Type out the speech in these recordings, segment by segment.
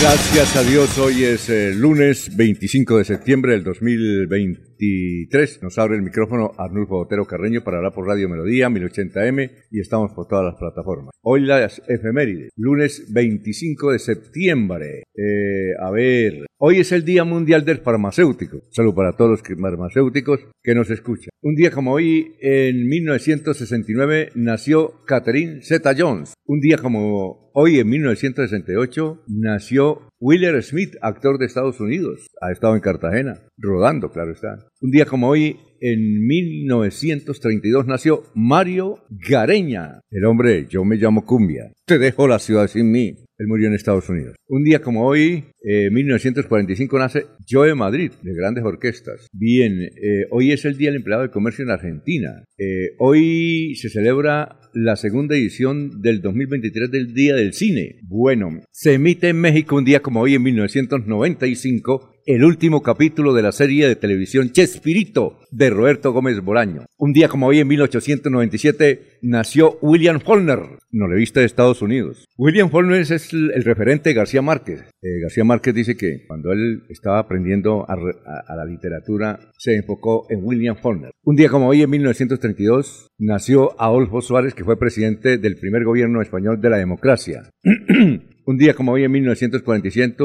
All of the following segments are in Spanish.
Gracias a Dios, hoy es el lunes 25 de septiembre del 2023. Nos abre el micrófono Arnulfo Botero Carreño para hablar por Radio Melodía 1080M y estamos por todas las plataformas. Hoy las efemérides, lunes 25 de septiembre. Eh, a ver, hoy es el Día Mundial del Farmacéutico. Salud para todos los farmacéuticos que nos escuchan. Un día como hoy, en 1969, nació Catherine Zeta Jones. Un día como hoy, en 1968, nació Willer Smith, actor de Estados Unidos. Ha estado en Cartagena, rodando, claro está. Un día como hoy, en 1932, nació Mario Gareña, el hombre Yo me llamo Cumbia. Te dejo la ciudad sin mí. Él murió en Estados Unidos. Un día como hoy, eh, 1945, nace Joe Madrid, de grandes orquestas. Bien, eh, hoy es el Día del Empleado de Comercio en Argentina. Eh, hoy se celebra la segunda edición del 2023 del Día del Cine. Bueno, se emite en México un día como hoy, en 1995, el último capítulo de la serie de televisión Chespirito de Roberto Gómez Bolaño. Un día como hoy, en 1897, nació William Faulkner, novelista de Estados Unidos. William Faulkner es el, el referente de García Márquez. Eh, García Márquez dice que cuando él estaba aprendiendo a, la literatura, se enfocó en William Faulkner. Un día como hoy, en 1932, nació Adolfo Suárez, que fue presidente del primer gobierno español de la democracia. Un día como hoy en 1947,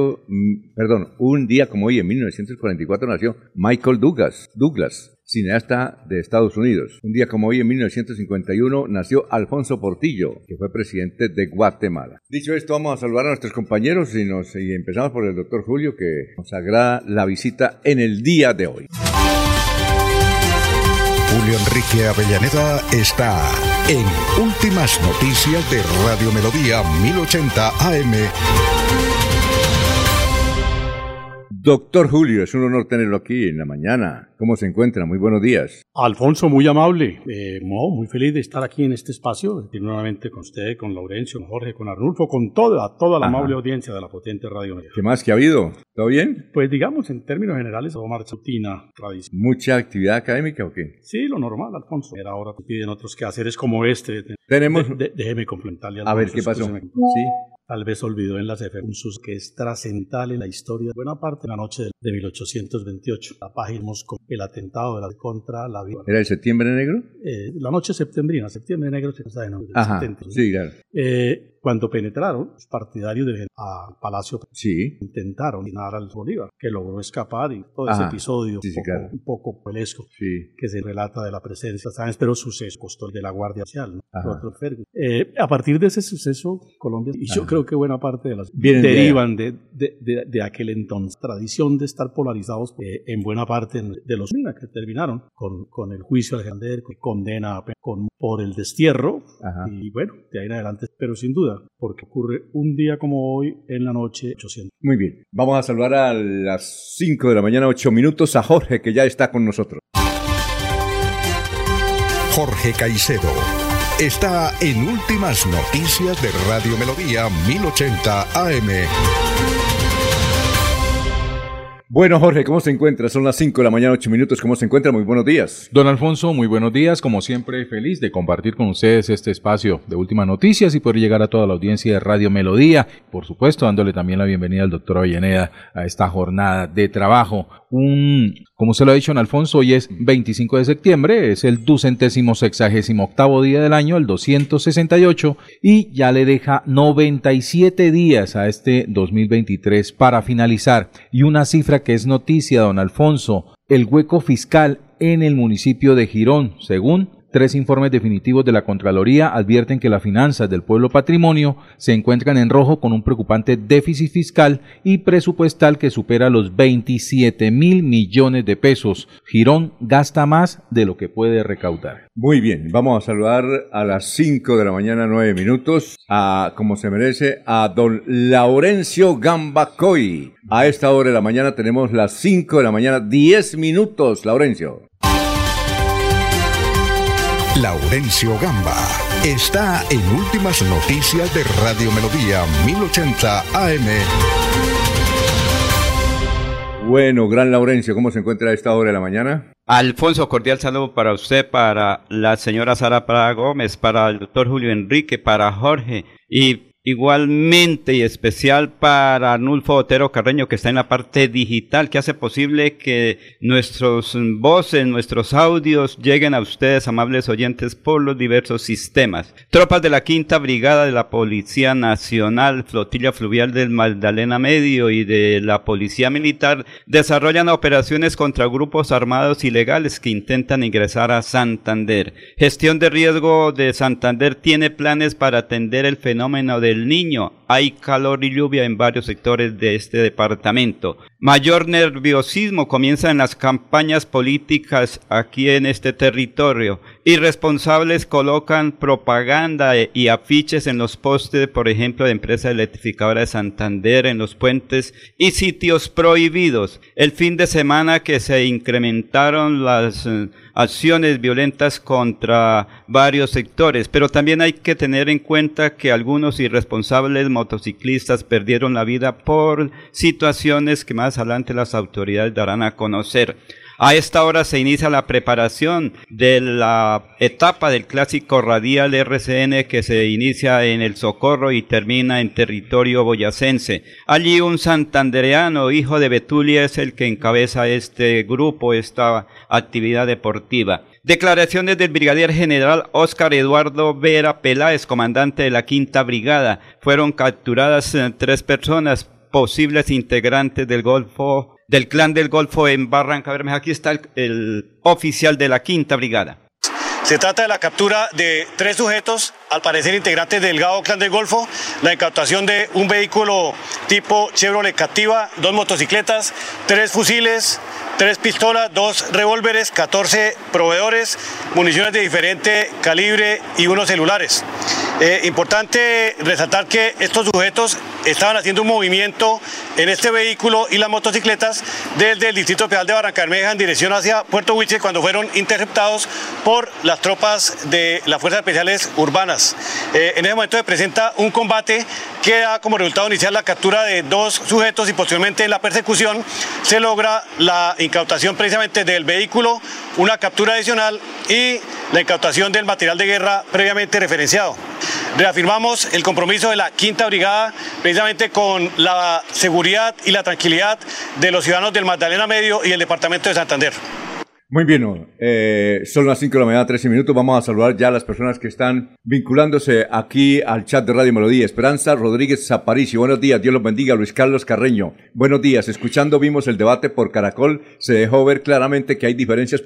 perdón, un día como hoy en 1944 nació Michael Douglas, Douglas, cineasta de Estados Unidos. Un día como hoy en 1951 nació Alfonso Portillo, que fue presidente de Guatemala. Dicho esto, vamos a saludar a nuestros compañeros y, nos, empezamos por el doctor Julio, que nos agrada la visita en el día de hoy. Julio Enrique Avellaneda está en Últimas Noticias de Radio Melodía 1080 AM. Doctor Julio, es un honor tenerlo aquí en la mañana. ¿Cómo se encuentra? Muy buenos días. Alfonso, muy amable. Eh, no, muy feliz de estar aquí en este espacio, nuevamente con usted, con Laurencio, con Jorge, con Arnulfo, con toda, toda la Ajá. amable audiencia de la potente radio. ¿Qué más que ha habido? ¿Todo bien? Pues digamos, en términos generales, todo marcha rutina, tradición. ¿Mucha actividad académica o qué? Sí, lo normal, Alfonso. Era ahora te piden otros quehaceres como este. Tenemos... De, de, déjeme complementarle. Alfonso, a ver, ¿qué pasó? Sí tal vez olvidó en las sus que es trascendental en la historia de buena parte de la noche de 1828. La página con el atentado de la contra la vida. ¿Era el septiembre negro? Eh, la noche septembrina, septiembre negro, se sabe, ¿no? Ajá, 70, sí, claro. Eh, cuando penetraron, los partidarios de a Palacio sí. intentaron asesinar al Bolívar, que logró escapar y todo Ajá. ese episodio sí, sí, un, poco, claro. un poco puelesco sí. que se relata de la presencia, ¿sabes? pero suceso costó de la Guardia Social, ¿no? eh, a partir de ese suceso, Colombia, y yo Ajá. creo que buena parte de las Vienen derivan de, de, de, de, aquel entonces, tradición de estar polarizados eh, en buena parte de los que terminaron con, con el juicio de Alexander, que condena con, por el destierro, Ajá. y bueno, de ahí en adelante, pero sin duda, porque ocurre un día como hoy en la noche 800. Muy bien, vamos a saludar a las 5 de la mañana, 8 minutos, a Jorge, que ya está con nosotros. Jorge Caicedo está en Últimas Noticias de Radio Melodía 1080 AM. Bueno, Jorge, ¿cómo se encuentra? Son las 5 de la mañana, 8 minutos. ¿Cómo se encuentra? Muy buenos días. Don Alfonso, muy buenos días. Como siempre, feliz de compartir con ustedes este espacio de últimas noticias y poder llegar a toda la audiencia de Radio Melodía. Por supuesto, dándole también la bienvenida al doctor Avellaneda a esta jornada de trabajo. Un, como se lo ha dicho don Alfonso, hoy es 25 de septiembre, es el ducentésimo sexagésimo octavo día del año, el 268, y ya le deja 97 días a este 2023 para finalizar. Y una cifra que es noticia, don Alfonso, el hueco fiscal en el municipio de Girón, según Tres informes definitivos de la Contraloría advierten que las finanzas del pueblo patrimonio se encuentran en rojo con un preocupante déficit fiscal y presupuestal que supera los 27 mil millones de pesos. Girón gasta más de lo que puede recaudar. Muy bien, vamos a saludar a las 5 de la mañana, 9 minutos, a, como se merece, a don Laurencio Gambacoy. A esta hora de la mañana tenemos las 5 de la mañana, 10 minutos, Laurencio. Laurencio Gamba está en Últimas Noticias de Radio Melodía 1080 AM. Bueno, gran Laurencio, ¿cómo se encuentra a esta hora de la mañana? Alfonso, cordial saludo para usted, para la señora Sara Prada Gómez, para el doctor Julio Enrique, para Jorge y Igualmente y especial para Arnulfo Otero Carreño, que está en la parte digital, que hace posible que nuestros voces, nuestros audios lleguen a ustedes, amables oyentes, por los diversos sistemas. Tropas de la Quinta Brigada de la Policía Nacional, Flotilla Fluvial del Magdalena Medio y de la Policía Militar desarrollan operaciones contra grupos armados ilegales que intentan ingresar a Santander. Gestión de riesgo de Santander tiene planes para atender el fenómeno de el niño. Hay calor y lluvia en varios sectores de este departamento. Mayor nerviosismo comienza en las campañas políticas aquí en este territorio. Irresponsables colocan propaganda y afiches en los postes, por ejemplo, de empresa electrificadora de Santander, en los puentes y sitios prohibidos. El fin de semana que se incrementaron las eh, acciones violentas contra varios sectores, pero también hay que tener en cuenta que algunos irresponsables motociclistas perdieron la vida por situaciones que más adelante las autoridades darán a conocer. A esta hora se inicia la preparación de la etapa del clásico radial RCN que se inicia en el Socorro y termina en territorio boyacense. Allí un santandereano, hijo de Betulia, es el que encabeza este grupo, esta actividad deportiva. Declaraciones del brigadier general Óscar Eduardo Vera Peláez, comandante de la Quinta Brigada. Fueron capturadas eh, tres personas posibles integrantes del Golfo del clan del Golfo en Barranca Bermeja. Aquí está el, oficial de la Quinta Brigada. Se trata de la captura de tres sujetos, al parecer integrantes del Gado Clan del Golfo, la incautación de un vehículo tipo Chevrolet Captiva, dos motocicletas, tres fusiles, tres pistolas, dos revólveres, 14 proveedores, municiones de diferente calibre y unos celulares. Eh, importante resaltar que estos sujetos estaban haciendo un movimiento en este vehículo y las motocicletas desde el distrito penal de Barrancarmeja en dirección hacia Puerto Huiche cuando fueron interceptados por las tropas de las Fuerzas Especiales Urbanas. Eh, en ese momento se presenta un combate que da como resultado inicial la captura de dos sujetos y posteriormente en la persecución se logra la incautación precisamente del vehículo, una captura adicional y la incautación del material de guerra previamente referenciado. Reafirmamos el compromiso de la Quinta Brigada precisamente con la seguridad y la tranquilidad de los ciudadanos del Magdalena Medio y el Departamento de Santander. Muy bien, eh, son las 5 de la mañana, 13 minutos. Vamos a saludar ya a las personas que están vinculándose aquí al chat de Radio Melodía. Esperanza Rodríguez Zaparici, buenos días, Dios los bendiga. Luis Carlos Carreño, buenos días. Escuchando vimos el debate por Caracol, se dejó ver claramente que hay diferencias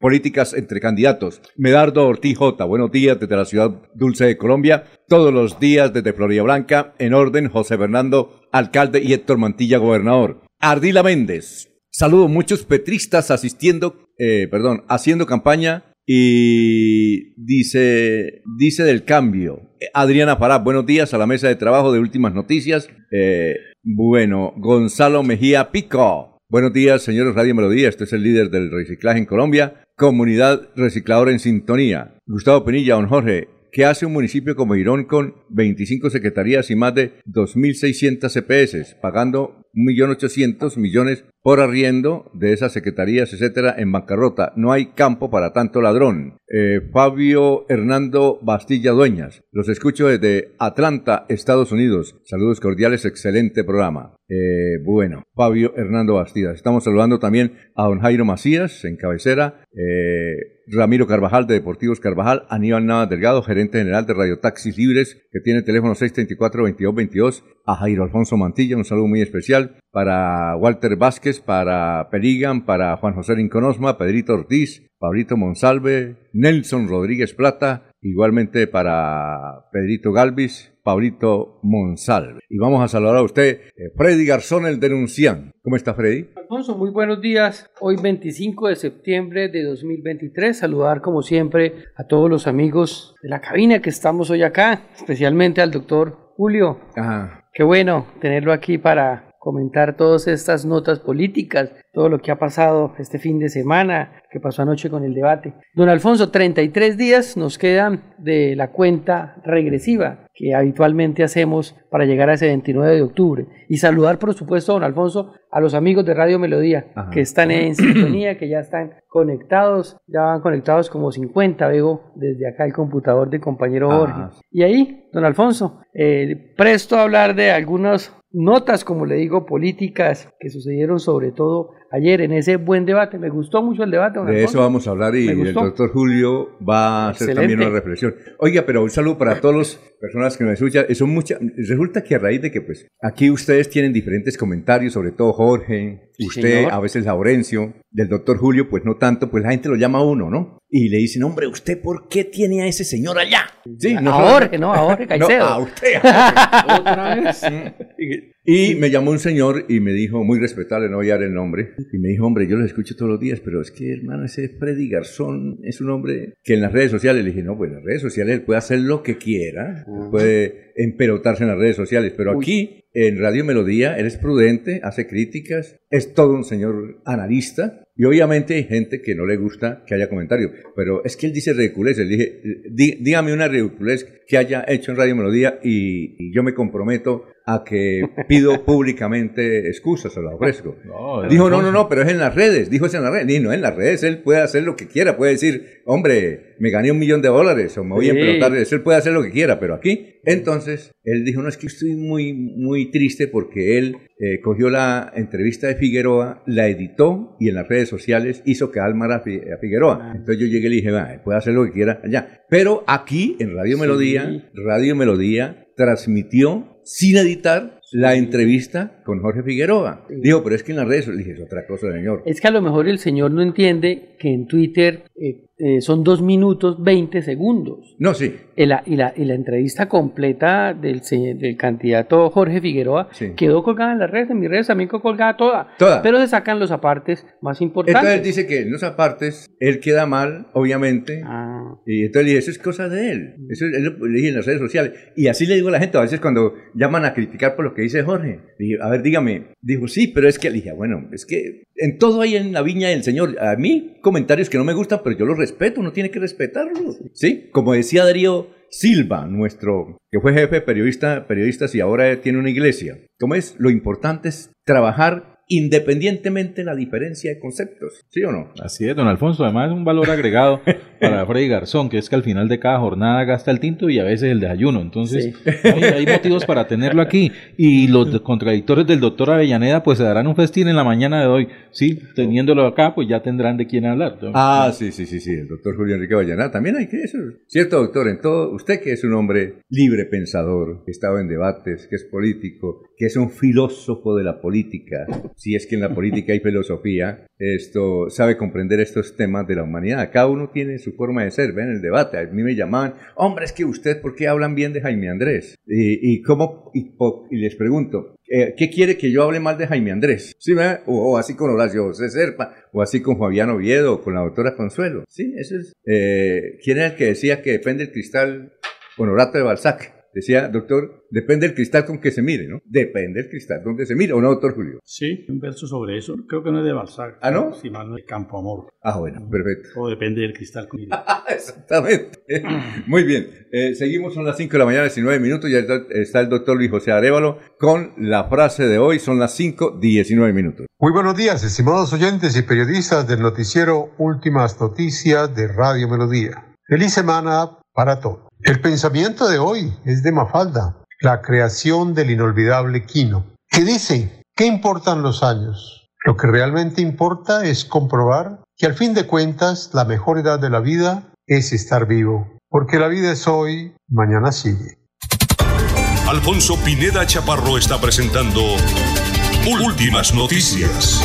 políticas entre candidatos. Medardo Ortiz J, buenos días desde la ciudad dulce de Colombia. Todos los días desde Florida Blanca, en orden, José Fernando, alcalde y Héctor Mantilla, gobernador. Ardila Méndez, Saludo muchos petristas asistiendo eh, perdón, haciendo campaña y dice, dice del cambio. Adriana Pará, buenos días a la mesa de trabajo de Últimas Noticias. Eh, bueno, Gonzalo Mejía Pico. Buenos días, señores Radio Melodía. Este es el líder del reciclaje en Colombia. Comunidad recicladora en sintonía. Gustavo Penilla, don Jorge. ¿Qué hace un municipio como Irón con 25 secretarías y más de 2.600 CPS, pagando 1.800.000 millones por arriendo de esas secretarías, etcétera, en bancarrota. No hay campo para tanto ladrón. Eh, Fabio Hernando Bastilla Dueñas. Los escucho desde Atlanta, Estados Unidos. Saludos cordiales, excelente programa. Eh, bueno, Fabio Hernando Bastidas. Estamos saludando también a don Jairo Macías en cabecera, eh, Ramiro Carvajal de Deportivos Carvajal, Aníbal Navas Delgado, gerente general de Radio Taxis Libres, que tiene teléfono 634-2222, a Jairo Alfonso Mantilla, un saludo muy especial, para Walter Vázquez, para Perigan, para Juan José Rinconosma, Pedrito Ortiz, Pablito Monsalve, Nelson Rodríguez Plata, igualmente para Pedrito Galvis, Pablito Monsalve. Y vamos a saludar a usted, eh, Freddy Garzón, el denunciante. ¿Cómo está Freddy? Alfonso, muy buenos días. Hoy 25 de septiembre de 2023. Saludar como siempre a todos los amigos de la cabina que estamos hoy acá, especialmente al doctor Julio. Ajá. Qué bueno tenerlo aquí para comentar todas estas notas políticas, todo lo que ha pasado este fin de semana, que pasó anoche con el debate. Don Alfonso, 33 días nos quedan de la cuenta regresiva que habitualmente hacemos para llegar a ese 29 de octubre. Y saludar, por supuesto, don Alfonso, a los amigos de Radio Melodía, Ajá. que están en sintonía, que ya están conectados, ya van conectados como 50, veo desde acá el computador del compañero Jorge. Y ahí, don Alfonso, eh, presto a hablar de algunas notas, como le digo, políticas que sucedieron sobre todo ayer en ese buen debate. Me gustó mucho el debate, don De Alfonso. eso vamos a hablar y el doctor Julio va a hacer Excelente. también una reflexión. Oiga, pero un saludo para todas las personas que nos escuchan. Son muchas. Resulta que a raíz de que pues aquí ustedes tienen diferentes comentarios, sobre todo Jorge, usted, señor. a veces Laurencio, del doctor Julio, pues no tanto, pues la gente lo llama a uno, ¿no? Y le dicen, hombre, ¿usted por qué tiene a ese señor allá? Sí, a Jorge, no, a Jorge No, Caicedo. a usted. Otra vez. Y me llamó un señor y me dijo, muy respetable, no voy a dar el nombre, y me dijo, hombre, yo lo escucho todos los días, pero es que, hermano, ese Freddy Garzón es un hombre que en las redes sociales, le dije, no, pues en las redes sociales él puede hacer lo que quiera, puede empelotarse en las redes sociales, pero Uy. aquí, en Radio Melodía, él es prudente, hace críticas, es todo un señor analista, y obviamente hay gente que no le gusta que haya comentarios, pero es que él dice ridiculeces. Le dije, "Dí- dígame una ridiculez que haya hecho en Radio Melodía y, y yo me comprometo a que pido públicamente excusas, se las ofrezco. No, Dijo, no, no, no, pero es en las redes. Dijo, es en las redes. Dije, no, en las redes él puede hacer lo que quiera. Puede decir, hombre, me gané un millón de dólares o me voy a Sí. empelotar. Él puede hacer lo que quiera, pero aquí. Entonces, él dijo, no, es que estoy muy, muy triste porque él eh, cogió la entrevista de Figueroa, la editó y en las redes sociales hizo que Almara a Fi- a Figueroa. Ah. Entonces yo llegué y le dije, va, puede hacer lo que quiera allá. Pero aquí, en Radio Sí. Melodía, Radio Melodía transmitió sin editar la entrevista con Jorge Figueroa. Dijo, pero es que en las redes, dije, es otra cosa, señor. Es que a lo mejor el señor no entiende que en Twitter eh, eh, son dos minutos 20 segundos. No, sí. Y la, y la, y la entrevista completa del, del candidato Jorge Figueroa Sí. quedó colgada en las redes, en mis redes también quedó colgada toda. Toda. Pero se sacan los apartes más importantes. Entonces él dice que en esas partes él queda mal, obviamente. Ah, Y entonces le dije, eso es cosa de él. Eso es- él lo- le dije en las redes sociales. Y así le digo a la gente, a veces cuando llaman a criticar por lo que dice Jorge, le dije, a ver, dígame. Dijo, sí, pero es que le dije, bueno, es que en todo hay en la viña del Señor. A mí, comentarios que no me gustan, pero yo los respeto, uno tiene que respetarlos. ¿Sí? Como decía Darío Silva, nuestro, que fue jefe de periodista, periodistas y ahora tiene una iglesia. ¿Cómo es? Lo importante es trabajar independientemente de la diferencia de conceptos. ¿Sí o no? Así es, don Alfonso. Además, es un valor agregado para Freddy Garzón, que es que al final de cada jornada gasta el tinto y a veces el desayuno. Entonces, hay, hay motivos para tenerlo aquí. Y los contradictores del doctor Avellaneda, pues se darán un festín en la mañana de hoy. Sí, teniéndolo acá, pues ya tendrán de quién hablar. Ah, sí, sí, sí, sí, el doctor Julio Enrique Vallenar. También hay que eso. Cierto, doctor, en todo, usted que es un hombre libre pensador, que ha estado en debates, que es político, que es un filósofo de la política, si es que en la política hay filosofía, esto sabe comprender estos temas de la humanidad. Cada uno tiene su forma de ser, ven el debate. A mí me llamaban, hombre, es que usted, ¿por qué hablan bien de Jaime Andrés? Y, y cómo, y, y les pregunto, eh, ¿qué quiere que yo hable mal de Jaime Andrés? ¿Sí, o, o así con Horacio José Serpa, o así con Fabián Oviedo, o con la doctora Consuelo. Sí, eso es. Eh, ¿Quién era el que decía que depende el cristal Honorato de Balzac? Decía, doctor, depende del cristal con que se mire, ¿no? Depende del cristal donde se mire, ¿o no, doctor Julio? Sí, un verso sobre eso. Creo que no es de Balzac. ¿Ah, no? Si mal no es Campo Amor. Ah, bueno, perfecto. Todo depende del cristal con que mire. Exactamente. Muy bien. Eh, seguimos, son las 5 de la mañana, 19 minutos. Ya está- está el doctor Luis José Arevalo con la frase de hoy. Son las 5, 19 minutos. Muy buenos días, estimados oyentes y periodistas del noticiero Últimas Noticias de Radio Melodía. Feliz semana para todos. El pensamiento de hoy es de Mafalda, la creación del inolvidable Quino, que dice, ¿qué importan los años? Lo que realmente importa es comprobar que al fin de cuentas la mejor edad de la vida es estar vivo, porque la vida es hoy, mañana sigue. Alfonso Pineda Chaparro está presentando Últimas Noticias.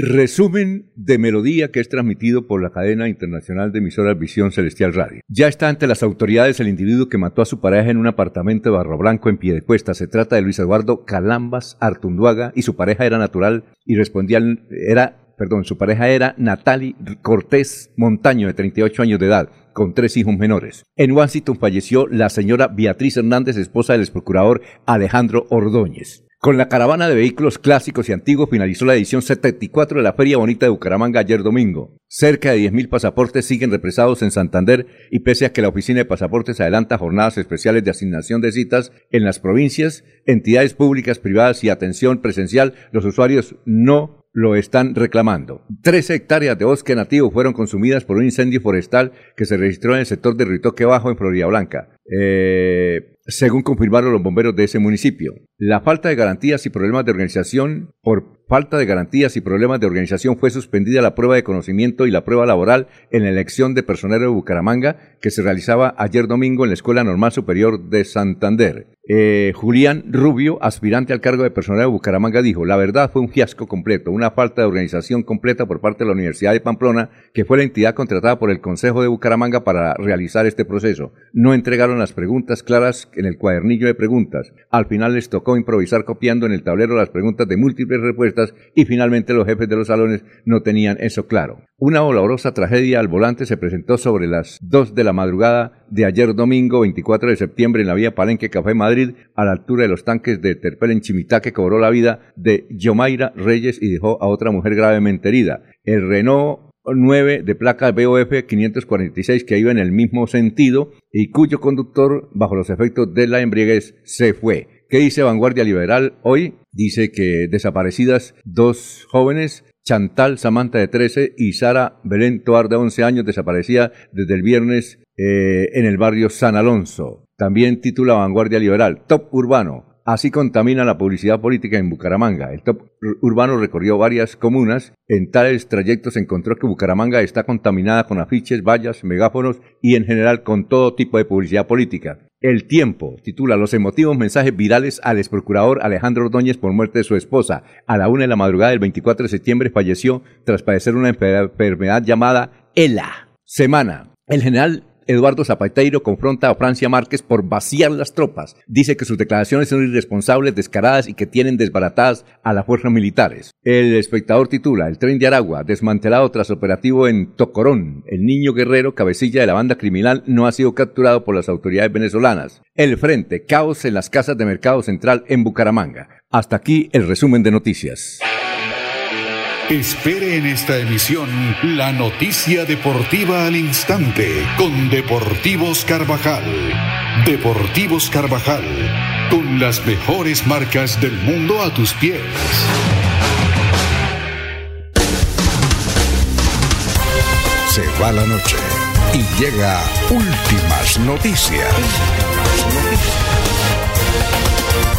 Resumen de melodía que es transmitido por la cadena internacional de emisoras Visión Celestial Radio. Ya está ante las autoridades el individuo que mató a su pareja en un apartamento de Barro Blanco en Piedecuesta. Se trata de Luis Eduardo Calambas Artunduaga y su pareja era natural y respondía, era, perdón, su pareja era Natali Cortés Montaño de 38 años de edad con tres hijos menores. En Washington falleció la señora Beatriz Hernández, esposa del exprocurador Alejandro Ordóñez. Con la caravana de vehículos clásicos y antiguos finalizó la edición 74 de la Feria Bonita de Bucaramanga ayer domingo. Cerca de 10.000 pasaportes siguen represados en Santander y pese a que la Oficina de Pasaportes adelanta jornadas especiales de asignación de citas en las provincias, entidades públicas, privadas y atención presencial, los usuarios no lo están reclamando. Tres hectáreas de bosque nativo fueron consumidas por un incendio forestal que se registró en el sector de Ritoque Bajo en Florida Blanca. Eh, según confirmaron los bomberos de ese municipio. La falta de garantías y problemas de organización, por falta de garantías y problemas de organización fue suspendida la prueba de conocimiento y la prueba laboral en la elección de personero de Bucaramanga que se realizaba ayer domingo en la Escuela Normal Superior de Santander. Eh, Julián Rubio, aspirante al cargo de personero de Bucaramanga, dijo, la verdad fue un fiasco completo, una falta de organización completa por parte de la Universidad de Pamplona, que fue la entidad contratada por el Consejo de Bucaramanga para realizar este proceso. No entregaron las preguntas claras en el cuadernillo de preguntas. Al final les tocó improvisar copiando en el tablero las preguntas de múltiples respuestas y finalmente los jefes de los salones no tenían eso claro. Una dolorosa tragedia al volante se presentó sobre las 2 de la madrugada de ayer domingo 24 de septiembre en la vía Palenque Café Madrid a la altura de los tanques de Terpel en Chimitá que cobró la vida de Yomaira Reyes y dejó a otra mujer gravemente herida. El Renault 9 de placa BOF 546 que iba en el mismo sentido y cuyo conductor bajo los efectos de la embriaguez se fue. ¿Qué dice Vanguardia Liberal hoy? Dice que desaparecidas dos jóvenes Chantal Samantha de 13 y Sara Belén Toar de 11 años desaparecida desde el viernes eh, en el barrio San Alonso. También titula Vanguardia Liberal, Top Urbano. Así contamina la publicidad política en Bucaramanga. El top urbano recorrió varias comunas. En tales trayectos encontró que Bucaramanga está contaminada con afiches, vallas, megáfonos y en general con todo tipo de publicidad política. El tiempo titula Los emotivos mensajes virales al exprocurador Alejandro Ordóñez por muerte de su esposa. A la una de la madrugada del 24 de septiembre falleció tras padecer una enfermedad llamada ELA. Semana. El general Eduardo Zapateiro confronta a Francia Márquez por vaciar las tropas. Dice que sus declaraciones son irresponsables, descaradas y que tienen desbaratadas a las fuerzas militares. El espectador titula El tren de Aragua, desmantelado tras operativo en Tocorón. El niño guerrero, cabecilla de la banda criminal, no ha sido capturado por las autoridades venezolanas. El frente, caos en las casas de Mercado Central en Bucaramanga. Hasta aquí el resumen de noticias. Espere en esta emisión la noticia deportiva al instante con Deportivos Carvajal. Deportivos Carvajal, con las mejores marcas del mundo a tus pies. Se va la noche y llega últimas noticias.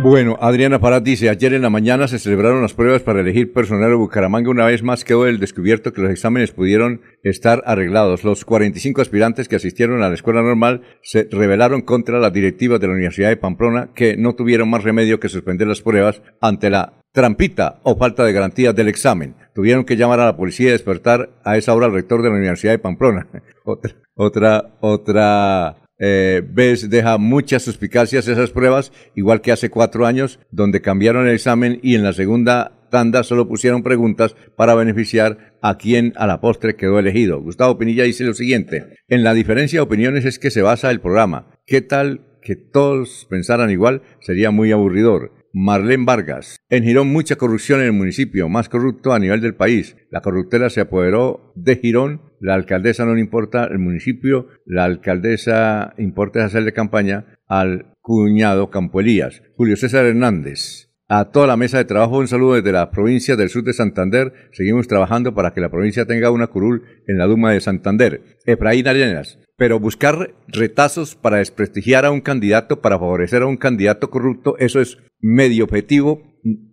Bueno, Adriana Parad dice, ayer en la mañana se celebraron las pruebas para elegir personal de Bucaramanga. Una vez más quedó el descubierto que los exámenes pudieron estar arreglados. Los 45 aspirantes que asistieron a la escuela normal se rebelaron contra las directivas de la Universidad de Pamplona que no tuvieron más remedio que suspender las pruebas ante la trampita o falta de garantías del examen. Tuvieron que llamar a la policía y despertar a esa hora al rector de la Universidad de Pamplona. Otra, otra, otra eh, ves, deja muchas suspicacias esas pruebas, igual que hace cuatro años, donde cambiaron el examen y en la segunda tanda solo pusieron preguntas para beneficiar a quien a la postre quedó elegido. Gustavo Pinilla dice lo siguiente, en la diferencia de opiniones es que se basa el programa. ¿Qué tal que todos pensaran igual? Sería muy aburridor. Marlene Vargas. En Girón mucha corrupción en el municipio, más corrupto a nivel del país. La corruptela se apoderó de Girón, la alcaldesa no le importa el municipio, la alcaldesa importa hacerle campaña al cuñado Campo Elías. Julio César Hernández. A toda la mesa de trabajo un saludo desde la provincia del sur de Santander. Seguimos trabajando para que la provincia tenga una curul en la Duma de Santander. Efraín Arenas. Pero buscar retazos para desprestigiar a un candidato, para favorecer a un candidato corrupto, eso es medio objetivo,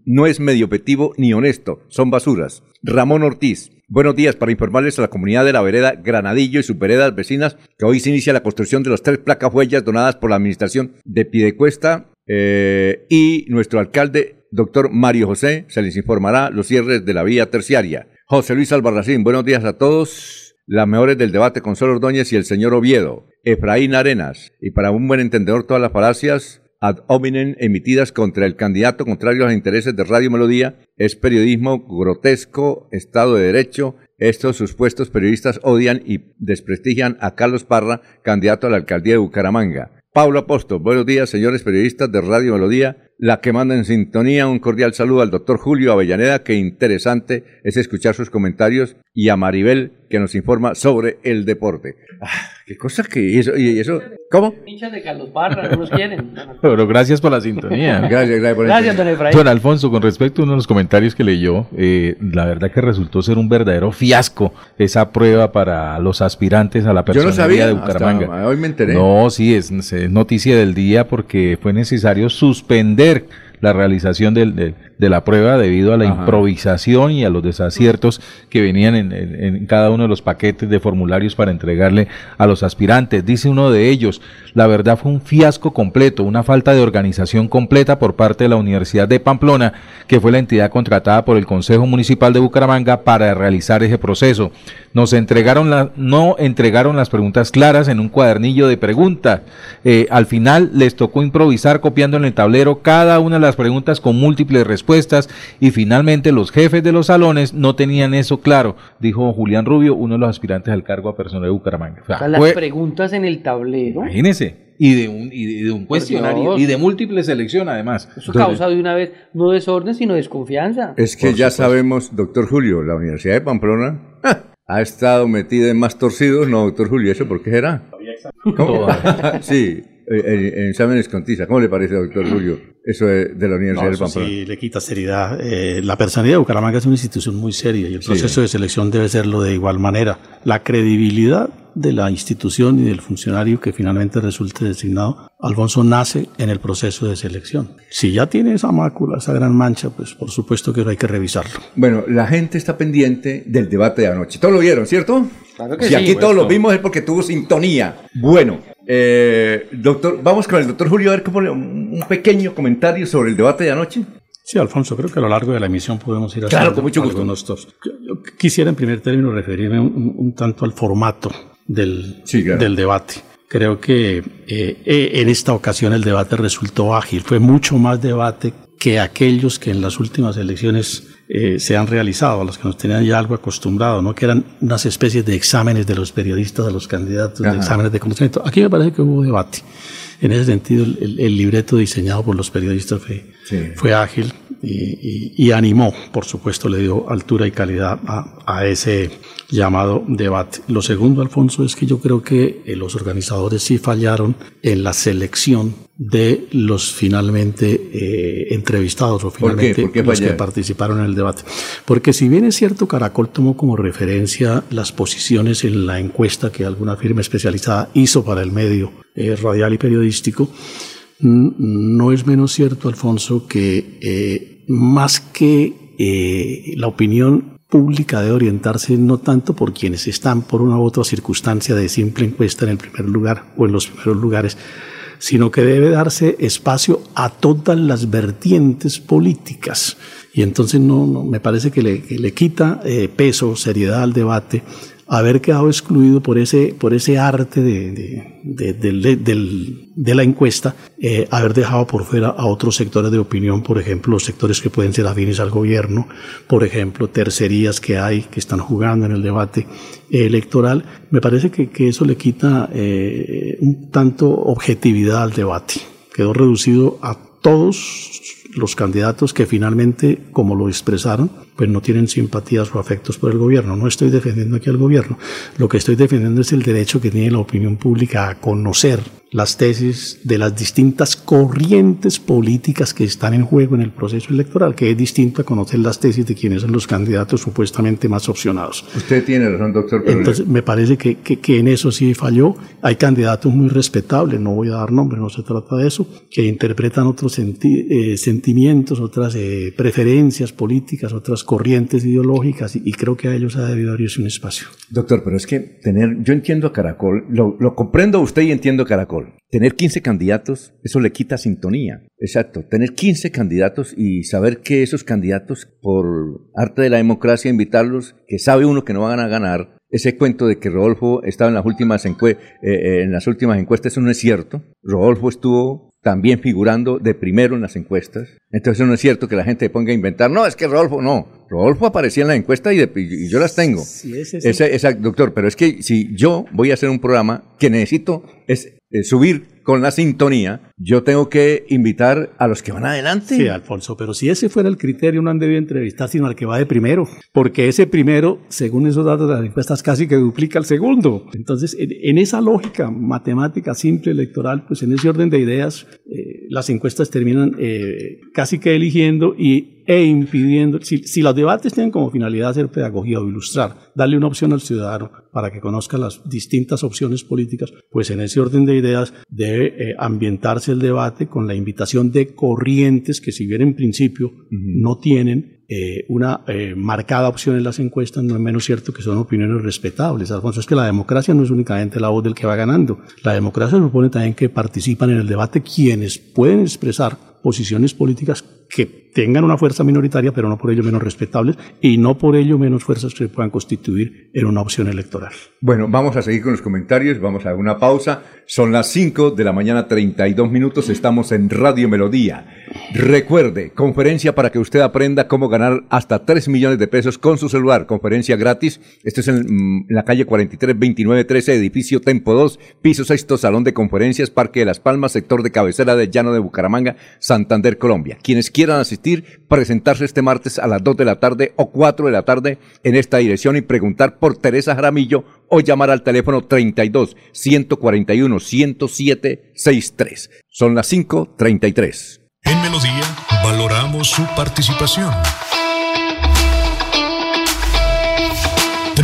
no es medio objetivo ni honesto, son basuras. Ramón Ortiz, buenos días para informarles a la comunidad de la vereda Granadillo y sus veredas vecinas que hoy se inicia la construcción de las tres placas huellas donadas por la administración de Pidecuesta eh, y nuestro alcalde, doctor Mario José, se les informará los cierres de la vía terciaria. José Luis Albarracín, buenos días a todos las mejores del debate con Sol Ordóñez y el señor Oviedo, Efraín Arenas, y para un buen entendedor todas las falacias ad hominem emitidas contra el candidato contrario a los intereses de Radio Melodía es periodismo grotesco, Estado de Derecho. Estos supuestos periodistas odian y desprestigian a Carlos Parra, candidato a la alcaldía de Bucaramanga. Pablo Apóstol, buenos días, señores periodistas de Radio Melodía la que manda en sintonía. Un cordial saludo al doctor Julio Avellaneda, que interesante es escuchar sus comentarios, y a Maribel, que nos informa sobre el deporte. Ah, qué cosa que eso, y eso, ¿cómo? Hinchas de Carlos Parra, no los quieren. Pero gracias por la sintonía. gracias, gracias por Gracias, don Efraín. Don Alfonso, con respecto a uno de los comentarios que leyó, eh, la verdad que resultó ser un verdadero fiasco esa prueba para los aspirantes a la Yo no personalidad sabía, de Bucaramanga. hasta hoy me enteré. No, sí, es, es noticia del día porque fue necesario suspender entender la realización del, de la prueba debido a la Ajá. improvisación y a los desaciertos que venían en, en- en cada uno de los paquetes de formularios para entregarle a los aspirantes. Dice uno de ellos, la verdad fue un fiasco completo, una falta de organización completa por parte de la Universidad de Pamplona, que fue la entidad contratada por el Consejo Municipal de Bucaramanga para realizar ese proceso. Nos entregaron la, no entregaron las preguntas claras en un cuadernillo de preguntas. Eh, al final les tocó improvisar copiando en el tablero cada una de las preguntas con múltiples respuestas y finalmente los jefes de los salones no tenían eso claro, dijo Julián Rubio, uno de los aspirantes al cargo a personal de Bucaramanga. O sea, O sea, las fue- preguntas en el tablero. imagínese, y de un, y de, un cuestionario Dios. y de múltiple selección además. Eso causa de una vez no desorden, sino desconfianza. Es que ya sabemos, doctor Julio, la Universidad de Pamplona ¡ja! ha estado metida en más torcidos. No, doctor Julio, ¿eso por qué será? ¿Cómo? sí, en, en exámenes con tiza. ¿Cómo le parece, doctor Julio, eso de, de la Universidad No, de eso Pamplona? sí le quita seriedad. Eh, la personalidad de Bucaramanga es una institución muy seria y el Sí. proceso de selección debe serlo de igual manera. La credibilidad de la institución y del funcionario que finalmente resulte designado, Alfonso nace en el proceso de selección. Si ya tiene esa mácula, esa gran mancha, pues por supuesto que hay que revisarlo. Bueno, la gente está pendiente del debate de anoche. Todos lo vieron, ¿cierto? Claro que si sí. aquí todos lo vimos es porque tuvo sintonía. Bueno, eh, doctor, vamos con el doctor Julio a ver cómo le- un pequeño comentario sobre el debate de anoche. Sí, Alfonso, creo que a lo largo de la emisión podemos ir Claro, haciendo con mucho gusto. algunos tops. Yo, yo quisiera en primer término referirme un, un- un tanto al formato del, Sí, claro. del debate. Creo que eh, eh, en esta ocasión el debate resultó ágil, fue mucho más debate que aquellos que en las últimas elecciones eh, se han realizado, a los que nos tenían ya algo acostumbrado, ¿no? que eran unas especies de exámenes de los periodistas a los candidatos, Ajá. de exámenes de conocimiento. Aquí me parece que hubo debate. En ese sentido, el, el- el libreto diseñado por los periodistas fue, Sí. fue ágil y, y- y animó, por supuesto, le dio altura y calidad a, a ese llamado debate. Lo segundo, Alfonso, es que yo creo que eh, los organizadores sí fallaron en la selección de los finalmente eh, entrevistados o qué? finalmente ¿Por qué los que participaron en el debate. Porque si bien es cierto, Caracol tomó como referencia las posiciones en la encuesta que alguna firma especializada hizo para el medio eh, radial y periodístico, No es menos cierto, Alfonso, que eh, más que eh, la opinión pública debe orientarse no tanto por quienes están por una u otra circunstancia de simple encuesta en el primer lugar o en los primeros lugares, sino que debe darse espacio a todas las vertientes políticas. Y entonces no, no me parece que le, quita eh, peso, seriedad al debate haber quedado excluido por ese, por ese arte de, de, la encuesta, eh, haber dejado por fuera a otros sectores de opinión, por ejemplo, los sectores que pueden ser afines al gobierno, por ejemplo, tercerías que hay que están jugando en el debate electoral, me parece que, que eso le quita eh, un tanto objetividad al debate. Quedó reducido a todos los candidatos que finalmente, como lo expresaron, pues no tienen simpatías o afectos por el gobierno. No estoy defendiendo aquí al gobierno. Lo que estoy defendiendo es el derecho que tiene la opinión pública a conocer las tesis de las distintas corrientes políticas que están en juego en el proceso electoral, que es distinto a conocer las tesis de quienes son los candidatos supuestamente más opcionados. Usted tiene razón, doctor. Entonces, me parece que, que, en eso sí falló. Hay candidatos muy respetables, no voy a dar nombres, no se trata de eso, que interpretan otros eh, sentimientos, otras eh, preferencias políticas, otras corrientes ideológicas, y, creo que a ellos ha debido abrirse un espacio. Doctor, pero es que tener, yo entiendo Caracol, lo, lo comprendo usted y entiendo a Tener 15 candidatos, eso le quita sintonía. Exacto, tener 15 candidatos y saber que esos candidatos, por arte de la democracia, invitarlos, que sabe uno que no van a ganar, ese cuento de que Rodolfo estaba en las últimas, eh, eh, en las últimas encuestas, eso no es cierto. Rodolfo estuvo también figurando de primero en las encuestas. Entonces eso no es cierto que la gente ponga a inventar, no, es que Rodolfo no. Rodolfo aparecía en la encuesta y, y yo las tengo. Sí, ese, doctor, pero es que si yo voy a hacer un programa que necesito es eh, subir con la sintonía, yo tengo que invitar a los que van adelante. Sí, Alfonso, pero si ese fuera el criterio, no han debido entrevistar sino al que va de primero, porque ese primero, según esos datos de las encuestas, casi que duplica al segundo. Entonces, en, esa lógica matemática simple electoral, pues en ese orden de ideas, eh, las encuestas terminan eh, casi que eligiendo y e impidiendo, si, los debates tienen como finalidad hacer pedagogía o ilustrar, darle una opción al ciudadano para que conozca las distintas opciones políticas, pues en ese orden de ideas debe eh, ambientarse el debate con la invitación de corrientes que si bien en principio no tienen eh, una eh, marcada opción en las encuestas, no es menos cierto que son opiniones respetables. Alfonso, es que la democracia no es únicamente la voz del que va ganando. La democracia supone también que participan en el debate quienes pueden expresar posiciones políticas que tengan una fuerza minoritaria, pero no por ello menos respetables y no por ello menos fuerzas que se puedan constituir en una opción electoral. Bueno, vamos a seguir con los comentarios, vamos a una pausa. Son las 5 de la mañana, 32 minutos, estamos en Radio Melodía. Recuerde, conferencia para que usted aprenda cómo ganar hasta 3 millones de pesos con su celular. Conferencia gratis. Esto es en, mm, la calle 43 13, edificio Tempo 2, piso sexto, salón de conferencias, Parque de las Palmas, sector de cabecera de Llano de Bucaramanga, Santander, Colombia. Quienes quieran asistir presentarse este martes a las 2 de la tarde o 4 de la tarde en esta dirección y preguntar por Teresa Jaramillo o llamar al teléfono 32 141 107 63. Son las 5:33. En Melodía valoramos su participación.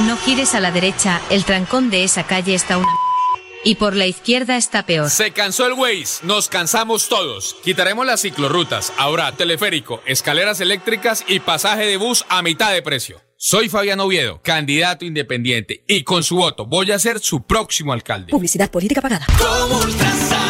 No gires a la derecha, el trancón de esa calle está una... Y por la izquierda está peor. Se cansó el Waze, nos cansamos todos. Quitaremos las ciclorrutas, ahora teleférico, escaleras eléctricas y pasaje de bus a mitad de precio. Soy Fabián Oviedo, candidato independiente, y con su voto voy a ser su próximo alcalde. Publicidad política pagada.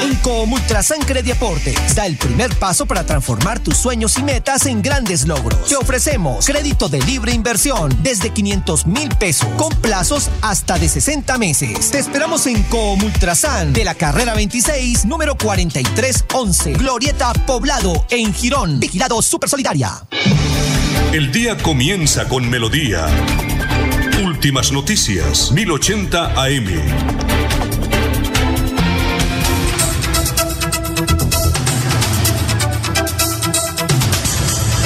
En Comultrasan Crediaporte da el primer paso para transformar tus sueños y metas en grandes logros. Te ofrecemos crédito de libre inversión desde 500 mil pesos, con plazos hasta de 60 meses. Te esperamos en Comultrasan de la carrera 26, número 4311, Glorieta Poblado, en Girón. Vigilado Super Solidaria. El día comienza con melodía. Últimas noticias, 1080 AM.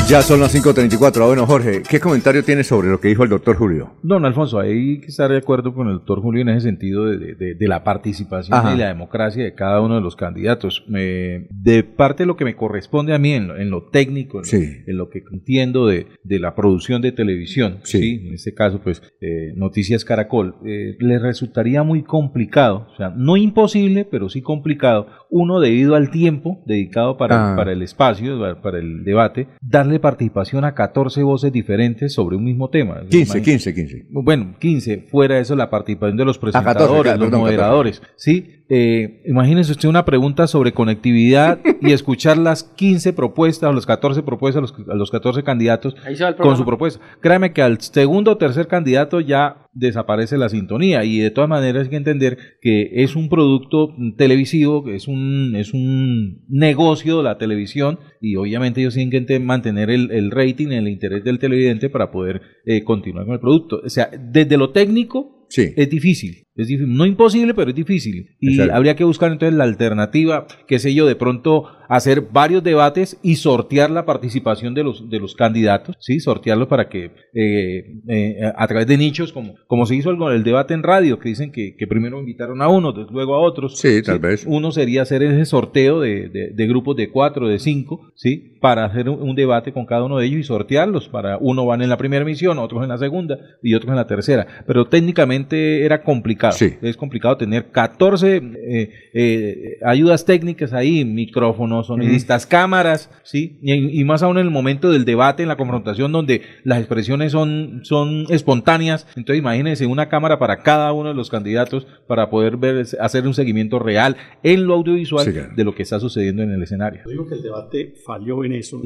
Ya son las 5.34. Bueno, Jorge, ¿qué comentario tienes sobre lo que dijo el doctor Julio? Don Alfonso, hay que estar de acuerdo con el doctor Julio en ese sentido de, de- de la participación Ajá. y la democracia de cada uno de los candidatos. Me- de parte de lo que me corresponde a mí en lo, en lo técnico, en, lo- Sí. en lo que entiendo de, de la producción de televisión, Sí. en este caso, pues, eh, Noticias Caracol, eh, le resultaría muy complicado, o sea, no imposible, pero sí complicado, uno debido al tiempo dedicado para, Ah. para el espacio, para el debate, darle participación a 14 voces diferentes sobre un mismo tema. 15, Imagínate- 15, 15. bueno, 15, fuera de eso la participación de los 14, presentadores, claro, los perdón, 14. moderadores, ¿sí? Eh, imagínese usted una pregunta sobre conectividad y escuchar las 15 propuestas o las 14 propuestas, los, a los 14 candidatos con su propuesta. Créame que al segundo o tercer candidato ya desaparece la sintonía y de todas maneras hay que entender que es un producto televisivo, que es un, es un negocio de la televisión y obviamente ellos tienen que mantener el, el rating, el interés del televidente para poder eh, continuar con el producto. O sea, desde lo técnico Sí. es difícil, es difícil, no imposible, pero es difícil. Y Exacto. habría que buscar entonces la alternativa, qué sé yo, de pronto hacer varios debates y sortear la participación de los, de los candidatos, ¿sí? Sortearlos para que eh, eh, a través de nichos, como, como se hizo con el debate en radio, que dicen que, que primero invitaron a des- luego a otros. Sí, tal vez. Uno sería hacer ese sorteo de, de- de grupos de cuatro, de cinco, ¿sí? Para hacer un, un debate con cada uno de ellos y sortearlos. Para uno van en la primera emisión, otros en la segunda y otros en la tercera. Pero técnicamente era complicado. Sí. Es complicado tener 14 eh, eh, ayudas técnicas ahí, micrófonos, sonidistas, cámaras, ¿sí? Y, y más aún en el momento del debate, en la confrontación, donde las expresiones son, son espontáneas. Entonces imagínense una cámara para cada uno de los candidatos para poder ver, hacer un seguimiento real en lo audiovisual Sí, claro. de lo que está sucediendo en el escenario. Yo digo que el debate falló en eso.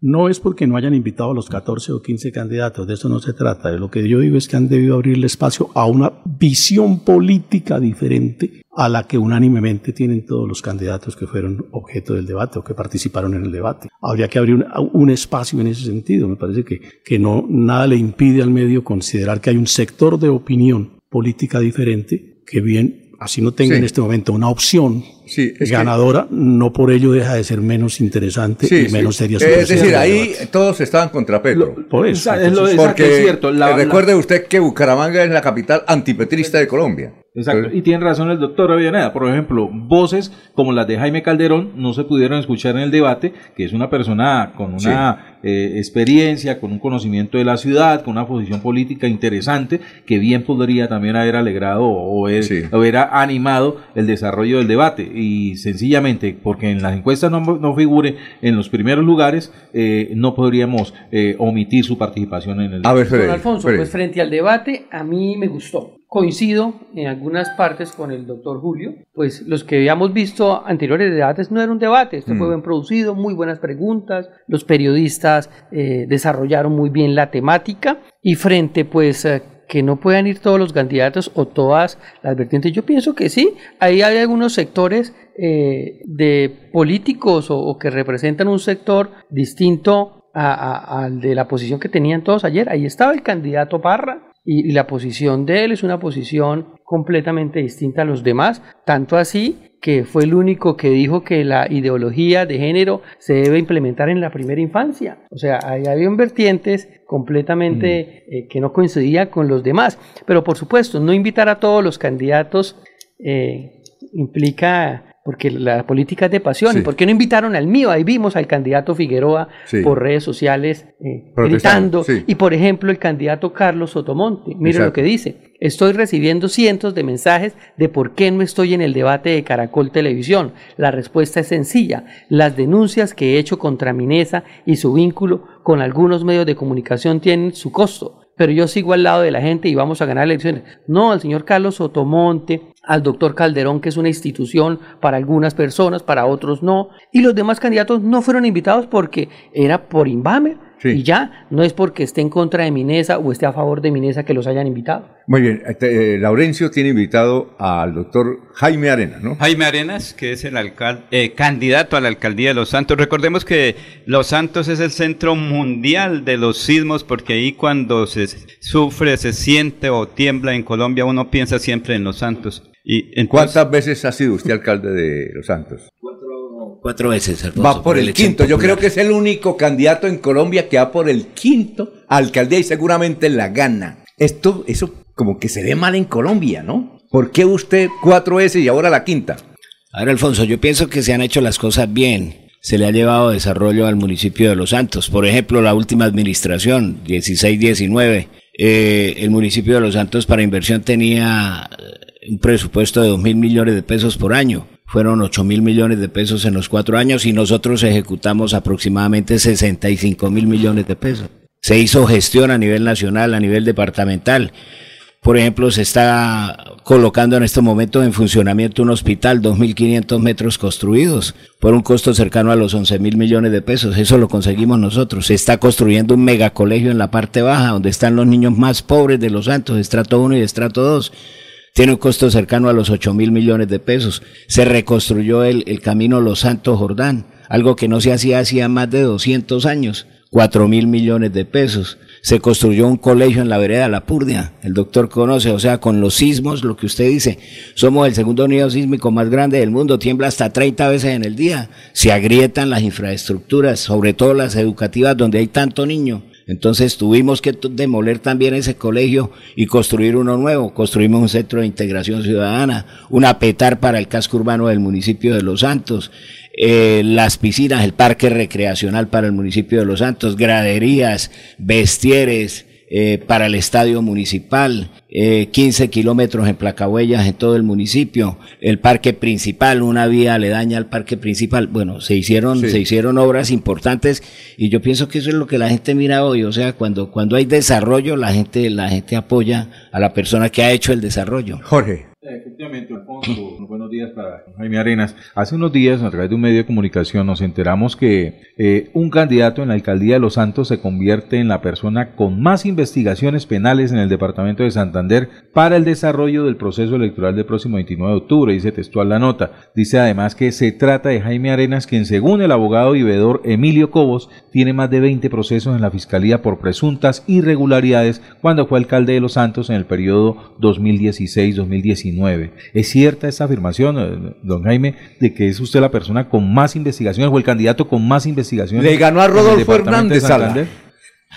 No es porque no hayan invitado a los 14 o 15 candidatos, de eso no se trata. Lo que yo digo es que han debido abrirle espacio a una visión política diferente a la que unánimemente tienen todos los candidatos que fueron objeto del debate o que participaron en el debate. Habría que abrir un, un espacio en ese sentido. Me parece que, que no, nada le impide al medio considerar que hay un sector de opinión política diferente que bien, así no tenga Sí. en este momento una opción Sí, es que- ganadora, no por ello deja de ser menos interesante Sí, y sí. menos seria. su Es decir, ahí debate. todos estaban contra Petro. Por eso. Es lo- Porque es cierto. La- eh, recuerde usted que Bucaramanga es la capital antipetrista de Colombia. Exacto, y tiene razón el doctor Avellaneda. Por ejemplo, voces como las de Jaime Calderón no se pudieron escuchar en el debate, que es una persona con una eh, experiencia, con un conocimiento de la ciudad, con una posición política interesante, que bien podría también haber alegrado o haber, Sí. haber animado el desarrollo del debate. Y sencillamente, porque en las encuestas no, no figure en los primeros lugares, eh, no podríamos eh, omitir su participación en el a ver, Don Alfonso, Freddy. pues frente al debate, a mí me gustó. Coincido en algunas partes con el doctor Julio, pues los que habíamos visto anteriores debates no era un debate, esto fue Mm. bien producido, muy buenas preguntas, los periodistas eh, desarrollaron muy bien la temática y frente pues eh, que no puedan ir todos los candidatos o todas las vertientes, yo pienso que sí, ahí hay algunos sectores eh, de políticos o, o que representan un sector distinto al de la posición que tenían todos ayer. Ahí estaba el candidato Parra y, y la posición de él es una posición completamente distinta a los demás, tanto así que fue el único que dijo que la ideología de género se debe implementar en la primera infancia. O sea, ahí había vertientes completamente eh, que no coincidía con los demás. Pero por supuesto, no invitar a todos los candidatos eh, implica porque la política es de pasión. Sí. ¿Y por qué no invitaron al mío? Ahí vimos al candidato Figueroa Sí. por redes sociales eh, gritando. sí. Y por ejemplo, el candidato Carlos Sotomonte. Exacto. lo que dice. Estoy recibiendo cientos de mensajes de por qué no estoy en el debate de Caracol Televisión. La respuesta es sencilla. Las denuncias que he hecho contra Minesa y su vínculo con algunos medios de comunicación tienen su costo. Pero yo sigo al lado de la gente y vamos a ganar elecciones. No, al señor Carlos Sotomonte, al doctor Calderón, que es una institución para algunas personas, para otros no. Y los demás candidatos no fueron invitados porque era por Inbamer. Sí. Y ya, no es porque esté en contra de Minesa o esté a favor de Minesa que los hayan invitado. Muy bien, este, eh, Laurencio tiene invitado al doctor Jaime Arena, ¿no? Jaime Arenas, que es el eh, candidato a la alcaldía de Los Santos. Recordemos que Los Santos es el centro mundial de los sismos, porque ahí cuando se sufre, se siente o tiembla en Colombia, uno piensa siempre en Los Santos. Y entonces- ¿Cuántas veces ha sido usted alcalde de Los Santos? Cuatro veces, Alfonso, Va por el quinto. Yo creo que es el único candidato en Colombia que va por el quinto a alcaldía y seguramente la gana. Esto, eso como que se ve mal en Colombia, ¿no? ¿Por qué usted cuatro veces y ahora la quinta? A ver, Alfonso, yo pienso que se han hecho las cosas bien. Se le ha llevado desarrollo al municipio de Los Santos. Por ejemplo, la última administración, 16-19, eh, el municipio de Los Santos para inversión tenía eh, un presupuesto de 2 mil millones de pesos por año. Fueron 8 mil millones de pesos en los cuatro años y nosotros ejecutamos aproximadamente 65 mil millones de pesos. Se hizo gestión a nivel nacional, a nivel departamental. Por ejemplo, se está colocando en estos momentos en funcionamiento un hospital, 2.500 metros construidos, por un costo cercano a los 11 mil millones de pesos. Eso lo conseguimos nosotros. Se está construyendo un megacolegio en la parte baja, donde están los niños más pobres de los Santos, estrato 1 y estrato 2. Tiene un costo cercano a los 8 mil millones de pesos. Se reconstruyó el, el camino Los Santos Jordán, algo que no se hacía hacía más de 200 años. 4 mil millones de pesos. Se construyó un colegio en la vereda La Purdia. El doctor conoce, o sea, con los sismos, lo que usted dice, somos el segundo nido sísmico más grande del mundo, tiembla hasta 30 veces en el día. Se agrietan las infraestructuras, sobre todo las educativas donde hay tanto niño. Entonces tuvimos que demoler también ese colegio y construir uno nuevo. Construimos un centro de integración ciudadana, un apetar para el casco urbano del municipio de Los Santos, eh, las piscinas, el parque recreacional para el municipio de Los Santos, graderías, vestieres, eh, para el estadio municipal, eh, 15 kilómetros en placahuellas en todo el municipio, el parque principal, una vía aledaña al parque principal. Bueno, se hicieron, Sí. se hicieron obras importantes y yo pienso que eso es lo que la gente mira hoy. O sea, cuando, cuando hay desarrollo, la gente, la gente apoya a la persona que ha hecho el desarrollo. Jorge. Efectivamente, Alfonso, buenos días para Jaime Arenas. Hace unos días, a través de un medio de comunicación, nos enteramos que eh, un candidato en la alcaldía de Los Santos se convierte en la persona con más investigaciones penales en el departamento de Santander para el desarrollo del proceso electoral del próximo 29 de octubre, dice textual la nota. Dice además que se trata de Jaime Arenas, quien según el abogado y veedor Emilio Cobos, tiene más de 20 procesos en la fiscalía por presuntas irregularidades cuando fue alcalde de Los Santos en el periodo 2016-2019. ¿Es cierta esta afirmación, eh, don Jaime, de que es usted la persona con más investigaciones o el candidato con más investigaciones? Le ganó a Rodolfo Hernández. Santander?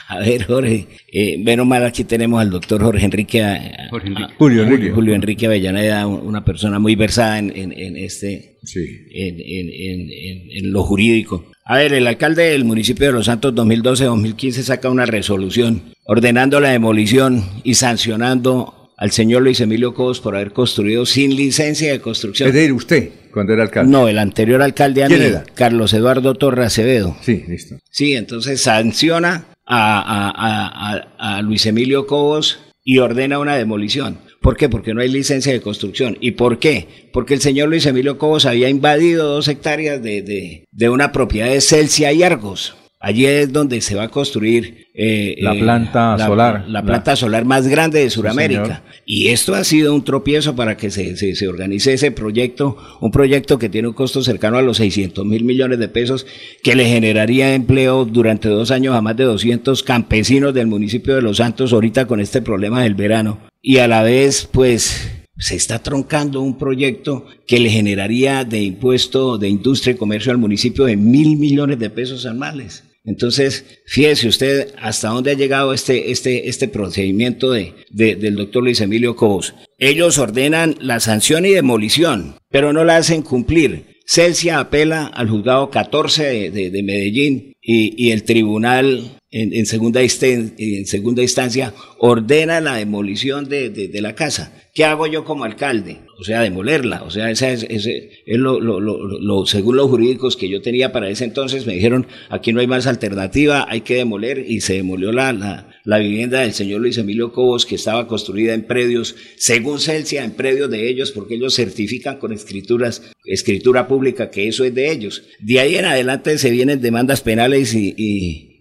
A ver, Jorge, eh, menos mal aquí tenemos al doctor Jorge Enrique, eh, a- Julio Enrique. Julio Enrique Avellaneda, un- una persona muy versada en, en- en este, Sí. en, en- en- en- en lo jurídico. A ver, el alcalde del municipio de Los Santos 2012-2015 saca una resolución ordenando la demolición y sancionando al señor Luis Emilio Cobos por haber construido sin licencia de construcción. Es decir, usted, cuando era alcalde. No, el anterior alcalde a mí, ¿Quién era? Carlos Eduardo Torre Acevedo. Sí, listo. Sí, entonces sanciona a, a- a- a- a Luis Emilio Cobos y ordena una demolición. ¿Por qué? Porque no hay licencia de construcción. ¿Y por qué? Porque el señor Luis Emilio Cobos había invadido dos hectáreas de, de- de una propiedad de Celsia y Argos. Allí es donde se va a construir eh, La eh, planta la- solar. La La- planta solar más grande de. Sudamérica. Y esto ha sido un tropiezo para que se, se, se organice ese proyecto, un proyecto que tiene un costo cercano a los 600 mil millones de pesos, que le generaría empleo durante dos años a más de 200 campesinos del municipio de Los Santos, ahorita con este problema del verano. Y a la vez, pues, se está troncando un proyecto que le generaría de impuesto de industria y comercio al municipio de mil millones de pesos anuales. Entonces, fíjese usted hasta dónde ha llegado este, este, este procedimiento de, de- del doctor Luis Emilio Cobos. Ellos ordenan la sanción y demolición, pero no la hacen cumplir. Celsia apela al juzgado 14 de, de- de Medellín y el tribunal en, en segunda en segunda instancia ordena la demolición de, de- la casa. ¿Qué hago yo como alcalde? O sea, demolerla. O sea, esa es, ese es lo, lo- lo- según los jurídicos que yo tenía para ese entonces, me dijeron, aquí no hay más alternativa, hay que demoler y se demolió la, la, la vivienda del señor Luis Emilio Cobos, que estaba construida en predios, según Celsia, en predios de ellos, porque ellos certifican con escrituras, escritura pública que eso es de ellos. De ahí en adelante se vienen demandas penales y-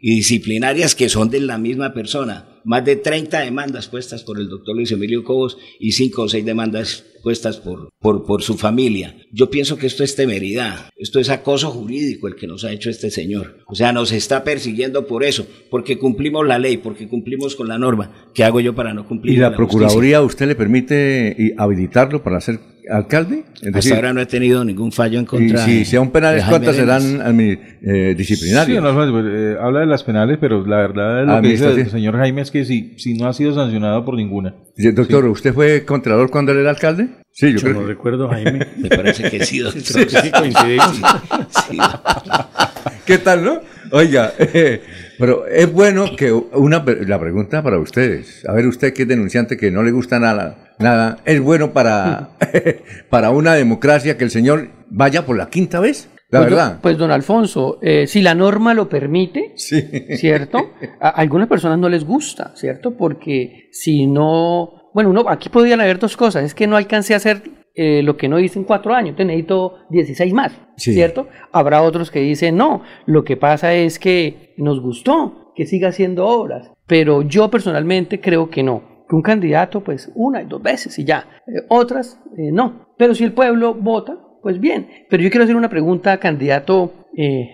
y disciplinarias que son de la misma persona. Más de 30 demandas puestas por el doctor Luis Emilio Cobos y cinco o seis demandas puestas por, por, por su familia. Yo pienso que esto es temeridad, esto es acoso jurídico el que nos ha hecho este señor. O sea, nos está persiguiendo por eso, porque cumplimos la ley, porque cumplimos con la norma. ¿Qué hago yo para no cumplir ¿Y la? Procuraduría usted le permite y habilitarlo para hacer alcalde? Es Hasta ahora no he tenido ningún fallo en y contra. si de- sea un penales, ¿cuántas serán eh, disciplinarias? Sí, no, no, eh, habla de las penales, pero la verdad lo que dice el señor Jaime es que si, si no ha sido sancionado por ninguna. Doctor, ¿usted fue contralor cuando él era alcalde? Sí, yo, Yo creo no que- recuerdo, Jaime. Me parece que sí, doctor. Sí coincidimos. ¿Qué tal, no? Oiga, eh, pero es bueno que una la pregunta para ustedes. A ver, usted que es denunciante que no le gusta nada, nada, es bueno para, para una democracia que el señor vaya por la quinta vez. La pues, verdad. Don, pues don Alfonso, eh, si la norma lo permite, ¿cierto? A, a algunas personas no les gusta, ¿cierto? Porque si no, bueno, uno, aquí podrían haber dos cosas, es que no alcancé a hacer eh, lo que no hice en cuatro años, entonces necesito 16 más, Sí. ¿cierto? Habrá otros que dicen, no, lo que pasa es que nos gustó, que siga haciendo obras, pero yo personalmente creo que no, que un candidato, pues una y dos veces y ya, Eh, otras, eh, no, pero si el pueblo vota, pues bien, pero yo quiero hacer una pregunta al candidato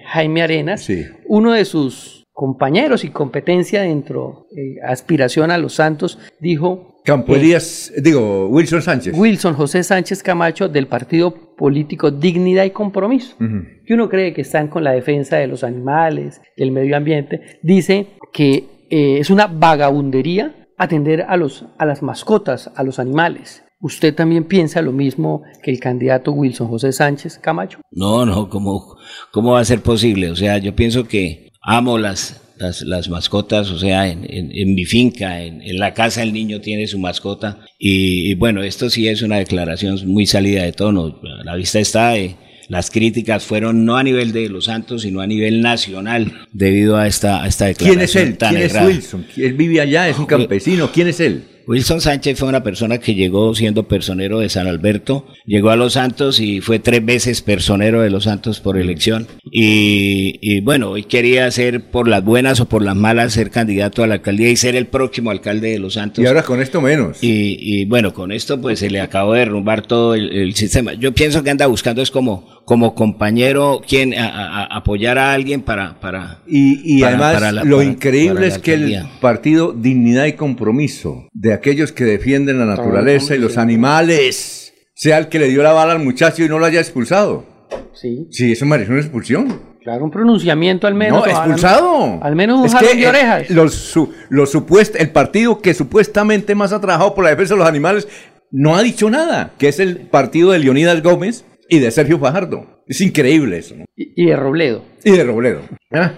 Jaime Arenas, Sí. uno de sus compañeros y competencia dentro, eh, aspiración a los Santos, dijo... Campo eh, Elías, digo, Wilson Sánchez. Wilson José Sánchez Camacho del partido político Dignidad y Compromiso, Ujú. que uno cree que están con la defensa de los animales, del medio ambiente, dice que eh, es una vagabundería atender a, los, a las mascotas, a los animales. ¿Usted también piensa lo mismo que el candidato Wilson José Sánchez Camacho? No, no, ¿cómo, ¿cómo va a ser posible? O sea, yo pienso que amo las, las, las mascotas, o sea, en, en- en mi finca, en, en la casa el niño tiene su mascota. Y, y bueno, esto sí es una declaración muy salida de tono. La vista está, eh, las críticas fueron no a nivel de Los Santos, sino a nivel nacional debido a esta, a esta ¿Quién declaración es él? tan ¿Quién es. Wilson? Él vive allá, es un campesino. ¿Quién es él? Wilson Sánchez fue una persona que llegó siendo personero de San Alberto, llegó a Los Santos y fue tres veces personero de Los Santos por elección. Y, y bueno, hoy quería ser por las buenas o por las malas ser candidato a la alcaldía y ser el próximo alcalde de Los Santos. Y ahora con esto menos. Y, y bueno, con esto pues se le acabó de derrumbar todo el, el sistema. Yo pienso que anda buscando es como, como compañero quien a- a- a apoyar a alguien para... para Y, y para- además para la- lo para- increíble es que el partido Dignidad y Compromiso, de aquellos que defienden la naturaleza y los animales, sea el que le dio la bala al muchacho y no lo haya expulsado. Sí. Sí, eso merece una expulsión. Claro, un pronunciamiento al menos. no, expulsado. Al menos un Es jalón que, de eh, orejas. los, su- los supuest- el partido que supuestamente más ha trabajado por la defensa de los animales no ha dicho nada, que es el partido de Leonidas Gómez y de Sergio Fajardo. Es increíble eso. ¿no? Y, y de Robledo. Y de Robledo.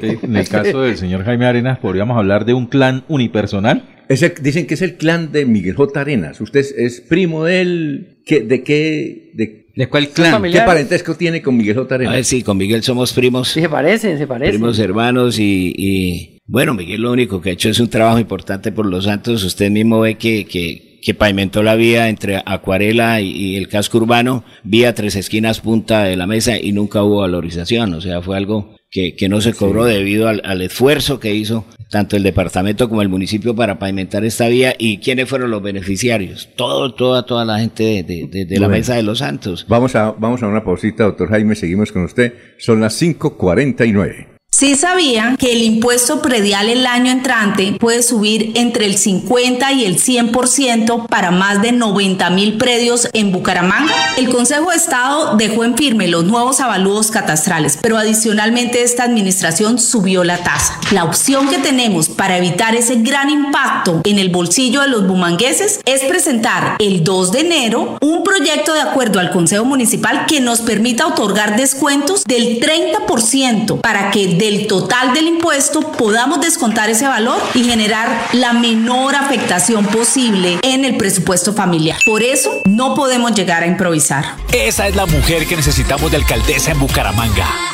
Sí, En el caso del señor Jaime Arenas, podríamos hablar de un clan unipersonal. Es el- dicen que es el clan de Miguel J. Arenas. ¿Usted es, es primo de él? ¿Qué- ¿De qué? De, ¿De cuál ¿Qué clan? parentesco tiene con Miguel J. A Arenas? ver, sí, con Miguel somos primos. Sí, se parecen, se parecen. Primos hermanos y, y, bueno, Miguel lo único que ha hecho es un trabajo importante por los Santos. Usted mismo ve que, que, que pavimentó la vía entre Acuarela y, y el casco urbano, vía tres esquinas punta de la mesa y nunca hubo valorización. O sea, fue algo que, que no se cobró debido al, al esfuerzo que hizo tanto el departamento como el municipio para pavimentar esta vía y quiénes fueron los beneficiarios. Todo, toda, toda la gente de, de- de- de la mesa de los Santos. Vamos a, vamos a una pausita, doctor Jaime. Seguimos con usted. Son las 5.49. Sí sabían que el impuesto predial el año entrante puede subir entre el 50 y el 100% para más de 90 mil predios en Bucaramanga. El Consejo de Estado dejó en firme los nuevos avalúos catastrales, pero adicionalmente esta administración subió la tasa. La opción que tenemos para evitar ese gran impacto en el bolsillo de los bumangueses es presentar el 2 de enero un proyecto de acuerdo al Consejo Municipal que nos permita otorgar descuentos del 30% para que del total del impuesto podamos descontar ese valor y generar la menor afectación posible en el presupuesto familiar. Por eso no podemos llegar a improvisar. Esa es la mujer que necesitamos de alcaldesa en Bucaramanga.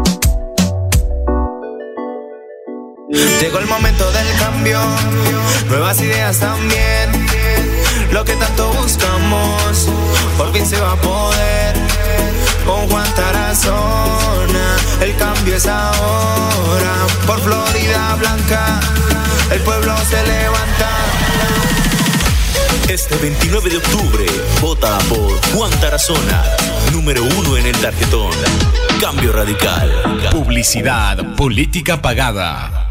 Llegó el momento del cambio, nuevas ideas también. Lo que tanto buscamos, por fin se va a poder. Con Juan Tarazona. cambio es ahora. Por Florida Blanca, el pueblo se levanta. Este 29 de octubre, vota por Juan Tarazona, número uno en el tarjetón. Cambio radical. Publicidad, política pagada.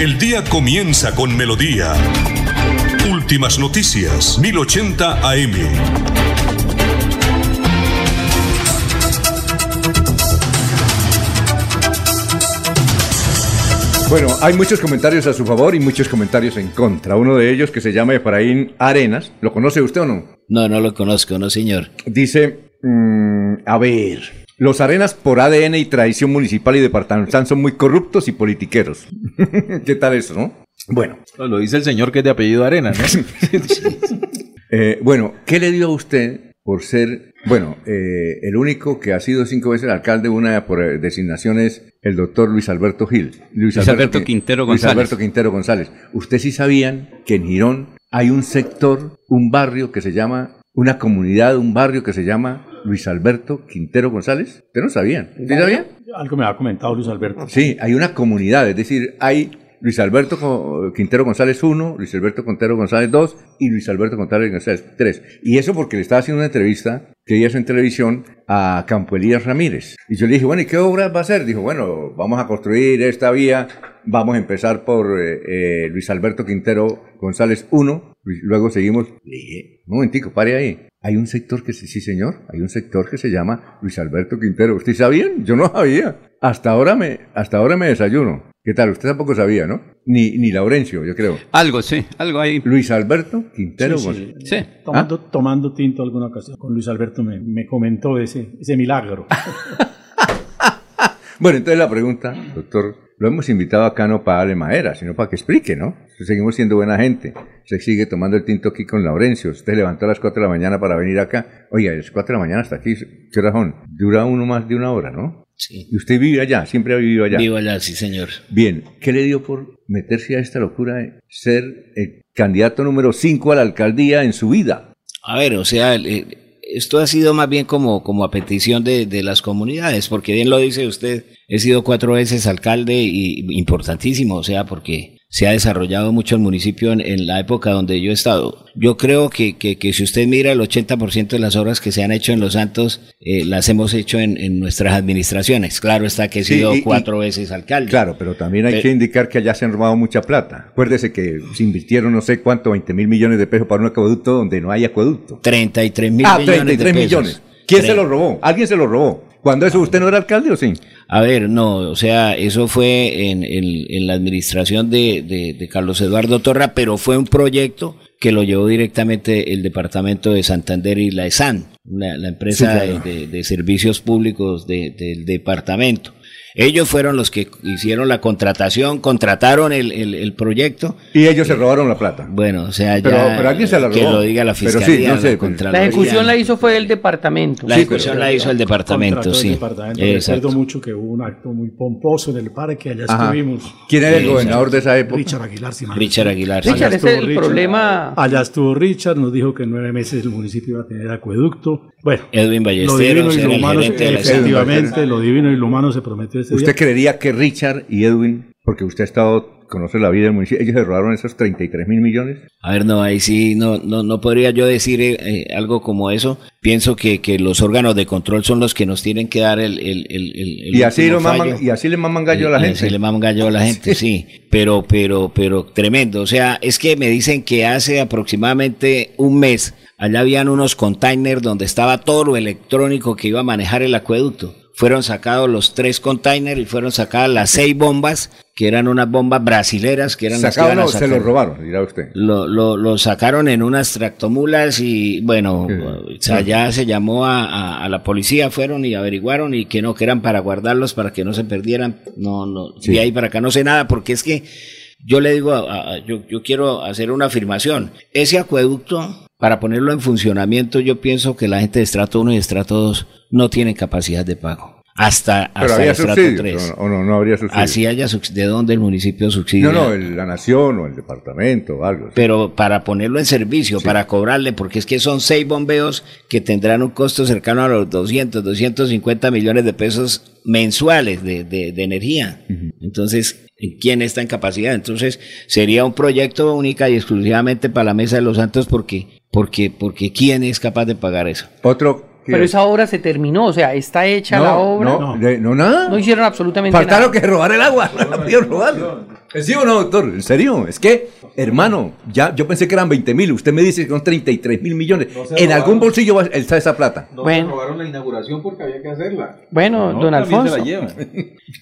El día comienza con melodía. Últimas noticias, 1080 AM. Bueno, hay muchos comentarios a su favor y muchos comentarios en contra. Uno de ellos que se llama Efraín Arenas. ¿Lo conoce usted o no? No, no lo conozco, no señor. Dice, mm, a ver, los Arenas por ADN y tradición municipal y departamental son muy corruptos y politiqueros. ¿Qué tal eso, no? Bueno. Lo dice el señor que es de apellido Arenas, ¿no? Eh, bueno, ¿qué le dio a usted por ser, bueno, eh, el único que ha sido cinco veces alcalde, una por eh, designación es el doctor Luis Alberto Gil. Luis Alberto Qui- Quintero Luis González. Alberto Quintero González. ¿Usted sí sabían que en Girón hay un sector, un barrio que se llama, una comunidad, un barrio que se llama Luis Alberto Quintero González? ¿Usted no sabían? ¿Usted sabía? Algo me ha comentado Luis Alberto. Sí, hay una comunidad, es decir, hay Luis Alberto Quintero González 1, Luis Alberto Quintero González 2 y Luis Alberto Quintero González 3. Y eso porque le estaba haciendo una entrevista que hizo en televisión a Campo Elías Ramírez. Y yo le dije, bueno, ¿y qué obra va a hacer? Dijo, bueno, vamos a construir esta vía, vamos a empezar por eh, eh, Luis Alberto Quintero González 1, luego seguimos. Le dije, un momentico, pare ahí. Hay un sector que, se- sí señor, hay un sector que se llama Luis Alberto Quintero. ¿Ustedes sabían? Yo no sabía. Hasta ahora me, hasta ahora me desayuno. ¿Qué tal? Usted tampoco sabía, ¿no? Ni, ni Laurencio, yo creo. Algo, sí, algo ahí. Luis Alberto Quintero Sí, sí. Tomando, tomando tinto alguna ocasión con Luis Alberto me, me comentó ese, ese milagro. Bueno, entonces la pregunta, doctor, lo hemos invitado acá no para darle madera, sino para que explique, ¿no? Seguimos siendo buena gente. Se sigue tomando el tinto aquí con Laurencio. Usted levantó a las 4 de la mañana para venir acá. Oiga, a las 4 de la mañana hasta aquí, ¿qué son? Dura uno más de una hora, ¿no? Sí. Y usted vive allá, siempre ha vivido allá. Vivo allá, sí, señor. Bien, ¿qué le dio por meterse a esta locura de ser el candidato número 5 a la alcaldía en su vida? A ver, o sea, el- el- esto ha sido más bien como, como a petición de, de las comunidades, porque bien lo dice usted, he sido cuatro veces alcalde y importantísimo, o sea, porque se ha desarrollado mucho el municipio en, en la época donde yo he estado. Yo creo que, que, que si usted mira el 80% de las obras que se han hecho en Los Santos, eh, las hemos hecho en, en nuestras administraciones. Claro está que he sido y- cuatro veces alcalde. Claro, pero también hay Pero- que indicar que allá se han robado mucha plata. Acuérdese que se invirtieron no sé cuánto, 20 mil millones de pesos para un acueducto donde no hay acueducto. 33 mil ah, millones 33 de pesos. millones. ¿Quién se lo robó? ¿Alguien se lo robó? ¿Cuando eso usted no era alcalde o sí? A ver, no, o sea, eso fue en, en- en la administración de, de- de Carlos Eduardo Torra, pero fue un proyecto que lo llevó directamente el departamento de Santander y la ESAN, la, la empresa Sí, claro. de, de- servicios públicos de- del departamento. Ellos fueron los que hicieron la contratación, contrataron el, el- el proyecto. Y ellos se robaron la plata. Bueno, o sea, ya Pero- pero alguien se la que robó. lo diga la Pero sí, fiscalía, no la sé, Contraloría. La ejecución la hizo fue el departamento. La ejecución la hizo el departamento, Contrató el sí. departamento. Recuerdo mucho que hubo un acto muy pomposo en el parque, allá Ajá. estuvimos. ¿Quién era el gobernador de esa época? Richard Aguilar. si Richard. Aguilar, Allá sí. Richard, ese es el problema. Allá estuvo Richard, nos dijo que en nueve meses el municipio iba a tener acueducto. Bueno, Edwin lo Ballesteros divino y lo humano, la efectivamente, lo divino y lo humano se prometió ese ¿Usted día. creería que Richard y Edwin, porque usted ha estado, conoce la vida del municipio, ellos se robaron esos 33 mil millones? A ver, no, ahí sí, no, no, no podría yo decir eh, eh, algo como eso. Pienso que, que los órganos de control son los que nos tienen que dar el... el, el, el- Y así, lo maman, y así le maman gallo a la Y gente. así le maman gallo a la gente, sí. Pero, pero, pero tremendo. O sea, es que me dicen que hace aproximadamente un mes allá habían unos containers donde estaba todo lo electrónico que iba a manejar el acueducto. Fueron sacados los tres containers y fueron sacadas las seis bombas, que eran unas bombas brasileras, que eran las que ¿Sacado iban a no? Se sacar. lo robaron, dirá usted. Lo, lo, lo sacaron en unas tractomulas y bueno, o sea, ya se llamó a, a- a la policía, fueron y averiguaron y que no, que eran para guardarlos, para que no se perdieran. No, no, Sí. de ahí para acá no sé nada, porque es que yo le digo, a- yo, yo quiero hacer una afirmación. Ese acueducto, para ponerlo en funcionamiento, yo pienso que la gente de estrato 1 y estrato 2 no tienen capacidad de pago. Hasta, Pero había el estrato subsidios, 3. ¿o no, no, habría subsidios? Así haya ¿De dónde el municipio subsidia? No, no, el- la nación o el departamento o algo. pero para ponerlo en servicio, para cobrarle, porque es que son seis bombeos que tendrán un costo cercano a los 200, 250 millones de pesos mensuales de, de- de energía. Entonces, ¿quién está en capacidad? Entonces, sería un proyecto única y exclusivamente para la Mesa de los Santos porque, porque, porque ¿quién es capaz de pagar eso? Otro... Pero esa obra se terminó, o sea, está hecha No, la obra. no, de- no, nada. No hicieron absolutamente Faltaron nada. que robar el agua. No la pidieron robarlo. ¿Sí o no, doctor? ¿En serio? Es que, hermano, ya yo pensé que eran 20 mil. Usted me dice que son 33 mil millones. en robaron. algún bolsillo va- está esa plata. No Bueno. se robaron la inauguración porque había que hacerla. Bueno, No, don Alfonso.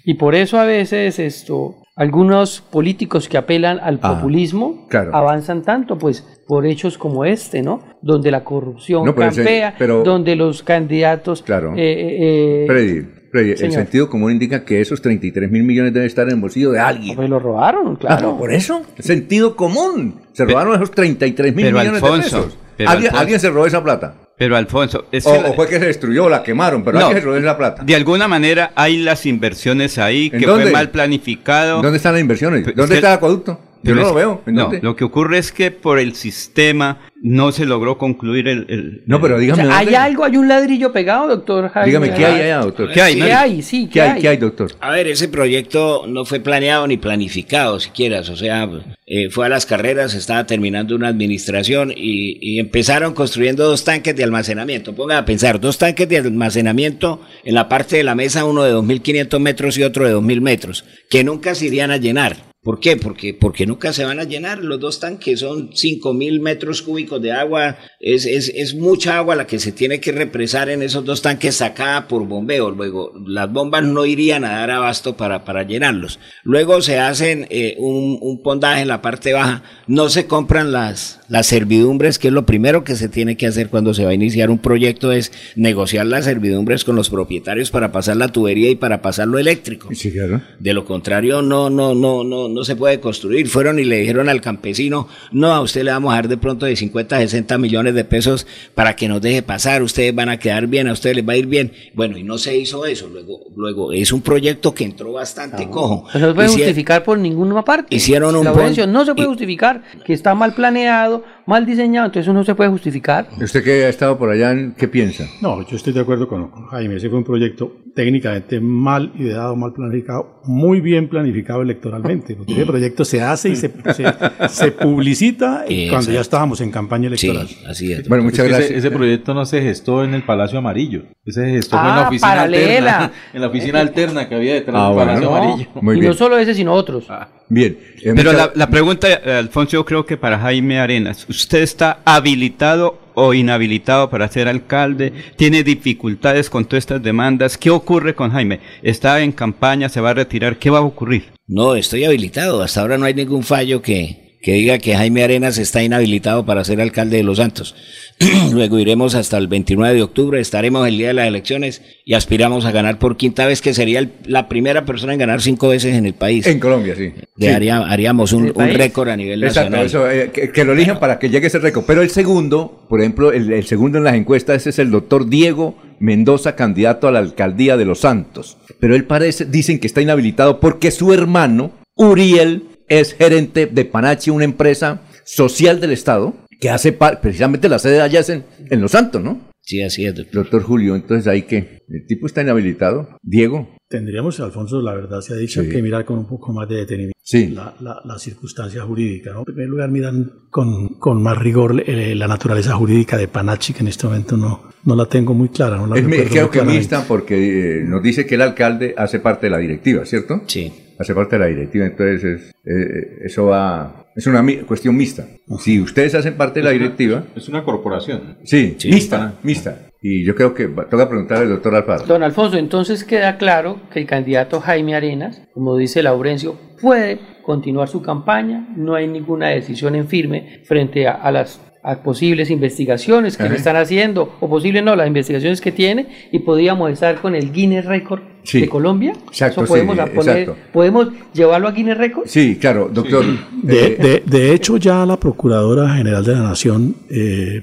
Y por eso a veces esto, algunos políticos que apelan al Ah, populismo claro. avanzan tanto, pues por hechos como este, ¿no? Donde la corrupción No, pero ese- campea, pero- donde los candidatos... Claro. eh, eh, eh, Freddy, Freddy, el sentido común indica que esos 33 mil millones deben estar en el bolsillo de alguien. Pues lo robaron, Ah, claro. no, por eso. Sentido común. Se robaron esos 33 mil pero, millones Alfonso, de pesos. pero, ¿Alguien, Alfonso. alguien se robó esa plata. Pero Alfonso, es O, que la- o fue que se destruyó, la quemaron, pero No. alguien se robó esa plata. de alguna manera hay las inversiones ahí ¿En que dónde? fue mal planificado. ¿Dónde están las inversiones? ¿Dónde es que- está el acueducto? Yo no lo veo. ¿En no, dónde? lo que ocurre es que por el sistema no se logró concluir el. el- No, pero O dígame sea, ¿hay algo, hay un ladrillo pegado, doctor Jaime? Dígame, ¿qué hay allá, doctor? ¿Qué hay? ¿Qué hay? Sí, ¿Qué hay, ¿Qué hay, doctor? A ver, ese proyecto no fue planeado ni planificado siquiera, o sea, eh, fue a las carreras, estaba terminando una administración y, y empezaron construyendo dos tanques de almacenamiento. Pongan a pensar, dos tanques de almacenamiento en la parte de la mesa, uno de 2.500 metros y otro de 2.000 metros, que nunca se irían a llenar. ¿Por qué? Porque, porque nunca se van a llenar. Los dos tanques son 5.000 metros cúbicos de agua. Es, es, es mucha agua la que se tiene que represar en esos dos tanques sacada por bombeo. Luego, las bombas no irían a dar abasto para, para llenarlos. Luego se hacen eh, un, un pondaje en la parte baja. No se compran las, las servidumbres, que es lo primero que se tiene que hacer cuando se va a iniciar un proyecto, es negociar las servidumbres con los propietarios para pasar la tubería y para pasar lo eléctrico. Sí, claro. De lo contrario, no, no, no, no, no se puede construir. Fueron y le dijeron al campesino, no, a usted le vamos a dar de pronto de 50 a 60 millones de pesos para que nos deje pasar, ustedes van a quedar bien, a ustedes les va a ir bien. Bueno, y no se hizo eso. Luego, luego es un proyecto que entró bastante cojo. Pues no se puede Hici- justificar por ninguna parte. hicieron un La no se puede justificar, que está mal planeado, mal diseñado, entonces eso no se puede justificar. ¿Usted que ha estado por allá, ¿qué piensa? No, yo estoy de acuerdo con, con Jaime. Ese fue un proyecto técnicamente mal ideado, mal planificado, muy bien planificado electoralmente. Porque ese proyecto se hace y se, se, se publicita Exacto. cuando ya estábamos en campaña electoral. Sí, así es. Bueno, muchas Es gracias. Ese, ese proyecto no se gestó en el Palacio Amarillo. Ese se gestó fue en Ah, la oficina paralela. alterna. En la oficina alterna que había detrás Ah, del bueno. Palacio No. Amarillo. Muy y bien. no solo ese, sino otros. Bien. Pero la, la pregunta, Alfonso, yo creo que para Jaime Arenas, ¿usted está habilitado o inhabilitado para ser alcalde? ¿Tiene dificultades con todas estas demandas? ¿Qué ocurre con Jaime? ¿Está en campaña? ¿Se va a retirar? ¿Qué va a ocurrir? No, estoy habilitado. Hasta ahora no hay ningún fallo que, que diga que Jaime Arenas está inhabilitado para ser alcalde de Los Santos. Luego iremos hasta el 29 de octubre, estaremos el día de las elecciones y aspiramos a ganar por quinta vez, que sería el- la primera persona en ganar cinco veces en el país. En Colombia, sí. De Sí. haría- haríamos un, récord a nivel Exacto, nacional. eso, eh, que, que lo elijan para que llegue ese récord. Pero el segundo, por ejemplo, el, el segundo en las encuestas ese es el doctor Diego Mendoza, candidato a la alcaldía de Los Santos. Pero él parece, dicen que está inhabilitado porque su hermano, Uriel, es gerente de Panachi, una empresa social del Estado, que hace precisamente la sede de allá es en, en Los Santos, ¿no? Sí, así es, doctor. Doctor Julio, entonces ahí que el tipo está inhabilitado. Diego. Tendríamos, Alfonso, la verdad se ha dicho, Sí. que mirar con un poco más de detenimiento Sí. la, la, la circunstancia jurídica. ¿no? En primer lugar, miran con, con más rigor eh, la naturaleza jurídica de Panachi, que en este momento no, no la tengo muy clara. No la Es creo que mixta porque eh, nos dice que el alcalde hace parte de la directiva, ¿cierto? Sí. Hace parte de la directiva, entonces es, eh, eso va, es una mi- cuestión mixta. Si ustedes hacen parte de la directiva, Es una corporación. sí, Sí. mixta, mixta. Y yo creo que toca preguntarle al doctor Alfaro. Don Alfonso, entonces queda claro que el candidato Jaime Arenas, como dice Laurencio, puede continuar su campaña, no hay ninguna decisión en firme frente a, a las a posibles investigaciones que Ajá. le están haciendo, o posibles no, las investigaciones que tiene, y podríamos estar con el Guinness Record Sí. de Colombia. Exacto, Eso podemos, sí, poner- exacto. podemos llevarlo a Guinness Record. Sí, claro, doctor. De, eh, de- de hecho, ya la Procuradora General de la Nación eh,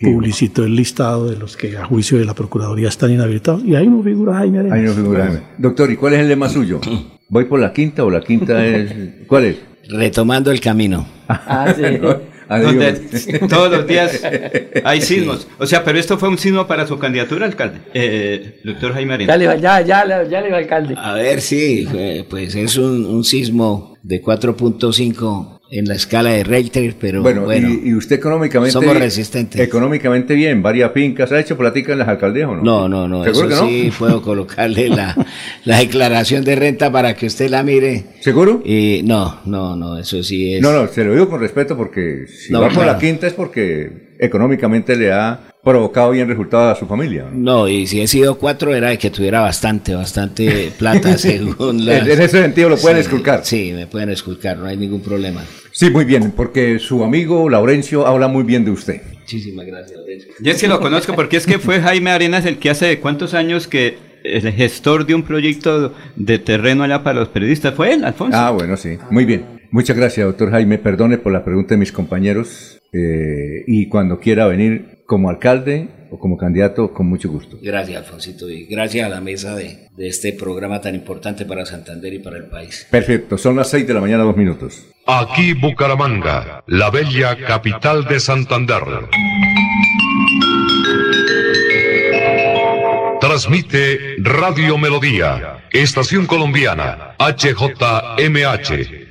publicitó el listado de los que a juicio de la Procuraduría están inhabilitados y ahí no figura Jaime Arenas. ahí no figura Jaime. Doctor, ¿y cuál es el lema suyo? ¿Voy por la quinta o la quinta es...? ¿Cuál es? Retomando el camino. Ah, sí. Donde Adiós. todos los días hay sismos. O sea, pero esto fue un sismo para su candidatura, alcalde. Eh, doctor Jaime Ya Arenas. le va, ya, ya, le- ya le va alcalde. A ver, sí, eh, pues es un, un sismo de 4.5 en la escala de Richter, pero Bueno, bueno, y, y usted económicamente... somos resistentes. Económicamente bien, varias fincas. ¿Ha hecho platica en las alcaldías o no? No, no, no, ¿Seguro eso que no? sí puedo colocarle la, la declaración de renta para que usted la mire. ¿Seguro? Y no, no, no, eso sí es. No, no, se lo digo con respeto porque si No, va por claro. la quinta es porque económicamente le ha provocado bien resultado a su familia. ¿no? No, y si he sido cuatro era de que tuviera bastante, bastante plata según la... En- ese sentido lo pueden esculcar. Sí, me pueden esculcar, no hay ningún problema. Sí, muy bien, porque su amigo Laurencio habla muy bien de usted. Muchísimas gracias. Lorenzo. Yo es que lo conozco porque es que fue Jaime Arenas el que hace cuántos años que el gestor de un proyecto de terreno allá para los periodistas. Fue él, Alfonso. Ah, bueno, sí. Muy bien. Muchas gracias, doctor Jaime. Perdone por la pregunta de mis compañeros. eh, y cuando quiera venir como alcalde o como candidato, con mucho gusto. Gracias, Alfonsito, y gracias a la mesa de, de este programa tan importante para Santander y para el país. Perfecto. Son las seis de la mañana, dos minutos. Aquí Bucaramanga, la bella capital de Santander. Transmite Radio Melodía, Estación Colombiana, HJMH,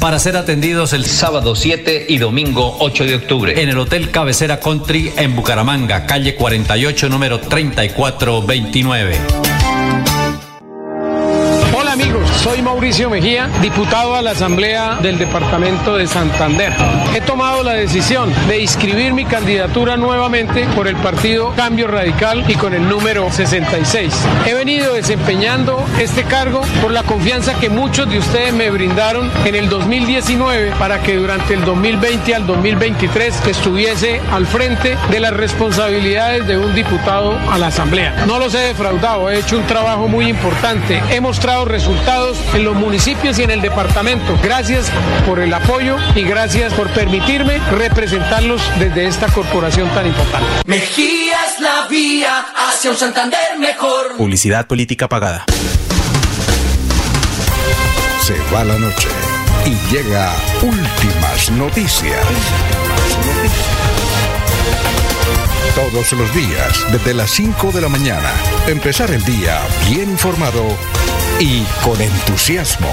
para ser atendidos el sábado 7 y domingo 8 de octubre en el Hotel Cabecera Country en Bucaramanga, calle 48, número 3429. Soy Mauricio Mejía, diputado a la Asamblea del Departamento de Santander. He tomado la decisión de inscribir mi candidatura nuevamente por el partido Cambio Radical y con el número 66. He venido desempeñando este cargo por la confianza que muchos de ustedes me brindaron en el 2019 para que durante el 2020 al 2023 estuviese al frente de las responsabilidades de un diputado a la Asamblea. No los he defraudado, he hecho un trabajo muy importante. He mostrado resultados en los municipios y en el departamento. Gracias por el apoyo y gracias por permitirme representarlos desde esta corporación tan importante. Mejía es la vía hacia un Santander mejor. Publicidad política pagada. Se va la noche y llega últimas noticias. Todos los días, desde las 5 de la mañana, empezar el día bien informado y con entusiasmo.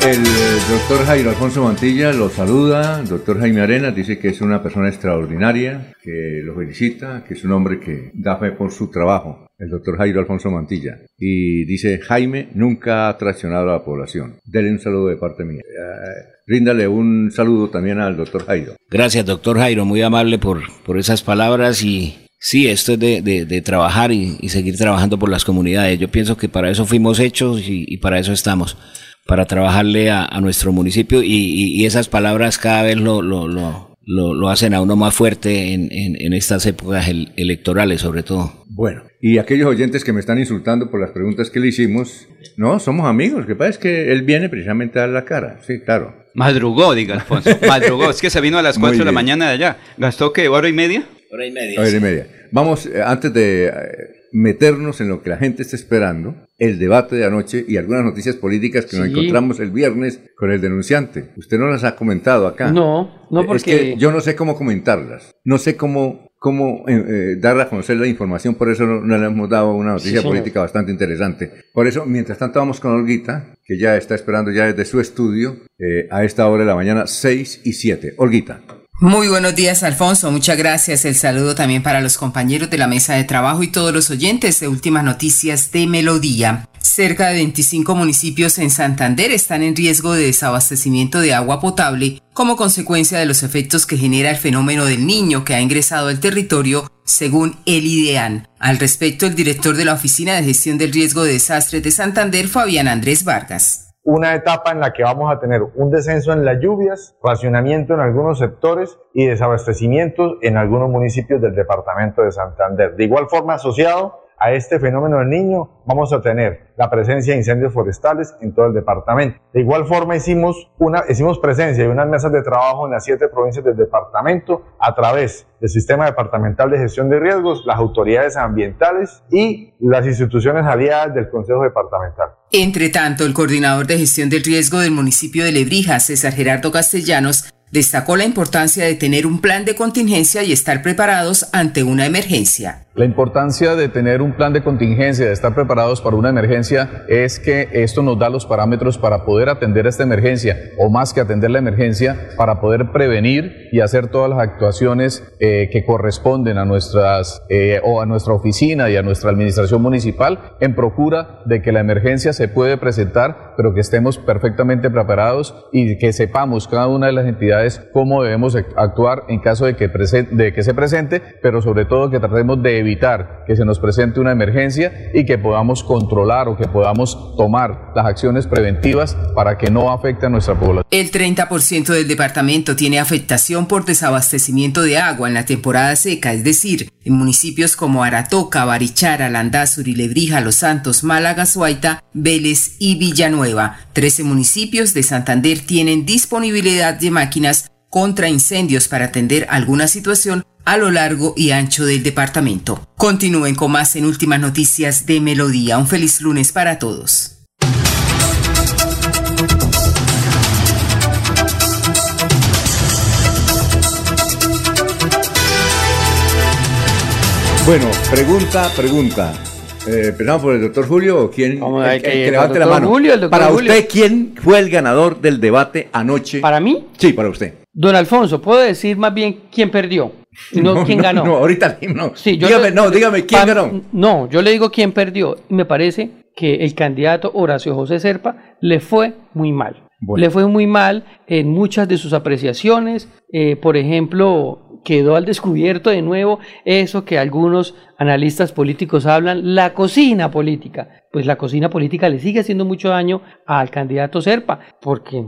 El doctor Jairo Alfonso Mantilla lo saluda, el doctor Jaime Arenas dice que es una persona extraordinaria, que lo felicita, que es un hombre que da fe por su trabajo, el doctor Jairo Alfonso Mantilla. Y dice, Jaime nunca ha traicionado a la población. Dele un saludo de parte mía. Eh, ríndale un saludo también al doctor Jairo. Gracias, doctor Jairo, muy amable por, por esas palabras y sí, esto es de, trabajar y, seguir trabajando por las comunidades. Yo pienso que para eso fuimos hechos y para eso estamos, para trabajarle a, a nuestro municipio y, y- y esas palabras cada vez lo, lo, lo, lo, lo hacen a uno más fuerte en, en, en estas épocas el- electorales, sobre todo. Bueno, y aquellos oyentes que me están insultando por las preguntas que le hicimos, no, somos amigos. Lo que pasa es que él viene precisamente a dar la cara. Sí, claro. Madrugó, diga Alfonso. Madrugó. Es que se vino a las Muy 4 de la mañana de allá. ¿Gastó qué? ¿Hora y media? Hora y media. Hora y media. Vamos, eh, antes de eh, meternos en lo que la gente está esperando, el debate de anoche y algunas noticias políticas que nos Sí. encontramos el viernes con el denunciante. Usted no las ha comentado acá. No, no, porque- Es que yo no sé cómo comentarlas. No sé cómo, cómo eh, eh, dar a conocer la información, por eso no, no le hemos dado una noticia señor. política bastante interesante. Por eso, mientras tanto, vamos con Olguita, que ya está esperando ya desde su estudio eh, a esta hora de la mañana, 6 y 7. Olguita. Muy buenos días, Alfonso. Muchas gracias. El saludo también para los compañeros de la mesa de trabajo y todos los oyentes de Últimas Noticias de Melodía. Cerca de 25 municipios en Santander están en riesgo de desabastecimiento de agua potable como consecuencia de los efectos que genera el fenómeno del niño que ha ingresado al territorio, según el IDEAN. Al respecto, el director de la Oficina de Gestión del Riesgo de Desastres de Santander, Fabián Andrés Vargas. Una etapa en la que vamos a tener un descenso en las lluvias, racionamiento en algunos sectores y desabastecimientos en algunos municipios del departamento de Santander. De igual forma, asociado a este fenómeno del niño, vamos a tener la presencia de incendios forestales en todo el departamento. De igual forma, hicimos, una, hicimos presencia de unas mesas de trabajo en las siete provincias del departamento a través del Sistema Departamental de Gestión de Riesgos, las autoridades ambientales y las instituciones aliadas del Consejo Departamental. Entre tanto, el coordinador de gestión del riesgo del municipio de Lebrija, César Gerardo Castellanos, destacó la importancia de tener un plan de contingencia y estar preparados ante una emergencia. La importancia de tener un plan de contingencia, de estar preparados para una emergencia, es que esto nos da los parámetros para poder atender esta emergencia, o más que atender la emergencia, para poder prevenir y hacer todas las actuaciones eh, que corresponden a nuestras eh, o a nuestra oficina y a nuestra administración municipal en procura de que la emergencia se puede presentar, pero que estemos perfectamente preparados y que sepamos cada una de las entidades cómo debemos actuar en caso de que, de que se presente, pero sobre todo que tratemos de evitar que se nos presente una emergencia y que podamos controlar o que podamos tomar las acciones preventivas para que no afecte a nuestra población. El 30% del departamento tiene afectación por desabastecimiento de agua en la temporada seca, es decir, en municipios como Aratoca, Barichara, Landazuri, Lebrija, Los Santos, Málaga, Suaita, Vélez y Villanueva. 13 municipios de Santander tienen disponibilidad de máquinas contra incendios para atender alguna situación a lo largo y ancho del departamento. Continúen con más en Últimas Noticias de Melodía. Un feliz lunes para todos. Bueno, pregunta, pregunta. Eh, ¿Empezamos por el doctor Julio o quién? Vamos el, a ver el que levante la mano. Julio, el doctor para Julio. usted, ¿quién fue el ganador del debate anoche? ¿Para mí? Sí, para usted. Don Alfonso, ¿puedo decir más bien quién perdió? No, No, quién no, ganó. no, ahorita no. Sí, yo Dígame, le- no, dígame, ¿quién ganó? No, yo le digo quién perdió. Me parece que el candidato Horacio José Serpa le fue muy mal. Bueno. Le fue muy mal en muchas de sus apreciaciones. Eh, por ejemplo, quedó al descubierto de nuevo eso que algunos analistas políticos hablan, la cocina política. Pues la cocina política le sigue haciendo mucho daño al candidato Serpa, porque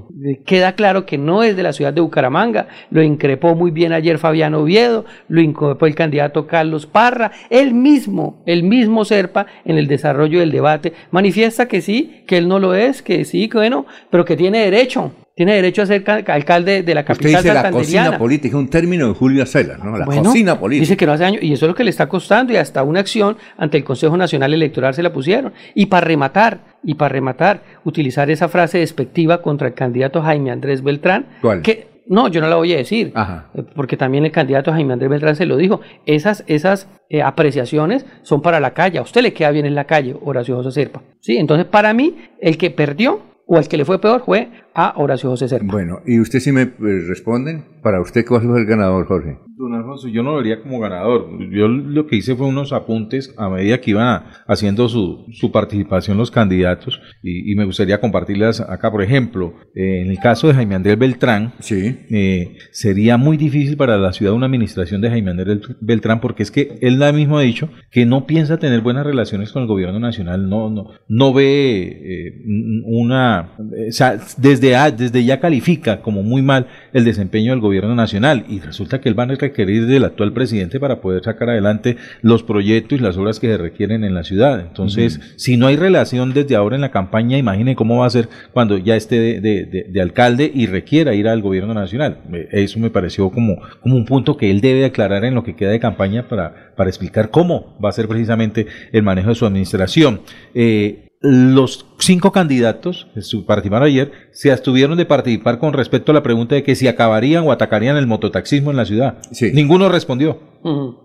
queda claro que no es de la ciudad de Bucaramanga. Lo increpó muy bien ayer Fabián Oviedo, lo increpó el candidato Carlos Parra, él mismo, el mismo Serpa en el desarrollo del debate, manifiesta que sí, que él no lo es, que sí, que bueno, pero que tiene derecho. Tiene derecho a ser ca- alcalde de la Usted capital dice la cocina política, un término de Julio Acela, ¿no? La Bueno, cocina política. Dice que no hace daño y eso es lo que le está costando y hasta una acción ante el Consejo Nacional Electoral se la pusieron. Y para rematar, y para rematar, utilizar esa frase despectiva contra el candidato Jaime Andrés Beltrán. ¿Cuál? Que, no, yo no la voy a decir, eh, porque también el candidato Jaime Andrés Beltrán se lo dijo. Esas, esas eh, apreciaciones son para la calle. A usted le queda bien en la calle, Horacio José Serpa. ¿Sí? Entonces, para mí, el que perdió o el que le fue peor fue a Horacio José Serpa. Bueno, ¿y usted sí me eh, responden? Para usted, ¿cuál fue el ganador, Jorge? Don Alfonso, yo no lo vería como ganador. Yo lo que hice fue unos apuntes a medida que iban a- haciendo su, su participación los candidatos y, y me gustaría compartirlas acá. Por ejemplo, eh, en el caso de Jaime Andrés Beltrán, eh, sería muy difícil para la ciudad una administración de Jaime Andrés Beltrán porque es que él mismo ha dicho que no piensa tener buenas relaciones con el gobierno nacional, no, no, no ve eh, una... o sea, desde desde, desde ya califica como muy mal el desempeño del gobierno nacional y resulta que él va a requerir del actual presidente para poder sacar adelante los proyectos y las obras que se requieren en la ciudad. Entonces, si no hay relación desde ahora en la campaña, imaginen cómo va a ser cuando ya esté de, alcalde y requiera ir al gobierno nacional. Eso me pareció como, como un punto que él debe aclarar en lo que queda de campaña para, para explicar cómo va a ser precisamente el manejo de su administración. Eh, los cinco candidatos que participaron ayer se abstuvieron de participar con respecto a la pregunta de que si acabarían o atacarían el mototaxismo en la ciudad. Ninguno respondió.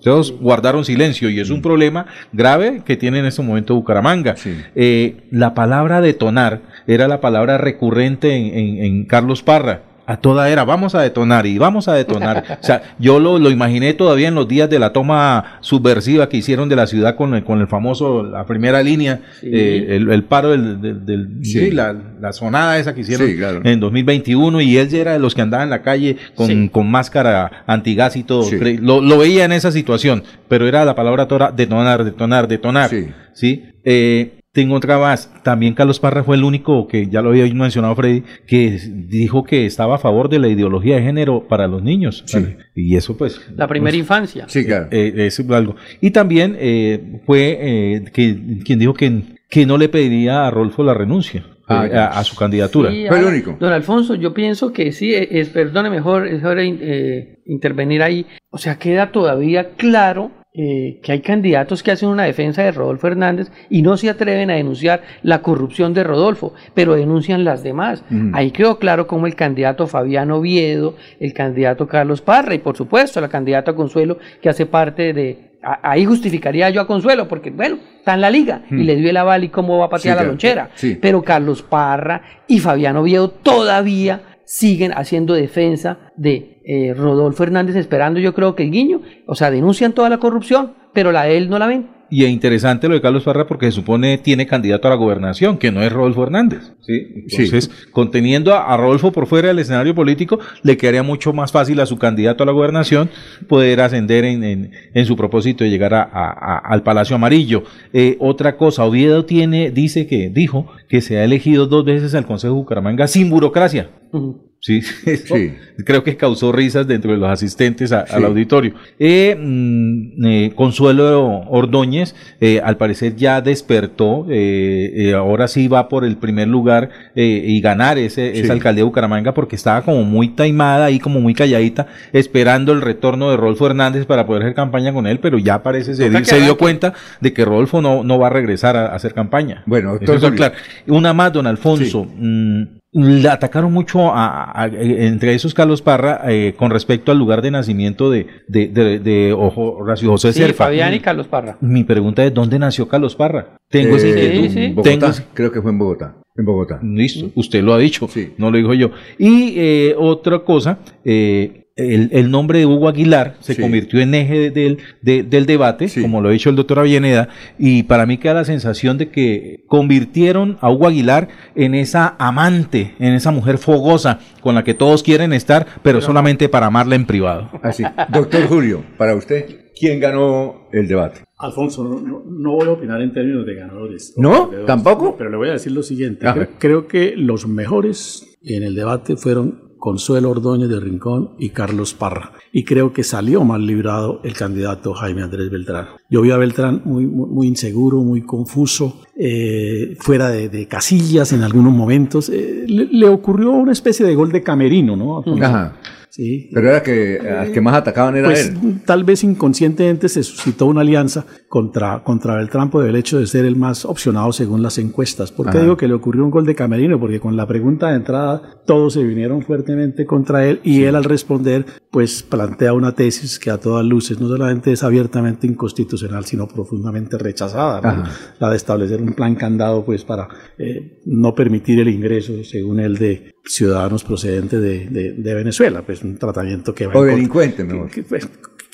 Todos guardaron silencio y es un problema grave que tiene en este momento Bucaramanga. Eh, la palabra detonar era la palabra recurrente en Carlos Parra a toda era, vamos a detonar y vamos a detonar. o sea, yo lo, lo, imaginé todavía en los días de la toma subversiva que hicieron de la ciudad con el, con el famoso, la primera línea, eh, el, paro del, del, sí. la, la, sonada esa que hicieron en 2021 y él ya era de los que andaba en la calle con, con máscara antigás y todo. Lo, lo, veía en esa situación, pero era la palabra toda detonar, detonar, detonar. Sí. Eh, tengo otra más. También Carlos Parra fue el único que, ya lo había mencionado Freddy, que dijo que estaba a favor de la ideología de género para los niños. Y eso pues... La primera pues, infancia. Sí, claro. Eh, es algo. Y también eh, fue eh, que, quien dijo que, que no le pediría a Rolfo la renuncia. Ah, a, su candidatura. fue el único. Don Alfonso, yo pienso que sí, es, perdone, mejor, es hora intervenir ahí. O sea, queda todavía claro eh, que hay candidatos que hacen una defensa de Rodolfo Hernández y no se atreven a denunciar la corrupción de Rodolfo, pero denuncian las demás. Ahí quedó claro como el candidato Fabiano Oviedo, el candidato Carlos Parra y por supuesto la candidata Consuelo que hace parte de... ahí justificaría yo a Consuelo porque, bueno, está en la liga y le dio el aval y cómo va a patear la lonchera. Pero Carlos Parra y Fabiano Oviedo todavía siguen haciendo defensa de eh, Rodolfo Hernández, esperando yo creo que el guiño, o sea, denuncian toda la corrupción, pero la de él no la ven. Y es interesante lo de Carlos Parra porque se supone tiene candidato a la gobernación, que no es Rodolfo Hernández. ¿sí? Entonces, conteniendo a, Rodolfo por fuera del escenario político, le quedaría mucho más fácil a su candidato a la gobernación poder ascender en, en, su propósito de llegar a, al Palacio Amarillo. Eh, otra cosa, Oviedo tiene, dice que, dijo que se ha elegido dos veces al Consejo de Bucaramanga sin burocracia. Sí, creo que causó risas dentro de los asistentes al auditorio. Eh, mm, eh, Consuelo Ordóñez, eh, al parecer ya despertó, ahora sí va por el primer lugar y ganar ese, esa alcaldía de Bucaramanga porque estaba como muy taimada y como muy calladita, esperando el retorno de Rolfo Hernández para poder hacer campaña con él, pero ya parece se, se dio cuenta de que Rolfo no, no va a regresar a, hacer campaña. Bueno, entonces, claro. Una más, don Alfonso. Mm, le atacaron mucho a, entre esos Carlos Parra eh, con respecto al lugar de nacimiento de, de, de, Ojo, Horacio José sí, Fabián y Carlos Parra. Mi pregunta es, ¿dónde nació Carlos Parra? Tengo ese eh, Bogotá, creo que fue en Bogotá. En Bogotá. Listo, usted lo ha dicho, no lo digo yo. Y eh, otra cosa, eh, el, nombre de Hugo Aguilar se convirtió en eje del, del debate, como lo ha dicho el doctor Avellaneda, y para mí queda la sensación de que convirtieron a Hugo Aguilar en esa amante, en esa mujer fogosa con la que todos quieren estar, pero, solamente para amarla en privado. Así. Doctor Julio, para usted, ¿quién ganó el debate? Alfonso, no, voy a opinar en términos de ganadores. ¿No? ¿Tampoco? Pero le voy a decir lo siguiente. creo que los mejores en el debate fueron Consuelo Ordóñez de Rincón y Carlos Parra. Y creo que salió mal librado el candidato Jaime Andrés Beltrán. Yo vi a Beltrán muy, muy, inseguro, muy confuso, eh, fuera de, casillas en algunos momentos. Eh, le, ocurrió una especie de gol de camerino, ¿no? Ajá. Pero era que al que más atacaban era pues, él. Tal vez inconscientemente se suscitó una alianza contra, contra Beltrán por el hecho de ser el más opcionado según las encuestas. ¿Por qué digo que le ocurrió un gol de Camerino? Porque con la pregunta de entrada todos se vinieron fuertemente contra él y él al responder pues plantea una tesis que a todas luces no solamente es abiertamente inconstitucional sino profundamente rechazada. La de establecer un plan candado pues para eh, no permitir el ingreso según él de ciudadanos procedentes de, de, Venezuela, pues un tratamiento que va o delincuente, que,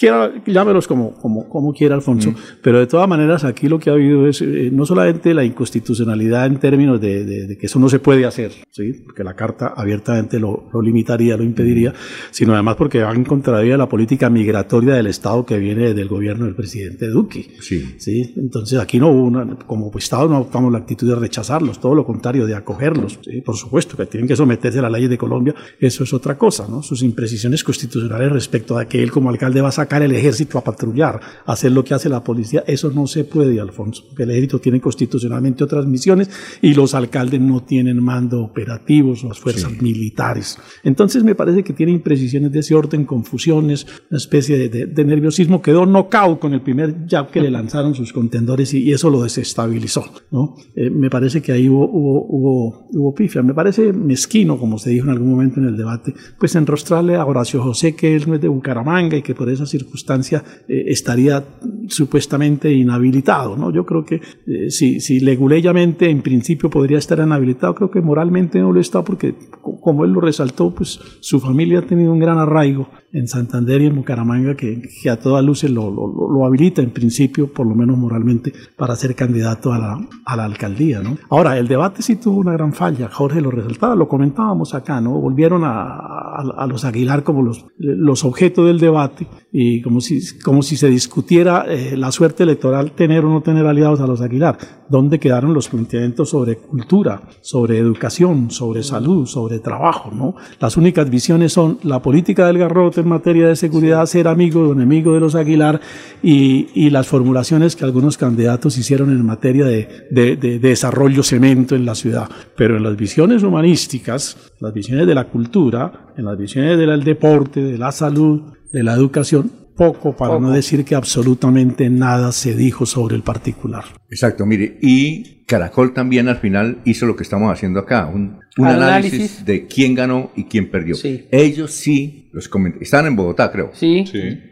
quiera, llámelos como, como, como quiera Alfonso, pero de todas maneras aquí lo que ha habido es eh, no solamente la inconstitucionalidad en términos de, de- de que eso no se puede hacer, ¿sí? porque la carta abiertamente lo, lo limitaría, lo impediría, sino además porque va en contravía la política migratoria del Estado que viene del gobierno del presidente Duque. Sí. ¿sí? Entonces aquí no hubo una, como Estado no adoptamos la actitud de rechazarlos, todo lo contrario, de acogerlos. ¿sí? Por supuesto que tienen que someterse a las leyes de Colombia, eso es otra cosa, ¿no? Sus imprecisiones constitucionales respecto a que él como alcalde va a sacar el ejército a patrullar, hacer lo que hace la policía, eso no se puede, Alfonso, porque el ejército tiene constitucionalmente otras misiones y los alcaldes no tienen mando operativos o las fuerzas militares. Entonces me parece que tiene imprecisiones de ese orden, confusiones, una especie de, de- de nerviosismo, quedó knockout con el primer jab que le lanzaron sus contendores y, y eso lo desestabilizó, ¿no? Eh, me parece que ahí hubo, hubo, hubo, hubo pifia, me parece mezquino, como se dijo en algún momento en el debate, pues enrostrarle a Horacio José que él no es de Bucaramanga y que por esa circunstancia eh, estaría supuestamente inhabilitado, ¿no? Yo creo que eh, si, si leguleyamente en principio podría estar inhabilitado, creo que moralmente no lo está porque, co- como él lo resaltó, pues su familia ha tenido un gran arraigo en Santander y en Bucaramanga que, a todas luces lo, habilita en principio, por lo menos moralmente, para ser candidato a la, alcaldía, ¿no? Ahora, el debate sí tuvo una gran falla, Jorge lo resaltaba, lo comentábamos acá, ¿no? Volvieron a los Aguilar como los, los objetos del debate y como si, como si se discutiera eh, la suerte electoral tener o no tener aliados a los Aguilar. ¿Dónde quedaron los planteamientos sobre cultura, sobre educación, sobre salud, sobre trabajo? ¿no? Las únicas visiones son la política del garrote en materia de seguridad, ser amigo o enemigo de los Aguilar y, y las formulaciones que algunos candidatos hicieron en materia de, de- de desarrollo cemento en la ciudad. Pero en las visiones humanísticas, las visiones de la cultura, en las visiones del deporte, de la salud, de la educación, poco para no decir que absolutamente nada se dijo sobre el particular. Exacto, mire, y Caracol también al final hizo lo que estamos haciendo acá, un, un análisis, Análisis. de quién ganó y quién perdió. Sí. Ellos sí, los estaban en Bogotá, creo. Sí.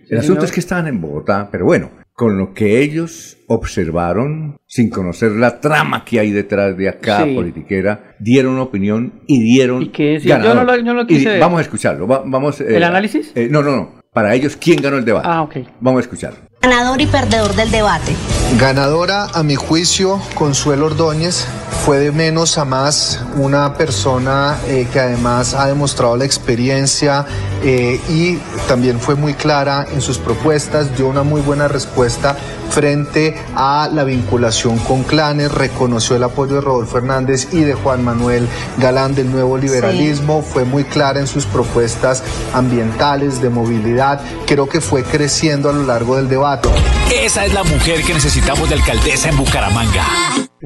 El asunto es que estaban en Bogotá, pero bueno, con lo que ellos observaron, sin conocer la trama que hay detrás de acá, Sí. politiquera, dieron una opinión y dieron. ¿Y qué decía? ganador. Yo no lo- yo no lo Y quise ver. vamos a escucharlo. va- vamos, eh, ¿El análisis? eh, no, no, no. Para ellos, ¿quién ganó el debate? Ah, ok. Vamos a escucharlo. Ganador y perdedor del debate. Ganadora, a mi juicio, Consuelo Ordóñez fue de menos a más una persona eh, que además ha demostrado la experiencia eh, y también fue muy clara en sus propuestas, dio una muy buena respuesta frente a la vinculación con clanes, reconoció el apoyo de Rodolfo Hernández y de Juan Manuel Galán del nuevo liberalismo, fue muy clara en sus propuestas ambientales, de movilidad, creo que fue creciendo a lo largo del debate. Esa es la mujer que necesitamos de alcaldesa en Bucaramanga.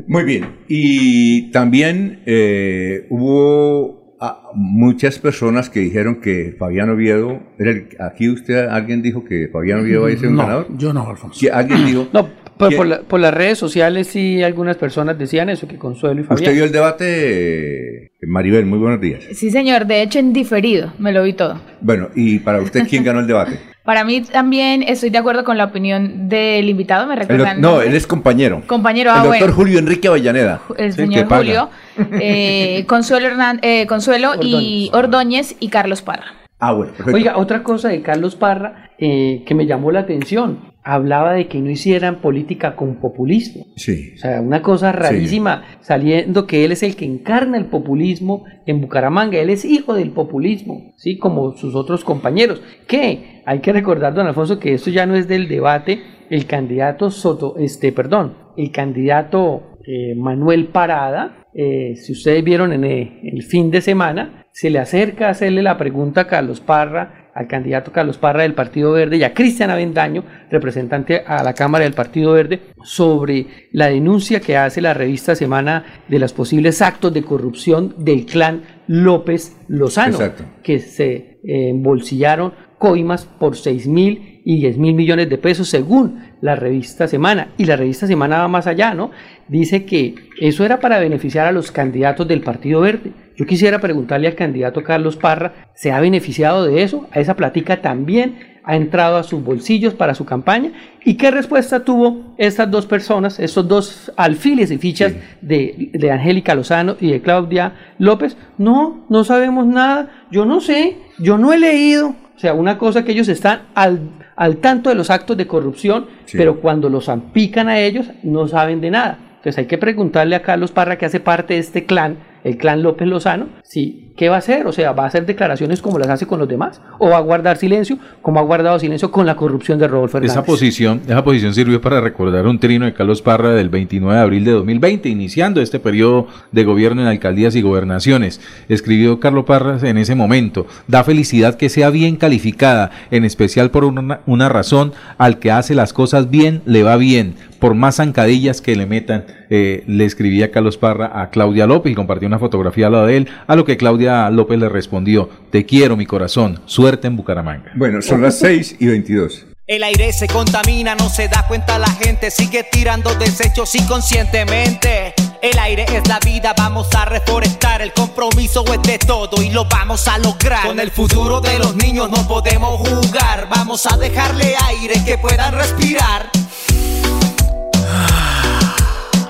Muy bien. Y también eh, hubo ah, muchas personas que dijeron que Fabián Oviedo, era el- aquí usted, alguien dijo que Fabián Oviedo iba a ser un No, ganador. yo no, Alfonso. Que alguien dijo. No, pero que- por, la- por las redes sociales sí algunas personas decían eso, que Consuelo y Fabián. Usted vio el debate, eh, Maribel, muy buenos días. Sí, señor, de hecho en diferido, me lo vi todo. Bueno, y para usted, ¿quién ganó el debate? Para mí también estoy de acuerdo con la opinión del invitado, me recuerdan. no, él es compañero. Compañero, el ah, doctor bueno. Julio Enrique Avellaneda. el señor. Julio, eh, Consuelo, Hernán- eh, Consuelo y Ordóñez y Carlos Parra. Ah, bueno, perfecto. Oiga, otra cosa de Carlos Parra eh, que me llamó la atención. Hablaba de que no hicieran política con populismo. Sí. O sea, una cosa rarísima, saliendo que él es el que encarna el populismo en Bucaramanga, él es hijo del populismo, ¿sí? Como sus otros compañeros. Que hay que recordar, don Alfonso, que esto ya no es del debate, el candidato Soto, este, perdón, el candidato eh, Manuel Parada, eh, si ustedes vieron en el fin de semana, se le acerca a hacerle la pregunta a Carlos Parra, al candidato Carlos Parra del Partido Verde y a Cristian Avendaño, representante a la Cámara del Partido Verde, sobre la denuncia que hace la revista Semana de los posibles actos de corrupción del clan López Lozano, Exacto. que se eh, embolsillaron coimas por 6 mil y 10 mil millones de pesos según la revista Semana. Y la revista Semana va más allá, ¿no? Dice que eso era para beneficiar a los candidatos del Partido Verde. Yo quisiera preguntarle al candidato Carlos Parra, ¿se ha beneficiado de eso? ¿A esa platica también ha entrado a sus bolsillos para su campaña? ¿Y qué respuesta tuvo estas dos personas, estos dos alfiles y fichas de, de Angélica Lozano y de Claudia López? No, no sabemos nada, yo no sé, yo no he leído. O sea, una cosa que ellos están al, al tanto de los actos de corrupción, Sí. pero cuando los ampican a ellos no saben de nada. Entonces hay que preguntarle a Carlos Parra, que hace parte de este clan, el clan López Lozano, sí, ¿qué va a hacer? O sea, ¿va a hacer declaraciones como las hace con los demás? ¿O va a guardar silencio como ha guardado silencio con la corrupción de Rodolfo Hernández? Esa posición, esa posición sirvió para recordar un trino de Carlos Parra del 29 de abril de 2020, iniciando este periodo de gobierno en alcaldías y gobernaciones. Escribió Carlos Parra en ese momento, da felicidad que sea bien calificada, en especial por una, una razón, al que hace las cosas bien, le va bien, por más zancadillas que le metan, eh, le escribía Carlos Parra a Claudia López y compartió una fotografía al lado de él, a lo que Claudia López le respondió, te quiero mi corazón, suerte en Bucaramanga. Bueno, son las 6 y 22. El aire se contamina, no se da cuenta la gente, sigue tirando desechos inconscientemente. El aire es la vida, vamos a reforestar, el compromiso es de todo y lo vamos a lograr. Con el futuro de los niños no podemos jugar, vamos a dejarle aire que puedan respirar.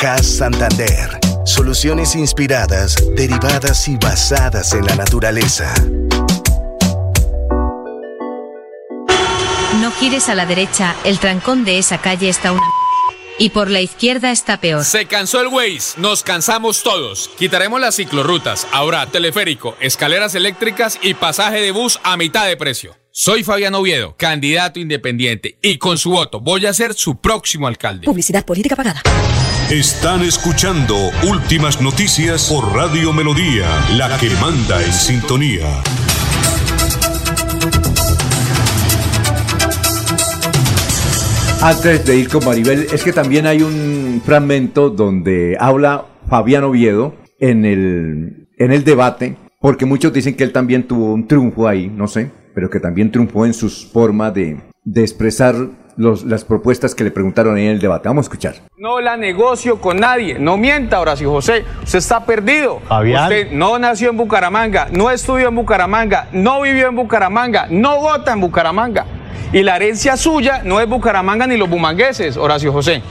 CAS Santander. Soluciones inspiradas, derivadas y basadas en la naturaleza. No gires a la derecha, el trancón de esa calle está una... Y por la izquierda está peor. Se cansó el Waze, nos cansamos todos. Quitaremos las ciclorrutas, ahora teleférico, escaleras eléctricas y pasaje de bus a mitad de precio. Soy Fabián Oviedo, candidato independiente, y con su voto voy a ser su próximo alcalde. Publicidad política pagada. Están escuchando Últimas Noticias por Radio Melodía, la que manda en sintonía. Antes de ir con Maribel, es que también hay un fragmento donde habla Fabián Oviedo en el, en el debate, porque muchos dicen que él también tuvo un triunfo ahí, no sé, pero que también triunfó en sus formas de, de expresar los, las propuestas que le preguntaron ahí en el debate. Vamos a escuchar. No la negocio con nadie. No mienta, Horacio José. Usted está perdido. Fabián. Usted no nació en Bucaramanga, no estudió en Bucaramanga, no vivió en Bucaramanga, no vota en Bucaramanga. Y la herencia suya no es Bucaramanga ni los bumangueses, Horacio José.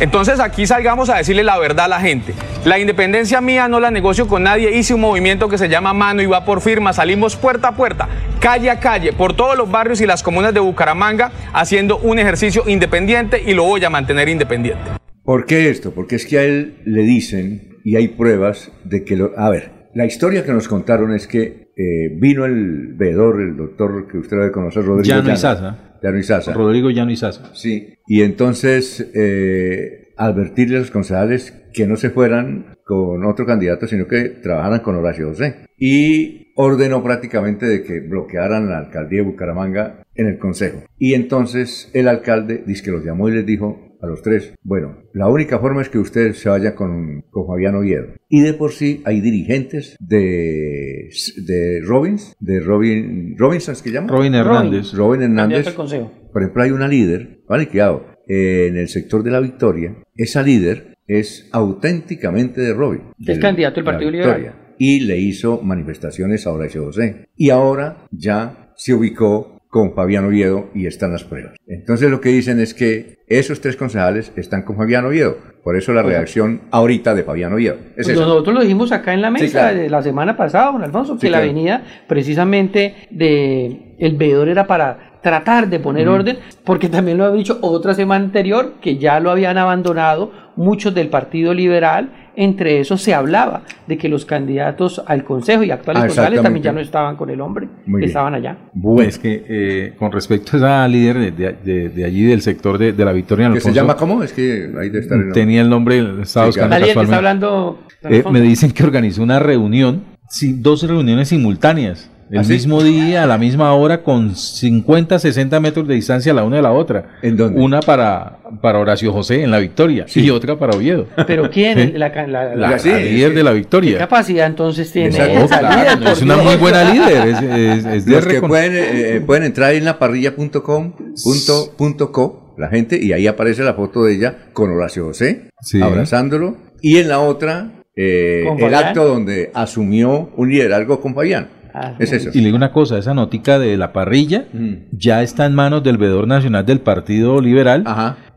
Entonces aquí salgamos a decirle la verdad a la gente. La independencia mía no la negocio con nadie. Hice un movimiento que se llama Mano y va por firma. Salimos puerta a puerta, calle a calle, por todos los barrios y las comunas de Bucaramanga, haciendo un ejercicio independiente y lo voy a mantener independiente. ¿Por qué esto? Porque es que a él le dicen, y hay pruebas de que lo... A ver, la historia que nos contaron es que eh, vino el veedor, el doctor que usted debe conocer, Rodrigo Llano Llano. Llano Izaza. Rodrigo Llano Izaza. Sí, y entonces eh, advertirle a los concejales que no se fueran con otro candidato, sino que trabajaran con Horacio José. Y ordenó prácticamente de que bloquearan la alcaldía de Bucaramanga en el consejo. Y entonces el alcalde dice que los llamó y les dijo a los tres, bueno, la única forma es que usted se vaya con, con Fabián Oviedo. Y de por sí hay dirigentes de, de Robbins, de Robin, Robinson, ¿es que llama? Robin Hernández. Robin Hernández. Consejo. Por ejemplo, hay una líder, vale, cuidado, eh, en el sector de la Victoria, esa líder es auténticamente de Robin. Es del- candidato del Partido Victoria. Liberal. Y le hizo manifestaciones a Horacio José. Y ahora ya se ubicó con Fabián Oviedo y están las pruebas. Entonces lo que dicen es que esos tres concejales están con Fabián Oviedo. Por eso la reacción ahorita de Fabián Oviedo. Es Pues nosotros lo dijimos acá en la mesa Sí, claro. de la semana pasada, don Alfonso, que Sí, la claro. venida precisamente de el veedor era para tratar de poner orden, porque también lo había dicho otra semana anterior, que ya lo habían abandonado muchos del Partido Liberal, entre esos se hablaba de que los candidatos al Consejo y actuales Ah, concejales también ya no estaban con el hombre, Muy que bien. estaban allá. Bueno, es que eh, con respecto a esa líder de, de- de- de allí del sector de, de la Victoria, ¿Que se llama cómo? Es que ahí debe estar el tenía el nombre, estaba Sí, buscando está hablando... Eh, me dicen que organizó una reunión, sí, dos reuniones simultáneas, el ¿Ah, sí? mismo día, a la misma hora, con 50, 60 metros de distancia la una de la otra. ¿En dónde? Una para, para Horacio José en la Victoria y otra para Oviedo. Pero ¿quién? Sí. La, la- la- La, la- la líder de la ¿Qué Victoria. capacidad entonces tiene esa claro, líder, no, es una muy buena líder. Es, es- es de Los que pueden, eh, eh, pueden entrar en la parrilla.com, punto, punto co, la gente, y ahí aparece la foto de ella con Horacio José, Sí. abrazándolo, y en la otra, eh, ¿Con el acto donde asumió un liderazgo con Fabián. Ah, es eso. Y le digo una cosa, esa notica de la parrilla ya está en manos del veedor nacional del Partido Liberal.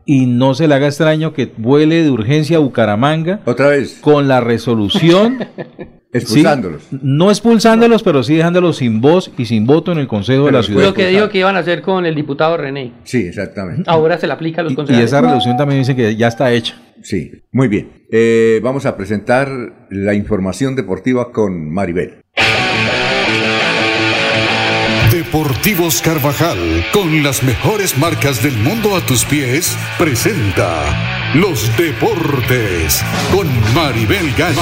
Y no se le haga extraño que vuele de urgencia a Bucaramanga. Otra vez. Con la resolución Expulsándolos. Sí, no expulsándolos, pero sí dejándolos sin voz y sin voto en el Consejo de la Ciudad. Lo que dijo que iban a hacer con el diputado René. Sí, exactamente. Ahora se le aplica a los Y concejales. esa resolución también dice que ya está hecha. Sí, muy bien. Eh, vamos a presentar la información deportiva con Maribel. Deportivos Carvajal, con las mejores marcas del mundo a tus pies, presenta Los Deportes con Maribel Gallo.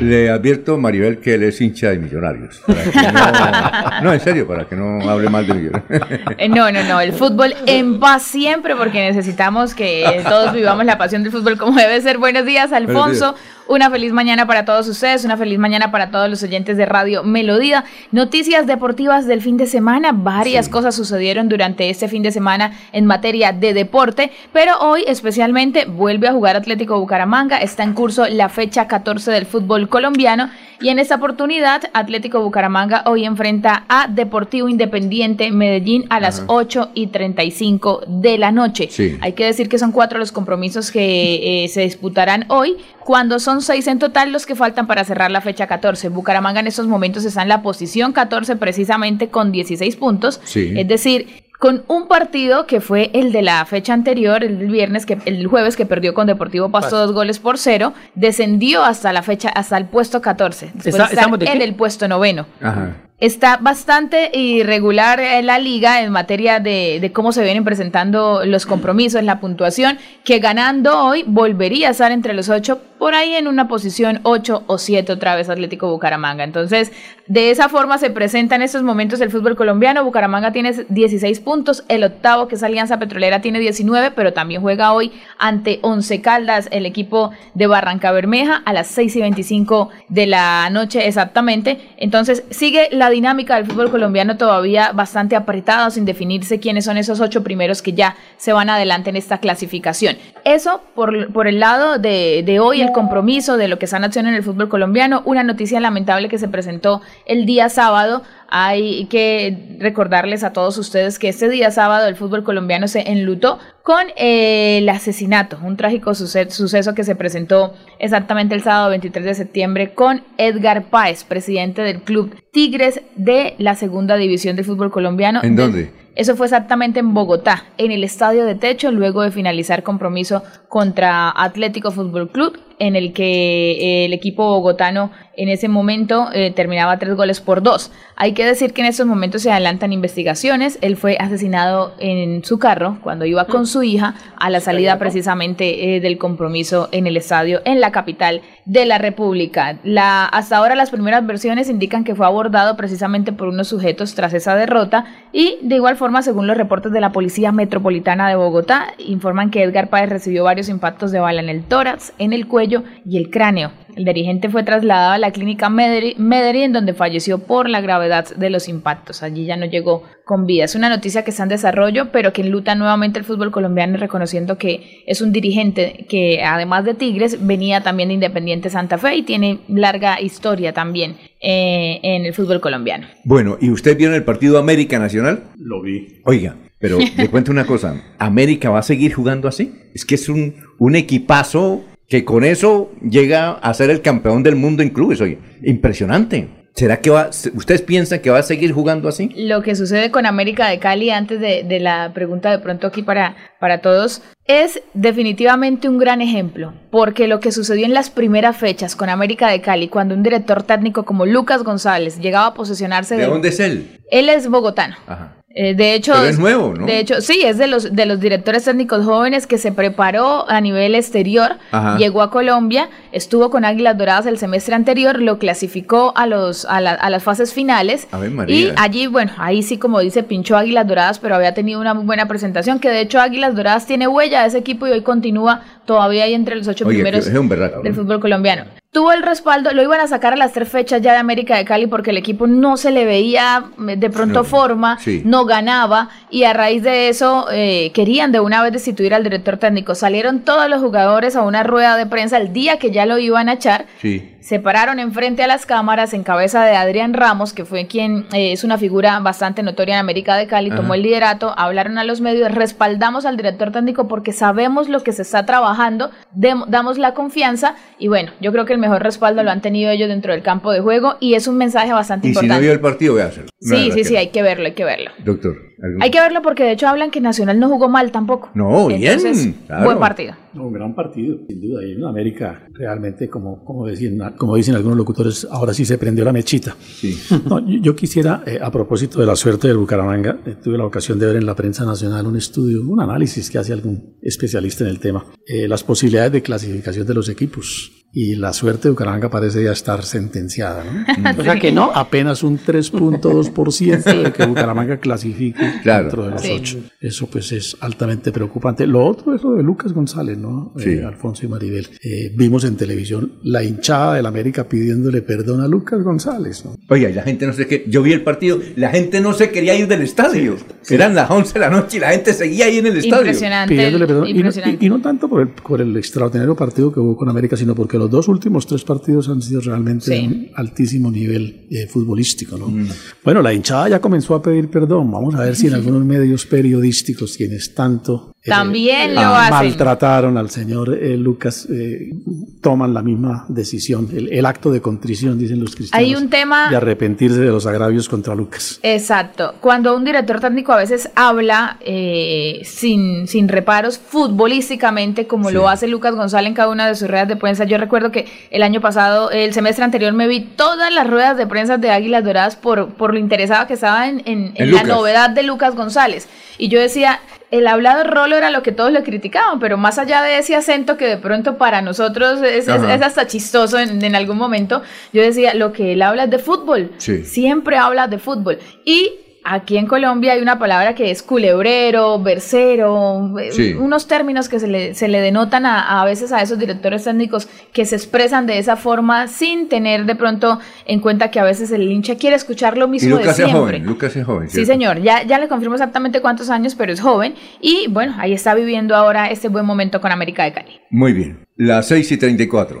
Le advierto, Maribel, que él es hincha de millonarios. para que no, no, en serio, para que no hable mal de millonarios. Eh, No, no, no, el fútbol en paz siempre porque necesitamos que todos vivamos la pasión del fútbol como debe ser. Buenos días, Alfonso. Una feliz mañana para todos ustedes, una feliz mañana para todos los oyentes de Radio Melodía. Noticias deportivas del fin de semana. Varias cosas sucedieron durante este fin de semana en materia de deporte, pero hoy especialmente vuelve a jugar Atlético Bucaramanga. Está en curso la fecha 14 del fútbol colombiano y en esta oportunidad Atlético Bucaramanga hoy enfrenta a Deportivo Independiente Medellín a las 8 y 35 de la noche. Sí. Hay que decir que son cuatro los compromisos que eh, se disputarán hoy, cuando son seis en total los que faltan para cerrar la fecha 14. Bucaramanga en estos momentos está en la posición 14 precisamente con 16 puntos, Sí. es decir, con un partido que fue el de la fecha anterior, el viernes, que el jueves que perdió con Deportivo Pasto dos goles por cero, descendió hasta la fecha, hasta el puesto 14, después Está- de estar ¿estamos de en qué? el puesto noveno. Ajá. Está bastante irregular eh, la liga en materia de, cómo se vienen presentando los compromisos, la puntuación, que ganando hoy volvería a estar entre los ocho, por ahí en una posición 8 o 7 otra vez Atlético Bucaramanga. Entonces, de esa forma se presenta en estos momentos el fútbol colombiano. Bucaramanga tiene 16 puntos, el octavo que es Alianza Petrolera tiene 19, pero también juega hoy ante Once Caldas, el equipo de Barranca Bermeja, a las 6 y 25 de la noche exactamente. Entonces, sigue la dinámica del fútbol colombiano todavía bastante apretada, sin definirse quiénes son esos ocho primeros que ya se van adelante en esta clasificación. Eso por, por el lado de, de hoy, el compromiso de lo que está en en el fútbol colombiano. Una noticia lamentable que se presentó el día sábado. Hay que recordarles a todos ustedes que este día sábado el fútbol colombiano se enlutó con eh, el asesinato, un trágico suce- suceso que se presentó exactamente el sábado 23 de septiembre con Edgar Páez, presidente del club Tigres de la segunda división del fútbol colombiano. ¿En De- dónde? Eso fue exactamente en Bogotá, en el estadio de techo, luego de finalizar compromiso contra Atlético Fútbol Club, en el que eh, el equipo bogotano en ese momento eh, terminaba tres goles por dos. Hay que decir que en estos momentos se adelantan investigaciones. Él fue asesinado en su carro cuando iba con su hija a la salida precisamente eh, del compromiso en el estadio en la capital de la República. La, hasta ahora las primeras versiones indican que fue abordado precisamente por unos sujetos tras esa derrota y de igual forma, según los reportes de la Policía Metropolitana de Bogotá, informan que Edgar Páez recibió varios impactos de bala en el tórax, en el cuello y el cráneo. El dirigente fue trasladado a la clínica Medellín, donde falleció por la gravedad de los impactos. Allí ya no llegó con vida. Es una noticia que está en desarrollo, pero que enluta nuevamente el fútbol colombiano, reconociendo que es un dirigente que, además de Tigres, venía también de Independiente Santa Fe y tiene larga historia también eh, en el fútbol colombiano. Bueno, ¿y usted vio en el partido América Nacional? Lo vi. Oiga, pero le cuento una cosa. ¿América va a seguir jugando así? Es que es un, un equipazo que con eso llega a ser el campeón del mundo en clubes. Oye, impresionante. ¿Será que va, ustedes piensan que va a seguir jugando así? Lo que sucede con América de Cali, antes de, de la pregunta de pronto aquí para, para todos, es definitivamente un gran ejemplo, porque lo que sucedió en las primeras fechas con América de Cali, cuando un director técnico como Lucas González llegaba a posesionarse ¿De de... dónde es él? Él es bogotano. Ajá. Eh, de hecho, Pero es nuevo, ¿no? De hecho, sí, es de los de los directores técnicos jóvenes que se preparó a nivel exterior, Ajá. llegó a Colombia, estuvo con Águilas Doradas el semestre anterior, lo clasificó a los a, la- a las fases finales Ave María. y allí, bueno, ahí sí como dice pinchó Águilas Doradas, pero había tenido una muy buena presentación, que de hecho Águilas Doradas tiene huella de ese equipo y hoy continúa todavía ahí entre los ocho Oye, primeros berraco, del fútbol colombiano. Tuvo el respaldo, lo iban a sacar a las tres fechas ya de América de Cali porque el equipo no se le veía eh, de pronto No, forma, sí. no ganaba y a raíz de eso eh, querían de una vez destituir al director técnico. Salieron todos los jugadores a una rueda de prensa el día que ya lo iban a echar Sí. se pararon enfrente a las cámaras en cabeza de Adrián Ramos, que fue quien eh, es una figura bastante notoria en América de Cali, tomó el liderato, hablaron a los medios, respaldamos al director técnico porque sabemos lo que se está trabajando, dem- damos la confianza y bueno, yo creo que el mejor respaldo lo han tenido ellos dentro del campo de juego y es un mensaje bastante Y si no importante. vio el partido, véaselo. No, sí, sí, sí, hay que verlo, hay que verlo. Doctor. ¿Algún- Hay que verlo porque de hecho hablan que Nacional no jugó mal tampoco. No, bien, Entonces, claro. buen partido. No, un gran partido, sin duda. Y en América, realmente, como, como, dicen, como dicen algunos locutores, ahora sí se prendió la mechita. No, yo, yo quisiera, eh, a propósito de la suerte del Bucaramanga, eh, tuve la ocasión de ver en la prensa nacional un estudio, un análisis que hace algún especialista en el tema, eh, las posibilidades de clasificación de los equipos. Y la suerte de Bucaramanga parece ya estar sentenciada, ¿no? O sea que no, apenas un 3.2% de que Bucaramanga clasifique dentro de los Sí. ocho. Eso pues es altamente preocupante. Lo otro es lo de Lucas González, ¿no? Sí. Eh, Alfonso y Maribel. Eh, vimos en televisión la hinchada del América pidiéndole perdón a Lucas González, ¿no? Oiga, y la gente no sé qué. Yo vi el partido, la gente no se quería ir del estadio. Eran las 11 de la noche y la gente seguía ahí en el estadio. Impresionante, Pidiéndole perdón. Y no- impresionante. Y, y no tanto por el, por el extraordinario partido que hubo con América, sino porque los dos últimos tres partidos han sido realmente Sí. de un altísimo nivel eh, futbolístico, ¿no? Bueno, la hinchada ya comenzó a pedir perdón. Vamos a ver si en algunos medios periodísticos quienes tanto eh, También lo ah, hacen. maltrataron al señor eh, Lucas eh, toman la misma decisión, el, el acto de contrición, dicen los cristianos, Hay un tema de arrepentirse de los agravios contra Lucas. Exacto. Cuando un director técnico a veces habla eh, sin, sin reparos futbolísticamente, como lo hace Lucas González en cada una de sus ruedas de prensa. Yo recuerdo que el año pasado, el semestre anterior, me vi todas las ruedas de prensa de Águilas Doradas por, por lo interesada que estaba en, en- en la novedad de Lucas González. Y yo decía, el hablado rolo era lo que todos le criticaban, pero más allá de ese acento que de pronto para nosotros es, es- Ajá. es hasta chistoso en, en algún momento, yo decía, lo que él habla es de fútbol. Sí. Siempre habla de fútbol. Y aquí en Colombia hay una palabra que es culebrero, versero, eh, Sí. unos términos que se le, se le denotan a, a veces a esos directores técnicos que se expresan de esa forma sin tener de pronto en cuenta que a veces el hincha quiere escuchar lo Y mismo de Lucas es siempre. joven, Lucas es joven. Sí, señor, ya, ya le confirmo exactamente cuántos años, pero es joven y bueno, ahí está viviendo ahora este buen momento con América de Cali. Muy bien. Las 6 y 34.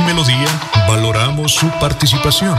En Melodía valoramos su participación.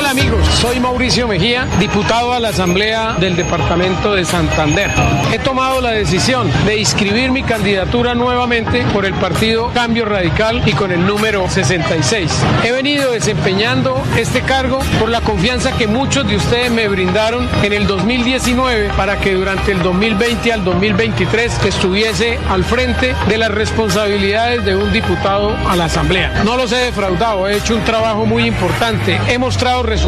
Amigos, soy Mauricio Mejía, diputado a la Asamblea del Departamento de Santander. He tomado la decisión de inscribir mi candidatura nuevamente por el partido Cambio Radical y con el número 66. He venido desempeñando este cargo por la confianza que muchos de ustedes me brindaron en el 2019 para que durante el 2020 al 2023 estuviese al frente de las responsabilidades de un diputado a la Asamblea. No los he defraudado, he hecho un trabajo muy importante. He mostrado resultados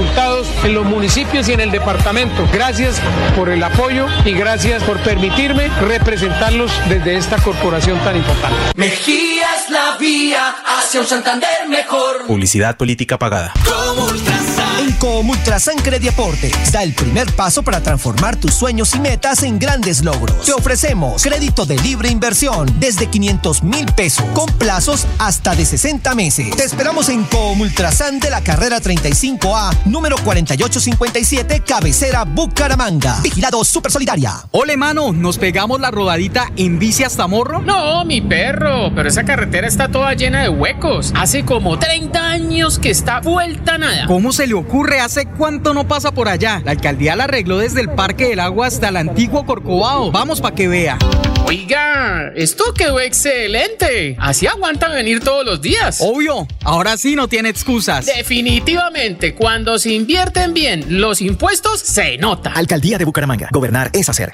en los municipios y en el departamento. Gracias por el apoyo y gracias por permitirme representarlos desde esta corporación tan importante. Mejía es la vía hacia un Santander mejor. Publicidad política pagada. Con Ultrasan Crediaporte da el primer paso para transformar tus sueños y metas en grandes logros. Te ofrecemos crédito de libre inversión desde 500 mil pesos con plazos hasta de 60 meses. Te esperamos en Comultrasan de la carrera 35A, número 4857, cabecera Bucaramanga. Vigilado Super Solidaria. Ole, mano, ¿nos pegamos la rodadita en bici hasta Morro? No, mi perro, pero esa carretera está toda llena de huecos. Hace como 30 años que está vuelta nada. ¿Cómo se le ocurre? ¿Hace cuánto no pasa por allá? La alcaldía la arregló desde el Parque del Agua hasta el antiguo Corcovado. Vamos para que vea. Oiga, esto quedó excelente. Así aguantan venir todos los días. Obvio, ahora sí no tiene excusas. Definitivamente, cuando se invierten bien los impuestos, se nota. Alcaldía de Bucaramanga. Gobernar es hacer.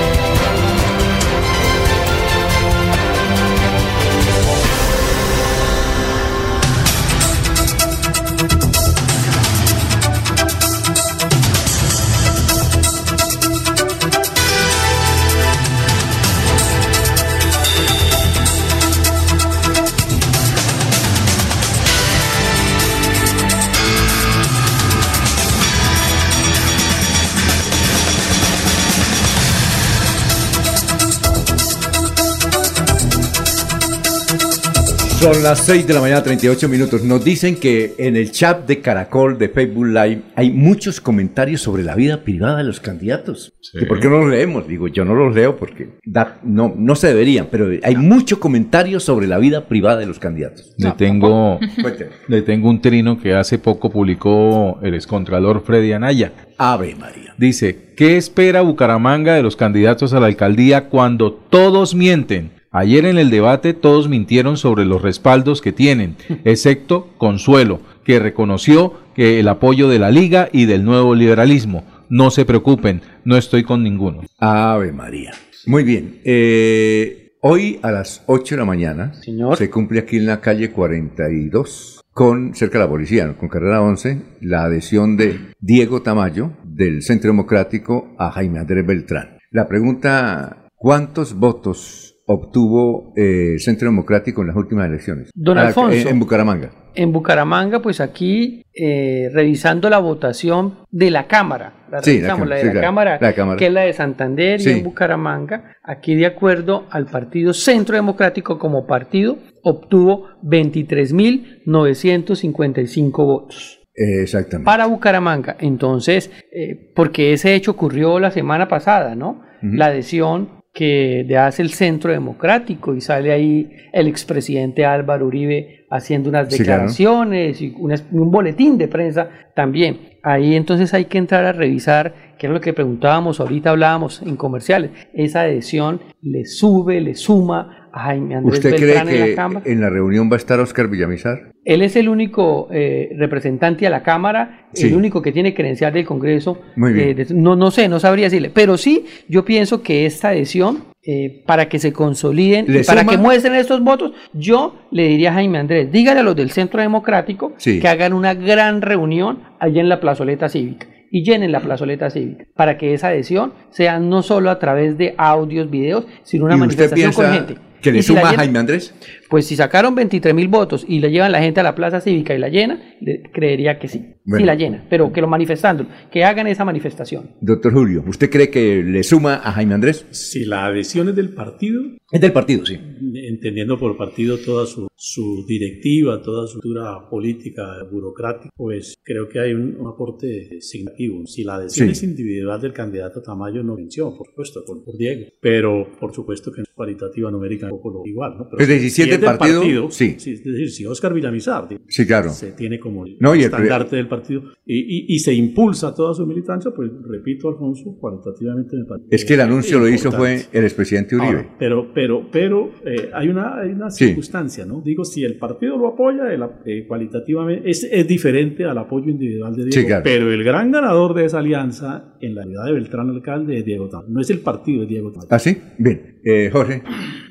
Son las 6 de la mañana, 38 minutos. Nos dicen que en el chat de Caracol de Facebook Live hay muchos comentarios sobre la vida privada de los candidatos. ¿Y por qué no los leemos? Digo, yo no los leo porque da- no, no se deberían, pero hay muchos comentarios sobre la vida privada de los candidatos. Le tengo, le tengo un trino que hace poco publicó el excontralor Freddy Anaya. Ave María. Dice, ¿qué espera Bucaramanga de los candidatos a la alcaldía cuando todos mienten? Ayer en el debate todos mintieron sobre los respaldos que tienen, excepto Consuelo, que reconoció que el apoyo de la Liga y del nuevo liberalismo. No se preocupen, no estoy con ninguno. Ave María. Muy bien. eh, hoy a las 8 de la mañana se cumple aquí en la calle 42 con cerca de la policía, ¿no? con carrera 11, la adhesión de Diego Tamayo del Centro Democrático a Jaime Andrés Beltrán. La pregunta, ¿cuántos votos obtuvo eh, el Centro Democrático en las últimas elecciones? Don Ah, Alfonso. En, Bucaramanga. En Bucaramanga, pues aquí, eh, revisando la votación de la Cámara, la Sí, la revisamos, la, Cámara, de sí, la, claro, cámara, la Cámara. que es la de Santander Sí. y en Bucaramanga, aquí de acuerdo al Partido Centro Democrático como partido, obtuvo 23.955 votos. Exactamente. Para Bucaramanga, entonces, eh, porque ese hecho ocurrió la semana pasada, ¿no? La adhesión que le hace el Centro Democrático y sale ahí el expresidente Álvaro Uribe haciendo unas Sí, claro. declaraciones y unas- un boletín de prensa también. Ahí entonces hay que entrar a revisar, que es lo que preguntábamos ahorita, hablábamos en comerciales, esa adhesión le sube, le suma a Jaime Andrés ¿Usted cree Beltrán en la que Cámara. en la reunión va a estar Oscar Villamizar? Él es el único eh, representante a la Cámara, Sí. el único que tiene credencial del Congreso. Muy bien. Eh, de- no, no sé, no sabría decirle. Pero sí, yo pienso que esta adhesión, eh, para que se consoliden ¿Le y para suma? que muestren estos votos, yo le diría a Jaime Andrés, dígale a los del Centro Democrático Sí. que hagan una gran reunión allá en la plazoleta cívica y llenen la plazoleta cívica para que esa adhesión sea no solo a través de audios, videos, sino una ¿Y usted manifestación con gente. Que le si suma a Jaime Andrés? Pues si sacaron 23 mil votos y le llevan la gente a la plaza cívica y la llena, le- creería que sí. Bueno. Sí la llena, pero que lo manifestando, que hagan esa manifestación. Doctor Julio, ¿usted cree que le suma a Jaime Andrés? Si la adhesión es del partido, Es del partido, sí. entendiendo por partido toda su, su directiva, toda su estructura política, burocrática, pues creo que hay un, un aporte significativo. Si la adhesión Sí. es individual del candidato Tamayo, no venció, por supuesto, por, por Diego. Pero por supuesto que en cualitativa numérica un poco lo igual, ¿no? Pero si es del partido, sí. Es decir, si Oscar Villamizar Sí, claro. se tiene como el No, el estandarte del partido y, y- y se impulsa toda su militancia, pues repito, Alfonso, cualitativamente me parece Es que el anuncio lo hizo fue el expresidente Uribe. Ahora, pero, pero, pero eh, hay una, hay una Sí. circunstancia, ¿no? Digo, si el partido lo apoya, el, eh, cualitativamente es, es diferente al apoyo individual de Diego. Sí, claro. Pero el gran ganador de esa alianza en la unidad de Beltrán Alcalde es Diego Tamayo. No es el partido de Diego Tamayo. ¿Ah, sí? Bien. Eh, Jorge,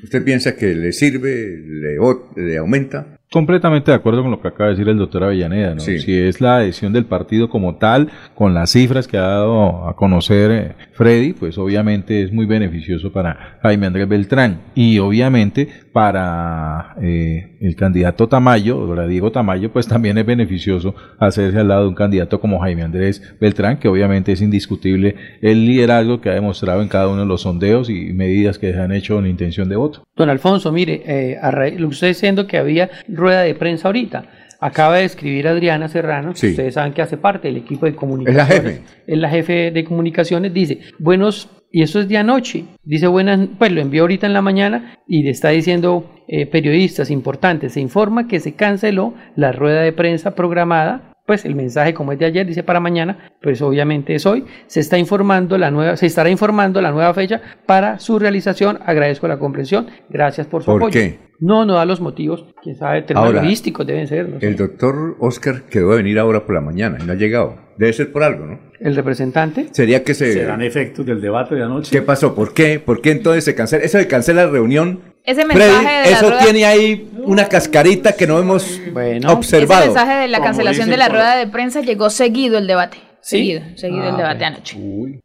¿usted piensa que le sirve, le, le aumenta? Completamente de acuerdo con lo que acaba de decir el doctor Avellaneda, ¿no? Si es la adhesión del partido como tal, con las cifras que ha dado a conocer eh, Freddy, pues obviamente es muy beneficioso para Jaime Andrés Beltrán y obviamente para eh, el candidato Tamayo, para Diego Tamayo, pues también es beneficioso hacerse al lado de un candidato como Jaime Andrés Beltrán, que obviamente es indiscutible el liderazgo que ha demostrado en cada uno de los sondeos y medidas que se han hecho en intención de voto. Don Alfonso, mire, eh, usted diciendo que había rueda de prensa ahorita. Acaba de escribir Adriana Serrano, ustedes saben que hace parte del equipo de comunicaciones. Es la jefe. Es la jefe de comunicaciones, dice, buenos, y eso es de anoche, dice buenas, pues lo envió ahorita en la mañana y le está diciendo eh, periodistas importantes, se informa que se canceló la rueda de prensa programada pues el mensaje como es de ayer dice para mañana, pues obviamente es hoy, se está informando la nueva, se estará informando la nueva fecha para su realización. Agradezco la comprensión, gracias por su ¿Por apoyo. qué? No, no da los motivos, quién sabe, temas logísticos deben ser. no sé. El doctor Oscar quedó de venir ahora por la mañana y no ha llegado. Debe ser por algo, ¿no? El representante. Sería que se... Serán efectos del debate de anoche. ¿Qué pasó? ¿Por qué? ¿Por qué entonces se cancela? Eso de cancela la reunión. Ese Freddy, mensaje de la eso rueda- tiene ahí una cascarita que no hemos Ese observado. mensaje de la cancelación de la rueda de prensa llegó seguido el debate. ¿Sí? Seguido, seguido el Ah, debate anoche.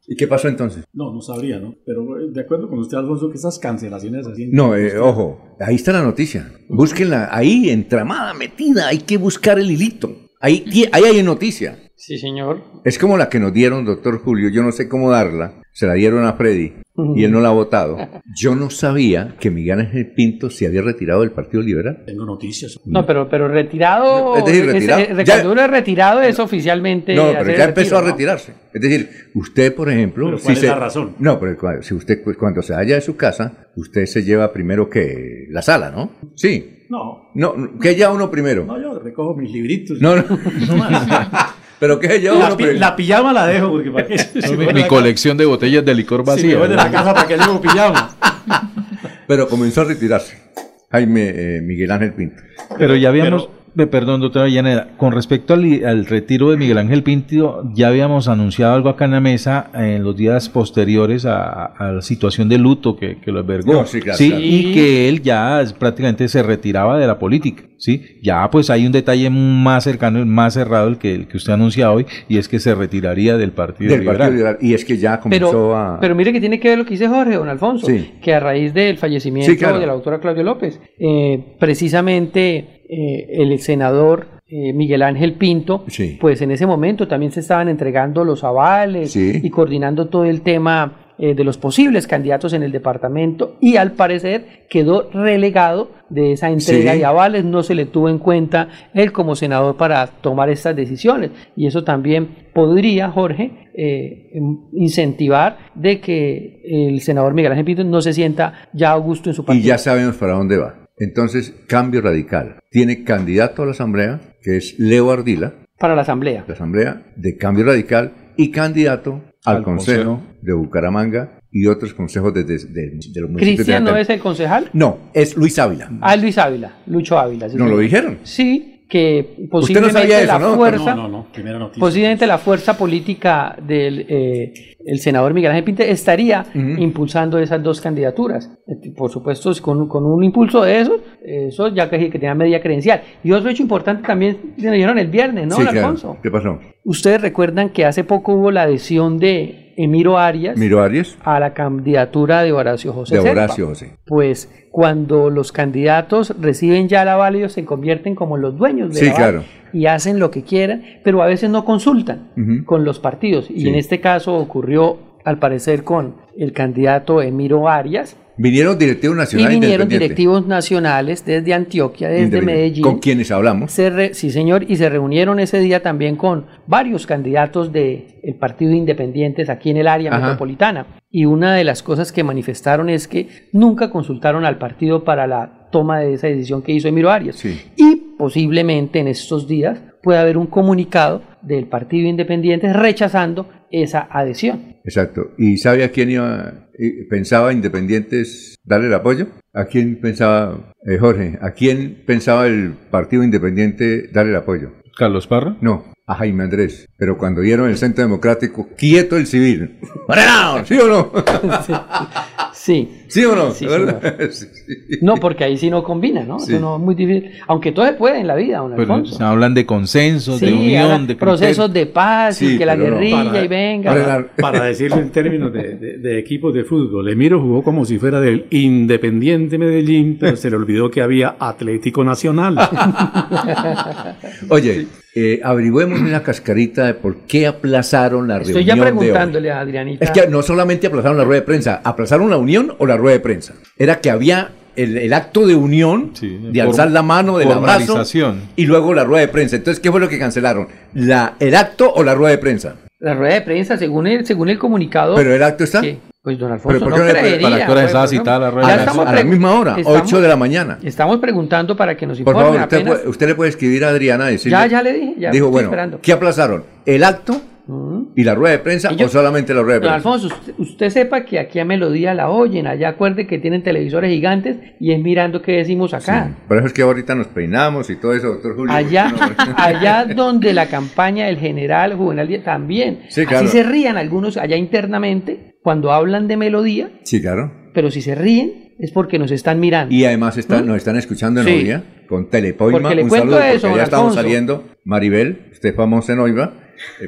¿Y qué pasó entonces? No, no sabría, ¿no? Pero eh, de acuerdo con usted, Alfonso, que esas cancelaciones así... No, eh, ojo, ahí está la noticia. Búsquenla, ahí, entramada, metida, hay que buscar el hilito. Ahí, ahí hay noticia. Sí, señor. Es como la que nos dieron, doctor Julio, yo no sé cómo darla, se la dieron a Freddy y él no la ha votado. Yo no sabía que Miguel Ángel Pinto se había retirado del Partido Liberal. Tengo noticias. No, pero, pero retirado, Es decir, retirado. eh, Ya- cuando uno es retirado es oficialmente. No, pero ya empezó retiro, a ¿no? retirarse. Es decir, usted, por ejemplo... Pero ¿cuál si es se- la razón? No, pero si usted, pues, cuando se vaya de su casa, usted se lleva primero que la sala, ¿no? Sí. No, No, ¿qué lleva uno primero? no, yo recojo mis libritos. No, no. ¿Pero qué lleva la, pi- pijama la dejo porque para qué. Si Mi, colección de botellas de licor casa- Si me vacía. voy de la casa, ¿para qué llevo pijama? Pero comenzó a retirarse. Jaime eh, Miguel Ángel Pinto. Pero ya habíamos, perdón, doctora Villaneda, con respecto al, al retiro de Miguel Ángel Pinto, ya habíamos anunciado algo acá en la mesa en los días posteriores a, a la situación de luto que, que lo albergó. No, sí, claro, claro. y que él ya prácticamente se retiraba de la política. Sí, ya pues hay un detalle más cercano, más cerrado el que, el que usted anuncia hoy, y es que se retiraría del Partido Del Liberal. Partido Liberal. Y es que ya comenzó Pero, a... pero mire que tiene que ver lo que dice Jorge, don Alfonso, Sí. que a raíz del fallecimiento Sí, claro. de la autora Claudio López, eh, precisamente eh, el senador eh, Miguel Ángel Pinto, Sí. pues en ese momento también se estaban entregando los avales Sí. y coordinando todo el tema eh, de los posibles candidatos en el departamento y al parecer quedó relegado de esa entrega Sí. de avales, no se le tuvo en cuenta él como senador para tomar estas decisiones y eso también podría, Jorge, eh, em- incentivar de que el senador Miguel Ángel Pinto no se sienta ya a gusto en su Y partido. ya sabemos para dónde va. Entonces, cambio radical. Tiene candidato a la Asamblea, que es Leo Ardila, Para la asamblea. la Asamblea de Cambio Radical, y candidato al, Al Consejo, de Bucaramanga y otros consejos de, de- de- de los municipios de Cristian no es el concejal. No, es Luis Ávila. Ah, Luis Ávila, Lucho Ávila. sí, ¿No lo dijeron? Sí, que Usted no posiblemente eso, la ¿no? fuerza, No, no, no. Primera noticia. posiblemente la fuerza política del eh, el senador Miguel Ángel Pinto estaría impulsando esas dos candidaturas. Eh, Por supuesto, con, con un impulso de eso, eso ya que, que tenía media credencial. Y otro hecho importante también le dijeron el viernes, ¿no, sí, don claro. Alfonso? ¿Qué pasó? Ustedes recuerdan que hace poco hubo la adhesión de Emiro Arias Miro Arias, a la candidatura de Horacio José de. Horacio José. Pues cuando los candidatos reciben ya el aval, ellos se convierten como los dueños del Sí, aval claro. y hacen lo que quieran, pero a veces no consultan con los partidos. Y Sí. en este caso ocurrió, al parecer, con el candidato Emiro Arias. Vinieron directivos Y nacionales vinieron independientes. directivos nacionales desde Antioquia, desde. Medellín. Con quienes hablamos. Se re- sí, señor, y se reunieron ese día también con varios candidatos del Partido Independientes aquí en el área Ajá. metropolitana. Y una de las cosas que manifestaron es que nunca consultaron al partido para la toma de esa decisión que hizo Emiro Arias. Sí. Y posiblemente en estos días pueda haber un comunicado del Partido Independiente rechazando esa adhesión. Exacto. ¿Y sabe a quién iba, pensaba Independientes darle el apoyo? ¿A quién pensaba, eh, Jorge, a quién pensaba el Partido Independiente darle el apoyo? Carlos Parra. No, a Jaime Andrés. Pero cuando vieron el Centro Democrático, quieto el civil. ¿Sí o no? Sí. ¿Sí o no? Sí, ¿verdad? No, porque ahí sí no combina, ¿no? Sí. Eso no es muy difícil. Aunque todo se puede en la vida, don Pero Alfonso. se hablan de consensos, de Sí, unión, de procesos de paz y Sí, que la no, guerrilla para- y venga. Para, para decirlo en términos de, de- de equipos de fútbol, Emiro jugó como si fuera del Independiente Medellín, pero se le olvidó que había Atlético Nacional. Oye, eh, averigüemos una cascarita de por qué aplazaron la Estoy reunión ya de hoy. preguntándole a Adrianita. Es que no solamente aplazaron la rueda de prensa, aplazaron la unión o la rueda de prensa. Era que había el, el acto de unión, de alzar la mano, del abrazo, formalización. y luego la rueda de prensa. Entonces, ¿qué fue lo que cancelaron? La, ¿El acto o la rueda de prensa? La rueda de prensa, según el, según el comunicado. ¿Pero el acto está? que- Pues don Alfonso, ¿Pero por no qué no creería. para hora pues, estaba no. citada la rueda de prensa? A la misma hora, estamos- 8 de la mañana. Estamos preguntando para que nos Por informen favor, usted, puede- usted le puede escribir a Adriana y decirle. Ya, ya le dije, ya Dijo, estoy bueno, esperando. ¿qué aplazaron? ¿El acto y la rueda de prensa o solamente la rueda de Don prensa? Alfonso, usted, usted sepa que aquí a Melodía la oyen, allá acuerde que tienen televisores gigantes y es mirando qué decimos acá. Por eso es que ahorita nos peinamos y todo eso, doctor Julio. Allá, no- allá donde la campaña del general Juvenal Díaz también. Sí, claro. Así se rían algunos allá internamente cuando hablan de melodía, Sí, claro. pero si se ríen es porque nos están mirando. Y además están, nos están escuchando en Sí. Oiva con Telepoima. Porque le Un cuento saludo eso, porque don allá estamos saliendo. Maribel, usted famosa en Oiva,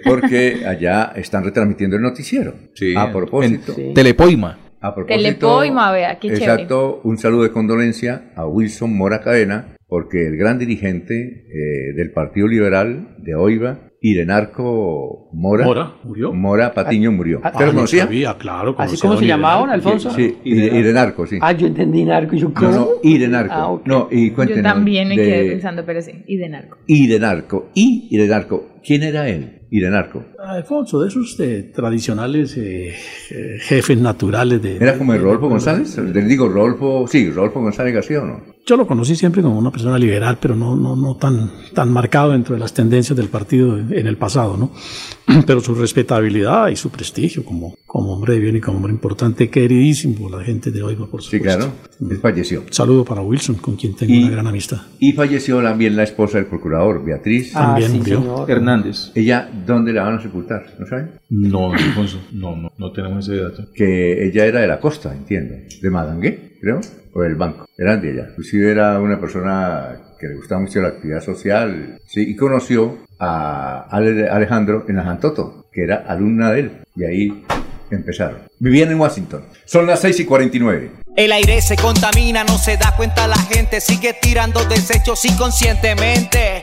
porque allá están retransmitiendo el noticiero. a propósito. en Telepoima. A propósito. Telepoima, vea, qué chévere. Exacto, un saludo de condolencia a Wilson Mora Cadena, porque el gran dirigente eh, del Partido Liberal de Oiva, Irenarco Mora, Mora, murió. Mora Patiño murió. Ah, ¿Usted lo no conocía? sabía, claro. ¿Así como se llamaba, don Irenarco. Alfonso? Sí, Ire- Irenarco, sí. Ah, yo entendí narco. y Yo, No, ¿cómo? no, Irenarco. Ah, ok. No, y Yo cuéntenos. también me de quedé pensando, pero sí, y de narco. Irenarco. Y Irenarco. ¿Quién era él? Irenarco. Alfonso, de esos eh, tradicionales eh, eh, jefes naturales de... ¿Era como el de- Rodolfo de- González? Le digo, Rodolfo, sí, Rodolfo González García o no. Yo lo conocí siempre como una persona liberal, pero no, no, no tan, tan marcado dentro de las tendencias del partido en el pasado, ¿no? Pero su respetabilidad y su prestigio como, como hombre de bien y como hombre importante, queridísimo por la gente de Oiva, por supuesto. Sí, claro. Él falleció. Saludo para Wilson, con quien tengo Y- una gran amistad. Y falleció también la esposa del procurador, Beatriz. Ah, También sí, murió. señor. Hernández. ¿Ella dónde la van a sepultar? ¿No saben? No, Alfonso, no, no, no tenemos ese dato. Que ella era de la costa, entiendo. De Madangué, creo. O del banco. Eran de ella. Inclusive era una persona que le gustaba mucho la actividad social. Sí, y conoció a Ale- Alejandro en Ajantoto, que era alumna de él. Y ahí empezaron. Vivían en Washington. Son las 6 y 49. El aire se contamina, no se da cuenta la gente, sigue tirando desechos inconscientemente.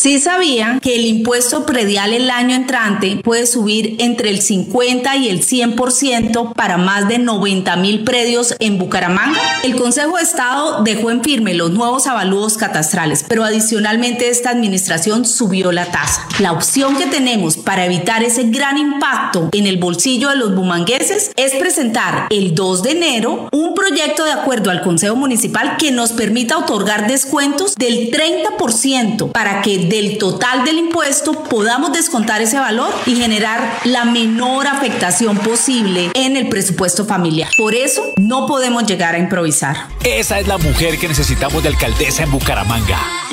Sí sabían que el impuesto predial el año entrante puede subir entre el 50 y el 100% para más de 90 mil predios en Bucaramanga. El Consejo de Estado dejó en firme los nuevos avalúos catastrales, pero adicionalmente esta administración subió la tasa. La opción que tenemos para evitar ese gran impacto en el bolsillo de los bumangueses es presentar el 2 de enero un proyecto de acuerdo al Consejo Municipal que nos permita otorgar descuentos del 30% para que del total del impuesto podamos descontar ese valor y generar la menor afectación posible en el presupuesto familiar. Por eso no podemos llegar a improvisar. Esa es la mujer que necesitamos de alcaldesa en Bucaramanga.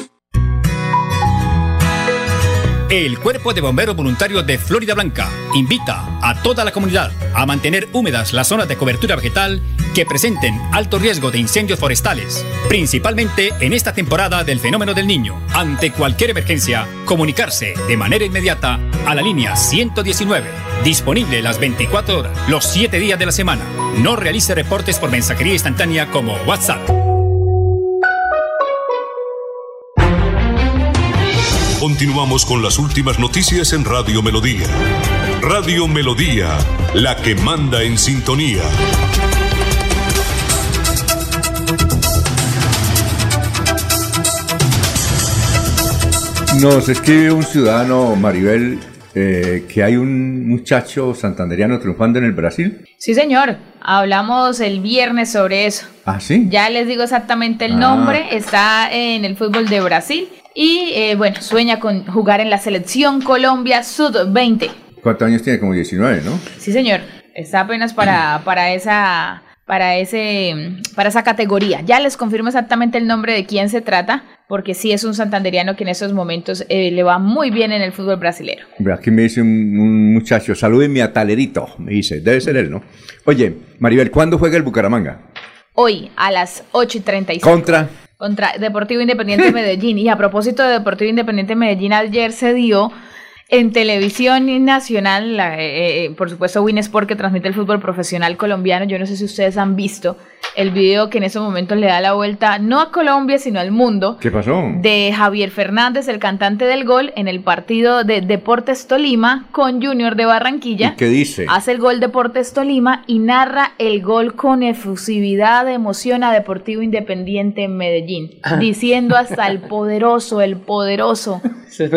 El Cuerpo de Bomberos Voluntarios de Florida Blanca invita a toda la comunidad a mantener húmedas las zonas de cobertura vegetal que presenten alto riesgo de incendios forestales, principalmente en esta temporada del fenómeno del niño. Ante cualquier emergencia, comunicarse de manera inmediata a la línea 119, disponible las 24 horas, los 7 días de la semana. No realice reportes por mensajería instantánea como WhatsApp. Continuamos con las últimas noticias en Radio Melodía. Radio Melodía, la que manda en sintonía. Nos escribe un ciudadano, Maribel, eh, que hay un muchacho santanderiano triunfando en el Brasil. Sí, señor. Hablamos el viernes sobre eso. ¿Ah, sí? Ya les digo exactamente el Ah. nombre. Está en el fútbol de Brasil. Y eh, bueno, sueña con jugar en la selección Colombia Sud-20. ¿Cuántos años tiene? Como 19, ¿no? Sí, señor. Está apenas para, para esa para ese para esa categoría. Ya les confirmo exactamente el nombre de quién se trata, porque sí es un santanderiano que en estos momentos eh, le va muy bien en el fútbol brasilero. Aquí me dice un, un muchacho, salúdenme a Talerito, me dice, debe ser él, ¿no? Oye, Maribel, ¿cuándo juega el Bucaramanga? Hoy a las 8 y 35. Contra. Contra Deportivo Independiente Medellín. Y a propósito de Deportivo Independiente Medellín, ayer se dio en televisión nacional, la, eh, eh, por supuesto Winsport que transmite el fútbol profesional colombiano, yo no sé si ustedes han visto el video que en esos momentos le da la vuelta no a Colombia sino al mundo. ¿Qué pasó? De Javier Fernández, el cantante del gol en el partido de Deportes Tolima con Junior de Barranquilla. ¿Y qué dice? Hace el gol Deportes Tolima y narra el gol con efusividad, emoción a Deportivo Independiente en Medellín, diciendo hasta el poderoso, el poderoso.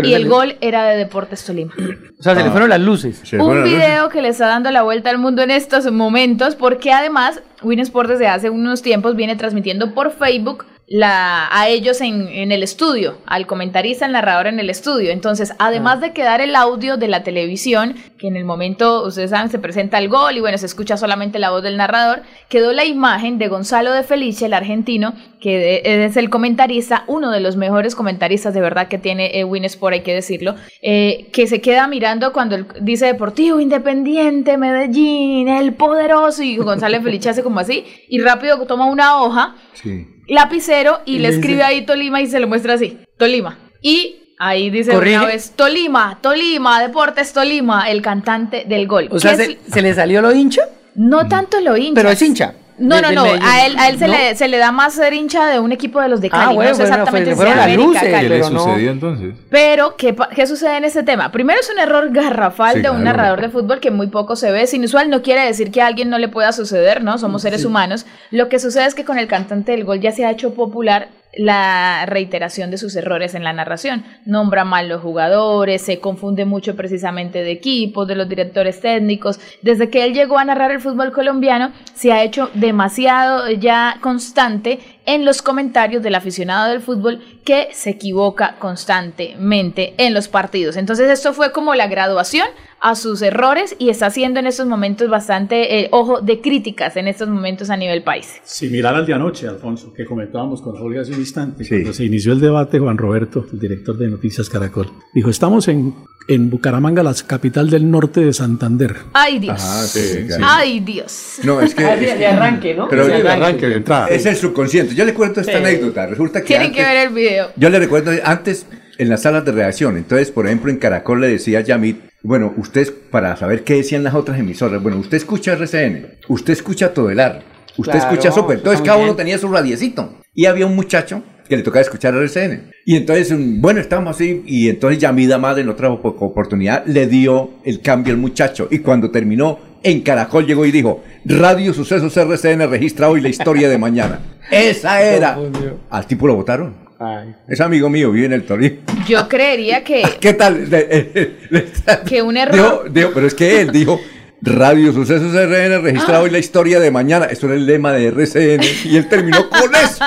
y el gol era de Deportes Tolima. O sea, se le fueron las luces. Un video que le está dando la vuelta al mundo en estos momentos, porque además Winsport desde hace unos tiempos viene transmitiendo por Facebook la, a ellos en, en, el estudio, al comentarista, al narrador en el estudio. Entonces, además de quedar el audio de la televisión, que en el momento, ustedes saben, se presenta el gol y bueno, se escucha solamente la voz del narrador, quedó la imagen de Gonzalo de Felice, el argentino, que es el comentarista, uno de los mejores comentaristas de verdad que tiene Winsport, hay que decirlo, eh, que se queda mirando cuando él dice Deportivo Independiente, Medellín, el poderoso, y Gonzalo de Felice hace como así, y rápido toma una hoja. Sí lapicero y, le escribe ahí Tolima y se lo muestra así, Tolima. Y ahí dice una vez, Tolima, Tolima, Deportes Tolima, el cantante del gol. O sea, se, ¿se, le salió lo hincha? No tanto lo hincha. Pero es hincha. No, no, no. A él, a él se, Le, se le da más ser hincha de un equipo de los de Cali. Ah, bueno, no sé exactamente bueno, si América, luces, Cali. ¿Qué le sucedió entonces? Pero, ¿qué, ¿qué sucede en este tema? Primero es un error garrafal sí, de un claro. narrador de fútbol que muy poco se ve. Es inusual, no quiere decir que a alguien no le pueda suceder, ¿no? Somos seres sí. humanos. Lo que sucede es que con el cantante del gol ya se ha hecho popular la reiteración de sus errores en la narración. Nombra mal los jugadores, se confunde mucho precisamente de equipos, de los directores técnicos. Desde que él llegó a narrar el fútbol colombiano, se ha hecho demasiado ya constante en los comentarios del aficionado del fútbol que se equivoca constantemente en los partidos. Entonces esto fue como la graduación a sus errores y está haciendo en estos momentos bastante eh, ojo de críticas en estos momentos a nivel país. Similar al de anoche, Alfonso, que comentábamos con Jorge hace un instante. Sí. Cuando se inició el debate, Juan Roberto, el director de Noticias Caracol, dijo, estamos en, en Bucaramanga, la capital del norte de Santander. ¡Ay, Dios! Ajá, sí, sí. ¡Ay, Dios! No, es que... Ah, de, de, arranque, ¿no? Pero de arranque, de entrada. Es el subconsciente. Yo le cuento esta anécdota. Resulta que Tienen antes, que ver el video. Yo le recuerdo antes en las salas de reacción. Entonces, por ejemplo, en Caracol le decía a Yamit, bueno, usted, para saber qué decían las otras emisoras, bueno, usted escucha RCN, usted escucha Todelar, usted claro, escucha Super, entonces cada uno tenía su radiecito. Y había un muchacho que le tocaba escuchar RCN. Y entonces, bueno, estábamos así, y entonces Yamida más en otra oportunidad le dio el cambio al muchacho. Y cuando terminó, en Caracol llegó y dijo, Radio Sucesos RCN registra hoy la historia de mañana. Esa era. Al tipo lo votaron. Ay. Es amigo mío, vive en el Torino. Yo creería que. ¿Qué tal? que un error. Dijo, dijo, pero es que él dijo. Radio Sucesos RN registrado ah. hoy la historia de mañana. Eso era el lema de RCN y él terminó con eso.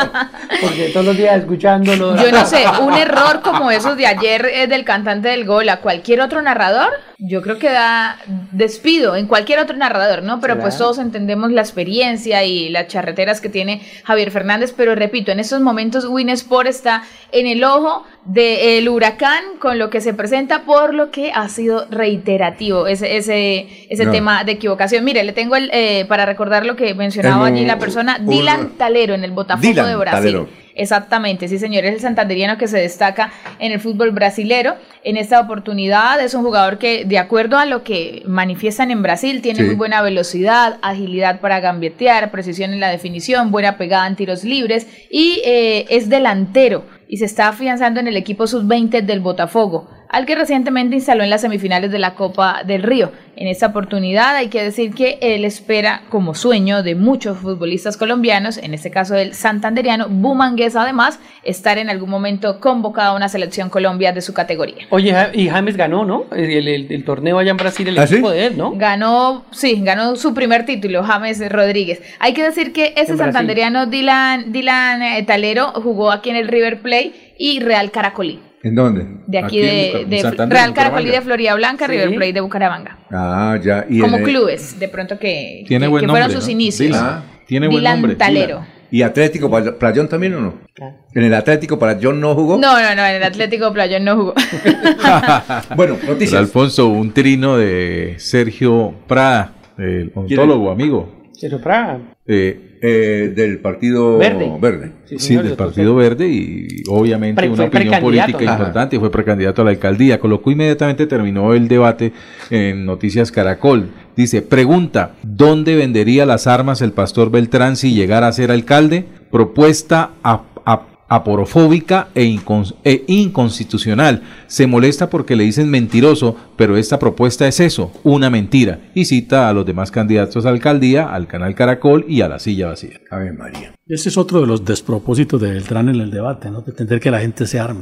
Porque todos los días escuchándolo. Yo no sé, un error como esos de ayer eh, del cantante del gol a cualquier otro narrador, yo creo que da despido en cualquier otro narrador, ¿no? Pero pues todos entendemos la experiencia y las charreteras que tiene Javier Fernández, pero repito, en estos momentos Winsport está en el ojo del huracán con lo que se presenta por lo que ha sido reiterativo ese, ese, ese no. tema de equivocación. Mire, le tengo el, eh, para recordar lo que mencionaba allí la persona, un, Dylan Talero en el Botafogo Dylan de Brasil. Talero. Exactamente, sí señor, es el santanderiano que se destaca en el fútbol brasilero. En esta oportunidad es un jugador que, de acuerdo a lo que manifiestan en Brasil, tiene sí. muy buena velocidad, agilidad para gambetear, precisión en la definición, buena pegada en tiros libres y eh, es delantero y se está afianzando en el equipo sub-20 del Botafogo, al que recientemente instaló en las semifinales de la Copa del Río. En esta oportunidad hay que decir que él espera como sueño de muchos futbolistas colombianos, en este caso el santanderiano Bumangués además, estar en algún momento convocado a una selección Colombia de su categoría. Oye, y James ganó, ¿no? El, el, el torneo allá en Brasil, el ¿Ah, equipo sí? de él, ¿no? Ganó, sí, ganó su primer título, James Rodríguez. Hay que decir que ese santanderiano Dylan, Dylan eh, Talero jugó aquí en el River Plate y Real Caracolí. ¿En dónde? De aquí, de, Santander, Real Bucaramanga. de Florida Blanca, Sí. River Plate de Bucaramanga. Ah, ya. Y Como clubes, de pronto que, Tiene que, buen que fueron sus ¿no? inicios. Ah, tiene buen nombre. Dilantalero. ¿Y Atlético Play- Playón también o no? ¿En el Atlético Playón no jugó? No, no, no, en el Atlético Playón no jugó. bueno, Pero, noticias. Alfonso, un trino de Sergio Prada, el ontólogo, amigo. Sergio Prada. Eh, Eh, del partido Verde. Verde. Sí, del Partido Verde y obviamente Pre- una opinión política Ajá. importante fue precandidato a la alcaldía. Colocó inmediatamente terminó el debate en Noticias Caracol. Dice, pregunta, ¿dónde vendería las armas el pastor Beltrán si llegara a ser alcalde? Propuesta a- aporofóbica e, incons- e inconstitucional. Se molesta porque le dicen mentiroso, pero esta propuesta es eso, una mentira. Y cita a los demás candidatos a alcaldía, al canal Caracol y a la silla vacía. A ver, María. Ese es otro de los despropósitos de Beltrán en el debate, ¿no? Pretender que la gente se arme.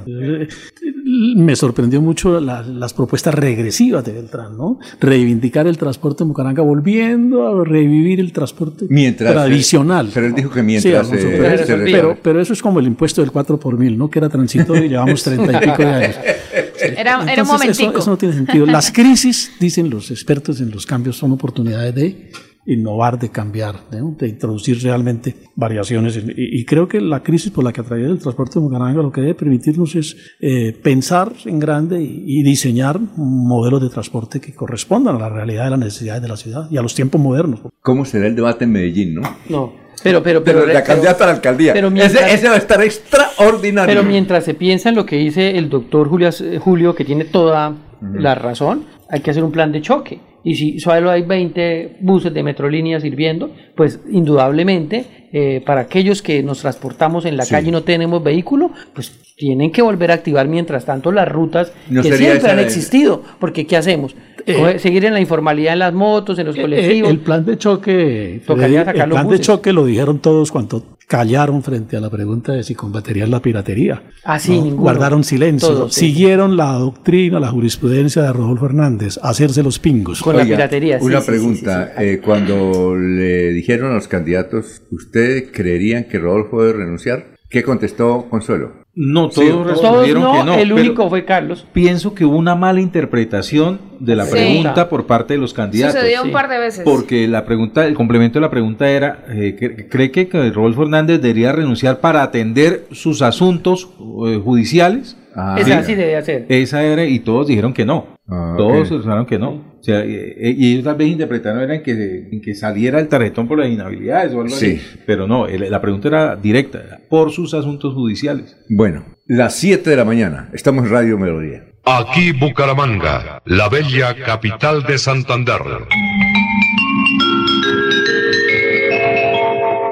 Eh, Me sorprendió mucho la- las propuestas regresivas de Beltrán, ¿no? Reivindicar el transporte en Bucaramanga, volviendo a revivir el transporte Mientras, tradicional. eh, pero él dijo que mientras, Sí, eh, pero, se pero- eso es como el impuesto del 4 por mil, ¿no? Que era transitorio y llevamos treinta y pico de años. Era, era un momentico. Eso, eso no tiene sentido. Las crisis, dicen los expertos en los cambios, son oportunidades de innovar, de cambiar, ¿no? de introducir realmente variaciones. Y, y creo que la crisis por la que atraviesa el transporte de Bucaramanga lo que debe permitirnos es eh, pensar en grande y, y diseñar modelos de transporte que correspondan a la realidad de las necesidades de la ciudad y a los tiempos modernos. ¿Cómo será el debate en Medellín, no? No, pero, pero, Pero, pero, la candidata a la alcaldía. pero ese, mientras- ese va a estar extraordinario. Pero mientras se piensa en lo que dice el doctor Julio, Julio que tiene toda la razón, hay que hacer un plan de choque. Y si solo hay 20 buses de Metrolínea sirviendo, pues indudablemente eh, para aquellos que nos transportamos en la Sí. calle y no tenemos vehículo, pues tienen que volver a activar mientras tanto las rutas No que siempre han existido. Porque ¿qué hacemos? Eh, Seguir en la informalidad en las motos, en los Eh, colectivos. El plan de choque, Tocaría el los plan de choque lo dijeron todos cuando callaron frente a la pregunta de si combaterían la piratería. Ah, sí, ¿no? ninguno. Guardaron silencio. Todos, sí. Siguieron la doctrina, la jurisprudencia de Rodolfo Hernández, hacerse los pingos. Con la piratería, sí, Una sí, sí, pregunta. eh, cuando le dijeron a los candidatos, ¿ustedes creerían que Rodolfo debe renunciar? ¿Qué contestó Consuelo? No, Sí, todos todos respondieron no, que no. el único fue Carlos. Pienso que hubo una mala interpretación de la Sí. pregunta por parte de los candidatos. Sucedió un par de veces. Porque la pregunta, el complemento de la pregunta era, eh, ¿cree que, Rodolfo Hernández debería renunciar para atender sus asuntos eh, judiciales? Esa sí debe hacer. Esa era, y todos dijeron que no. Ah, todos ok. pensaron que no. O sea, eh, eh, y ellos tal vez interpretaron era en que, en que saliera el tarjetón por las inhabilidades o algo Sí. así. Pero no, la pregunta era directa, por sus asuntos judiciales. Bueno, las 7 de la mañana. Estamos en Radio Melodía. Aquí Bucaramanga, la bella capital de Santander.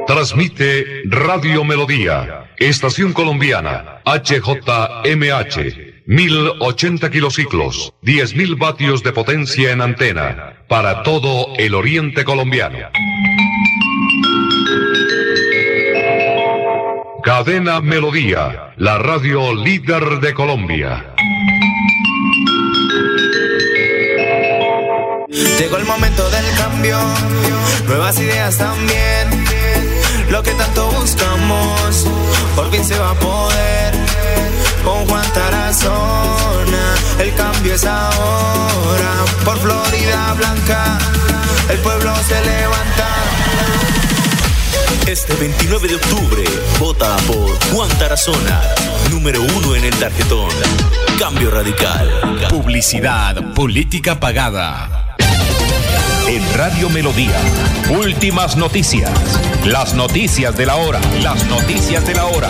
Transmite Radio Melodía, Estación Colombiana, HJMH, 1080 kilociclos, 10.000 vatios de potencia en antena, para todo el oriente colombiano. Cadena Melodía, la radio líder de Colombia. Llegó el momento del cambio, nuevas ideas también. Lo que tanto buscamos, por fin se va a poder. Con Juan Tarazona, el cambio es ahora. Por Florida Blanca, el pueblo se levanta. Este 29 de octubre, vota por Juan Tarazona, número uno en el tarjetón. Cambio radical. Publicidad política pagada. En Radio Melodía, últimas noticias. Las noticias de la hora. Las noticias de la hora.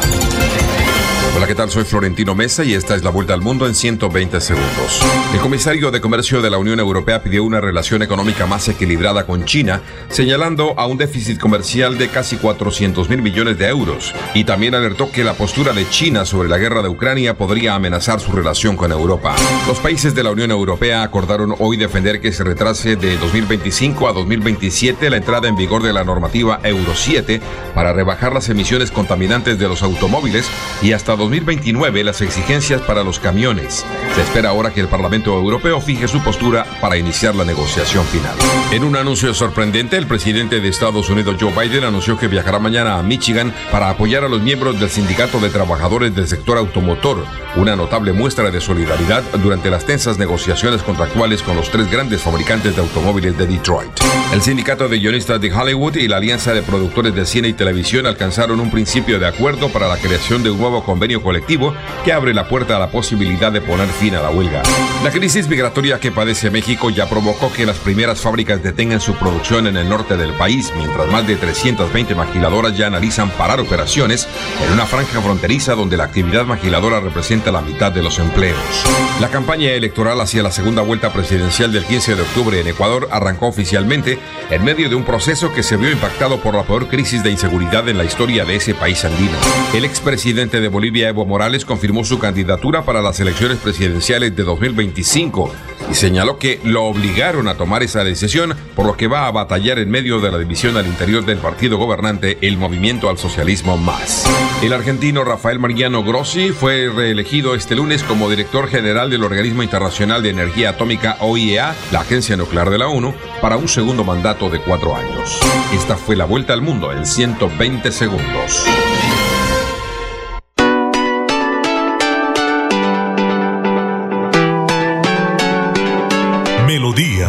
Hola, ¿qué tal? Soy Florentino Mesa y esta es la vuelta al mundo en 120 segundos. El comisario de Comercio de la Unión Europea pidió una relación económica más equilibrada con China, señalando a un déficit comercial de casi 400 mil millones de euros. Y también alertó que la postura de China sobre la guerra de Ucrania podría amenazar su relación con Europa. Los países de la Unión Europea acordaron hoy defender que se retrase de 2025 a 2027 la entrada en vigor de la normativa Euro 7 para rebajar las emisiones contaminantes de los automóviles y hasta 2029 las exigencias para los camiones. Se espera ahora que el Parlamento Europeo fije su postura para iniciar la negociación final. En un anuncio sorprendente, el presidente de Estados Unidos Joe Biden anunció que viajará mañana a Michigan para apoyar a los miembros del Sindicato de Trabajadores del Sector Automotor, una notable muestra de solidaridad durante las tensas negociaciones contractuales con los tres grandes fabricantes de automóviles de Detroit. El Sindicato de Guionistas de Hollywood y la Alianza de Productores de Cine y Televisión alcanzaron un principio de acuerdo para la creación de un nuevo convenio colectivo que abre la puerta a la posibilidad de poner fin a la huelga. La crisis migratoria que padece México ya provocó que las primeras fábricas detengan su producción en el norte del país, mientras más de 320 maquiladoras ya analizan parar operaciones en una franja fronteriza donde la actividad maquiladora representa la mitad de los empleos. La campaña electoral hacia la segunda vuelta presidencial del 15 de octubre en Ecuador arrancó oficialmente en medio de un proceso que se vio impactado por la peor crisis de inseguridad en la historia de ese país andino. El expresidente de Bolivia, Evo Morales, confirmó su candidatura para las elecciones presidenciales de 2025 y señaló que lo obligaron a tomar esa decisión, por lo que va a batallar en medio de la división al interior del partido gobernante, el Movimiento al Socialismo Más. El argentino Rafael Mariano Grossi fue reelegido este lunes como director general del Organismo Internacional de Energía Atómica OIEA, la agencia nuclear de la ONU, para un segundo mandato de cuatro años. Esta fue la vuelta al mundo en 120 segundos.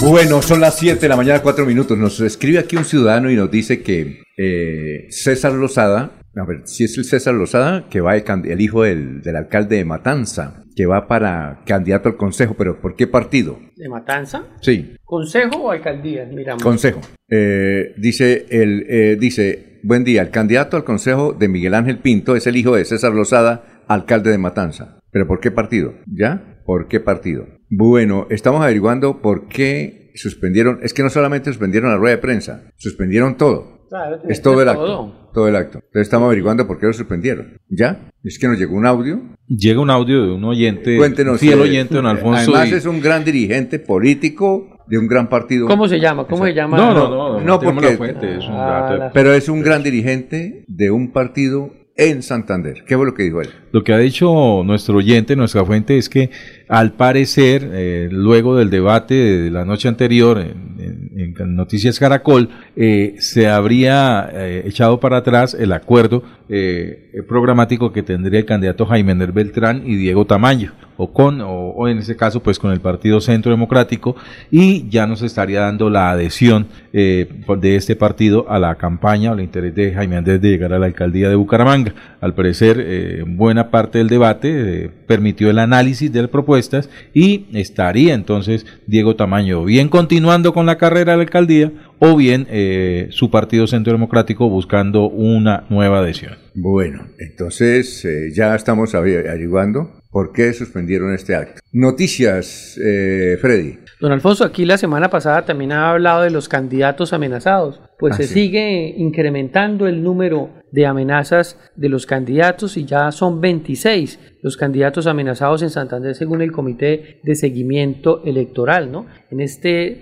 Bueno, son las 7 de la mañana, 4 minutos. Nos escribe aquí un ciudadano y nos dice que eh, César Lozada, a ver, si es el César Lozada, que va el, el hijo del, del, alcalde de Matanza, que va para candidato al consejo, pero ¿por qué partido? ¿De Matanza? Sí. ¿Consejo o alcaldía? Miramos. Consejo. Eh, dice, el, eh, dice, buen día, el candidato al consejo de Miguel Ángel Pinto es el hijo de César Lozada, alcalde de Matanza. ¿Pero por qué partido? ¿Ya? ¿Por qué partido? Bueno, estamos averiguando por qué suspendieron, es que no solamente suspendieron la rueda de prensa, suspendieron todo. Claro, es todo el todo. acto. Todo el acto. Entonces estamos averiguando por qué lo suspendieron. ¿Ya? Es que nos llegó un audio. Llega un audio de un oyente, Cuéntenos. fiel oyente, don Alfonso. Además y- es un gran dirigente político de un gran partido. ¿Cómo se llama? ¿Cómo se llama? No, no, no, No, porque- la fuente, es un Ah, Pero es un gran dirigente de un partido en Santander. ¿Qué fue lo que dijo él? Lo que ha dicho nuestro oyente, nuestra fuente, es que al parecer, eh, luego del debate de la noche anterior en, en- en Noticias Caracol, eh, se habría eh, echado para atrás el acuerdo eh, programático que tendría el candidato Jaime Ner Beltrán y Diego Tamayo, o con, o, o en ese caso, pues con el Partido Centro Democrático, y ya nos estaría dando la adhesión eh, de este partido a la campaña o el interés de Jaime Andrés de llegar a la alcaldía de Bucaramanga. Al parecer, buena parte del debate permitió el análisis de las propuestas y estaría entonces Diego Tamayo bien continuando con la carrera de la alcaldía o bien eh, su partido Centro Democrático buscando una nueva adhesión. Bueno, entonces eh, ya estamos aver- averiguando por qué suspendieron este acto. Noticias, eh, Freddy. Don Alfonso, aquí la semana pasada también ha hablado de los candidatos amenazados. Pues Ah, se sí. sigue incrementando el número de amenazas de los candidatos y ya son 26 los candidatos amenazados en Santander según el Comité de Seguimiento Electoral, ¿no? En este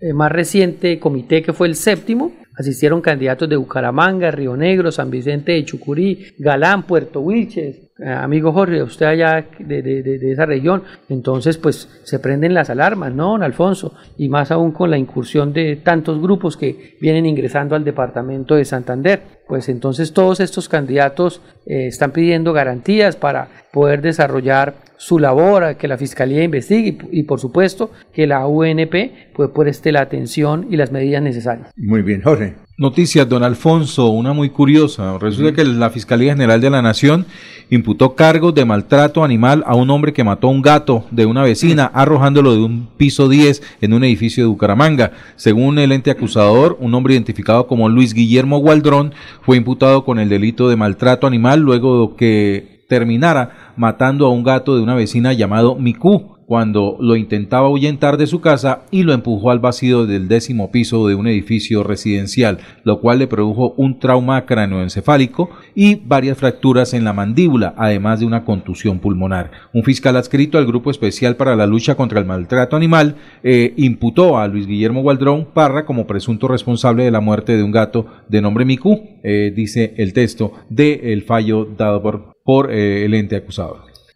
eh, más reciente comité que fue el séptimo, asistieron candidatos de Bucaramanga, Río Negro, San Vicente de Chucurí, Galán, Puerto Wilches, eh, amigo Jorge, usted allá de, de- de- esa región, entonces pues se prenden las alarmas, ¿no, don Alfonso? Y más aún con la incursión de tantos grupos que vienen ingresando al departamento de Santander. pues entonces todos estos candidatos eh, están pidiendo garantías para poder desarrollar su labor, que la Fiscalía investigue y, y por supuesto que la UNP pues preste la atención y las medidas necesarias. Muy bien, Jorge. Noticias, don Alfonso, una muy curiosa. Resulta que la Fiscalía General de la Nación imputó cargos de maltrato animal a un hombre que mató a un gato de una vecina arrojándolo de un piso 10 en un edificio de Bucaramanga. Según el ente acusador, un hombre identificado como Luis Guillermo Gualdrón fue imputado con el delito de maltrato animal luego de que terminara matando a un gato de una vecina llamado Miku cuando lo intentaba ahuyentar de su casa y lo empujó al vacío del décimo piso de un edificio residencial, lo cual le produjo un trauma cráneoencefálico y varias fracturas en la mandíbula, además de una contusión pulmonar. Un fiscal adscrito al Grupo Especial para la Lucha contra el Maltrato Animal eh, imputó a Luis Guillermo Gualdrón Parra como presunto responsable de la muerte de un gato de nombre Miku, eh, dice el texto del fallo dado por, eh, el ente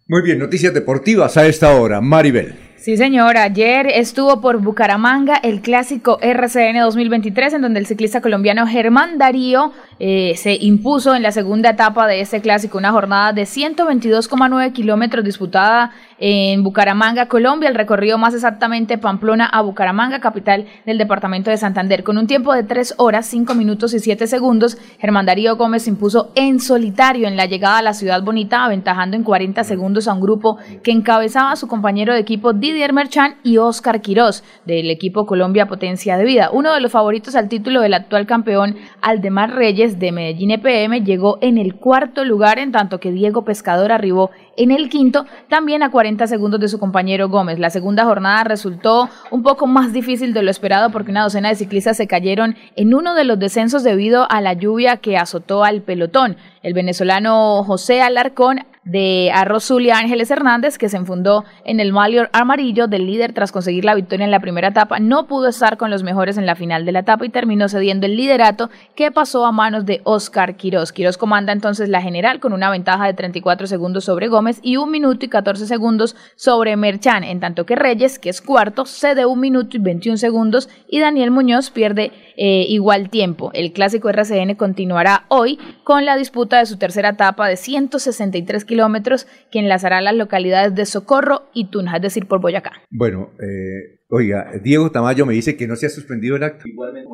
Muy bien, noticias deportivas a esta hora. Maribel. Sí, señor. Ayer estuvo por Bucaramanga el clásico RCN 2023, en donde el ciclista colombiano Germán Darío eh, se impuso en la segunda etapa de este clásico, una jornada de 122,9 kilómetros disputada en Bucaramanga, Colombia, el recorrido más exactamente Pamplona a Bucaramanga, capital del departamento de Santander. Con un tiempo de 3 horas, 5 minutos y 7 segundos, Germán Darío Gómez se impuso en solitario en la llegada a la ciudad bonita, aventajando en 40 segundos a un grupo que encabezaba a su compañero de equipo Didier Merchan y Oscar Quirós, del equipo Colombia Potencia de Vida. Uno de los favoritos al título del actual campeón Aldemar Reyes de Medellín EPM llegó en el cuarto lugar, en tanto que Diego Pescador arribó en el quinto, también a 40 segundos de su compañero Gómez. La segunda jornada resultó un poco más difícil de lo esperado porque una docena de ciclistas se cayeron en uno de los descensos debido a la lluvia que azotó al pelotón. El venezolano José Alarcón de Arroz Zulia Ángeles Hernández, que se enfundó en el Malior amarillo del líder tras conseguir la victoria en la primera etapa, no pudo estar con los mejores en la final de la etapa y terminó cediendo el liderato que pasó a manos de Oscar Quiroz. Quiroz comanda entonces la general con una ventaja de 34 segundos sobre Gómez y un minuto y 14 segundos sobre Merchan, en tanto que Reyes, que es cuarto, cede un minuto y 21 segundos y Daniel Muñoz pierde eh, igual tiempo. El clásico RCN continuará hoy con la disputa de su tercera etapa de 163 kilómetros que enlazará las localidades de Socorro y Tunja, es decir, por Boyacá. Bueno, eh, oiga, Diego Tamayo me dice que no se ha suspendido el acto.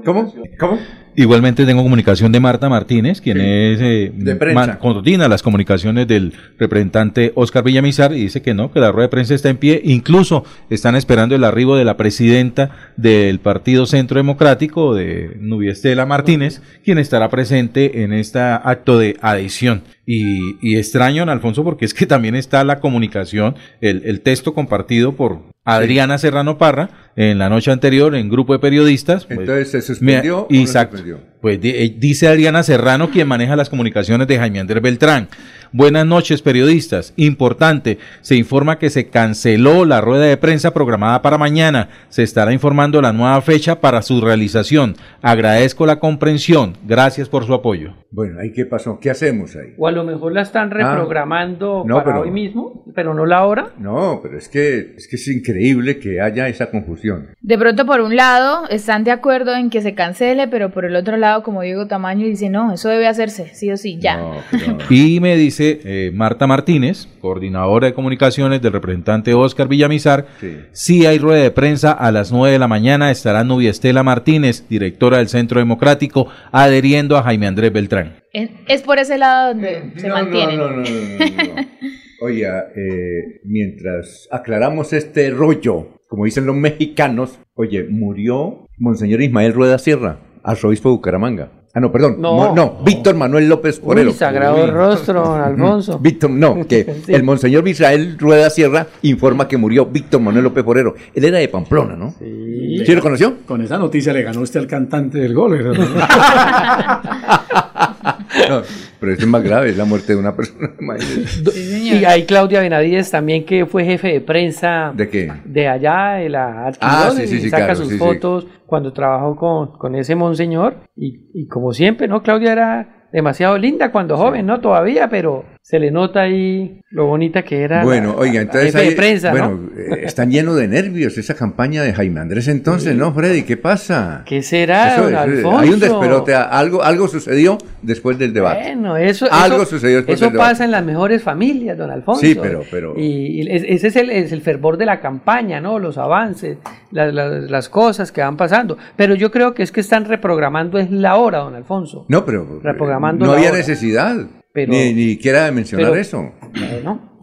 ¿Cómo? ¿Cómo? Igualmente tengo comunicación de Marta Martínez, quien es eh, De prensa. coordina las comunicaciones del representante Oscar Villamizar y dice que no, que la rueda de prensa está en pie. Incluso están esperando el arribo de la presidenta del Partido Centro Democrático, de Nubia Estela Martínez, quien estará presente en este acto de adhesión. Y, y extraño, Alfonso, porque es que también está la comunicación, el, el texto compartido por Adriana Serrano Parra en la noche anterior en grupo de periodistas. pues, Entonces, ¿se suspendió mira, o no exacto. suspendió? Pues eh, dice Adriana Serrano, quien maneja las comunicaciones de Jaime Andrés Beltrán. Buenas noches, periodistas. Importante, se informa que se canceló la rueda de prensa programada para mañana. Se estará informando la nueva fecha para su realización. Agradezco la comprensión. Gracias por su apoyo. Bueno, ¿ahí qué pasó? ¿Qué hacemos ahí? O a lo mejor la están reprogramando Ah. No, para pero- hoy mismo, pero no la hora. No, pero es que, es que es increíble que haya esa confusión. De pronto, por un lado, están de acuerdo en que se cancele, pero por el otro lado, como Diego Tamaño dice, no, eso debe hacerse, sí o sí, ya. Y me dice eh, Marta Martínez, coordinadora de comunicaciones del representante Oscar Villamizar, si hay rueda de prensa a las 9 de la mañana, estará Nubia Estela Martínez, directora del Centro Democrático, adheriendo a Jaime Andrés Beltrán. Es, es por ese lado donde se mantienen. no, no, no, no, no. Oiga, eh, mientras aclaramos este rollo, como dicen los mexicanos, oye, murió Monseñor Ismael Rueda Sierra, arzobispo de Bucaramanga. Ah, no, perdón. No. Mo- No, Víctor Manuel López Porero. Uy, sagrado rostro, don Alfonso. Víctor, no, que Sí. el Monseñor Israel Rueda Sierra informa que murió Víctor Manuel López Porero. Él era de Pamplona, ¿no? Sí. ¿Sí lo conoció? Con esa noticia le ganó usted al cantante del gol. pero esto es más grave, es la muerte de una persona. Y hay Claudia Benavides también que fue jefe de prensa ¿De qué? de allá, de la Ah, arquidiócesis, sí, sí, sí, y saca claro, sus sí, sí. fotos cuando trabajó con, con ese monseñor. Y, y como siempre, ¿no? Claudia era demasiado linda cuando joven, ¿no? Todavía, pero, Se le nota ahí lo bonita que era. Bueno, la- oiga, entonces de prensa, bueno, ¿no? eh, están llenos de nervios esa campaña de Jaime Andrés entonces, ¿no, Freddy? ¿Qué pasa? ¿Qué será, Eso don es, eh, Alfonso? Hay un despelote, algo, algo sucedió después del debate. Bueno, eso, Algo eso- sucedió después eso del debate. pasa en las mejores familias, don Alfonso. Sí, pero- pero- Y, y es- ese es el, es el fervor de la campaña, ¿no? Los avances, la- la- las cosas que van pasando. Pero yo creo que es que están reprogramando es la hora, don Alfonso. No, pero eh, Reprogramando no la había hora. necesidad, Pero- ni, ni siquiera de mencionar pero- eso.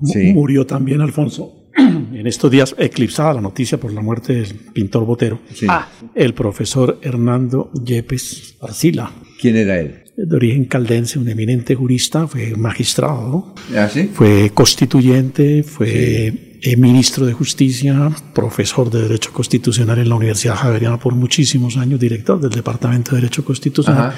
Sí. Murió también Alfonso. En estos días eclipsada la noticia por la muerte del pintor Botero. Ah. El profesor Hernando Yepes Arcila. ¿Quién era él? De origen caldense, un eminente jurista, fue magistrado, ¿no? ¿Ah, sí? Fue constituyente, fue eh, ministro de Justicia, profesor de Derecho Constitucional en la Universidad Javeriana por muchísimos años, director del Departamento de Derecho Constitucional. Ajá.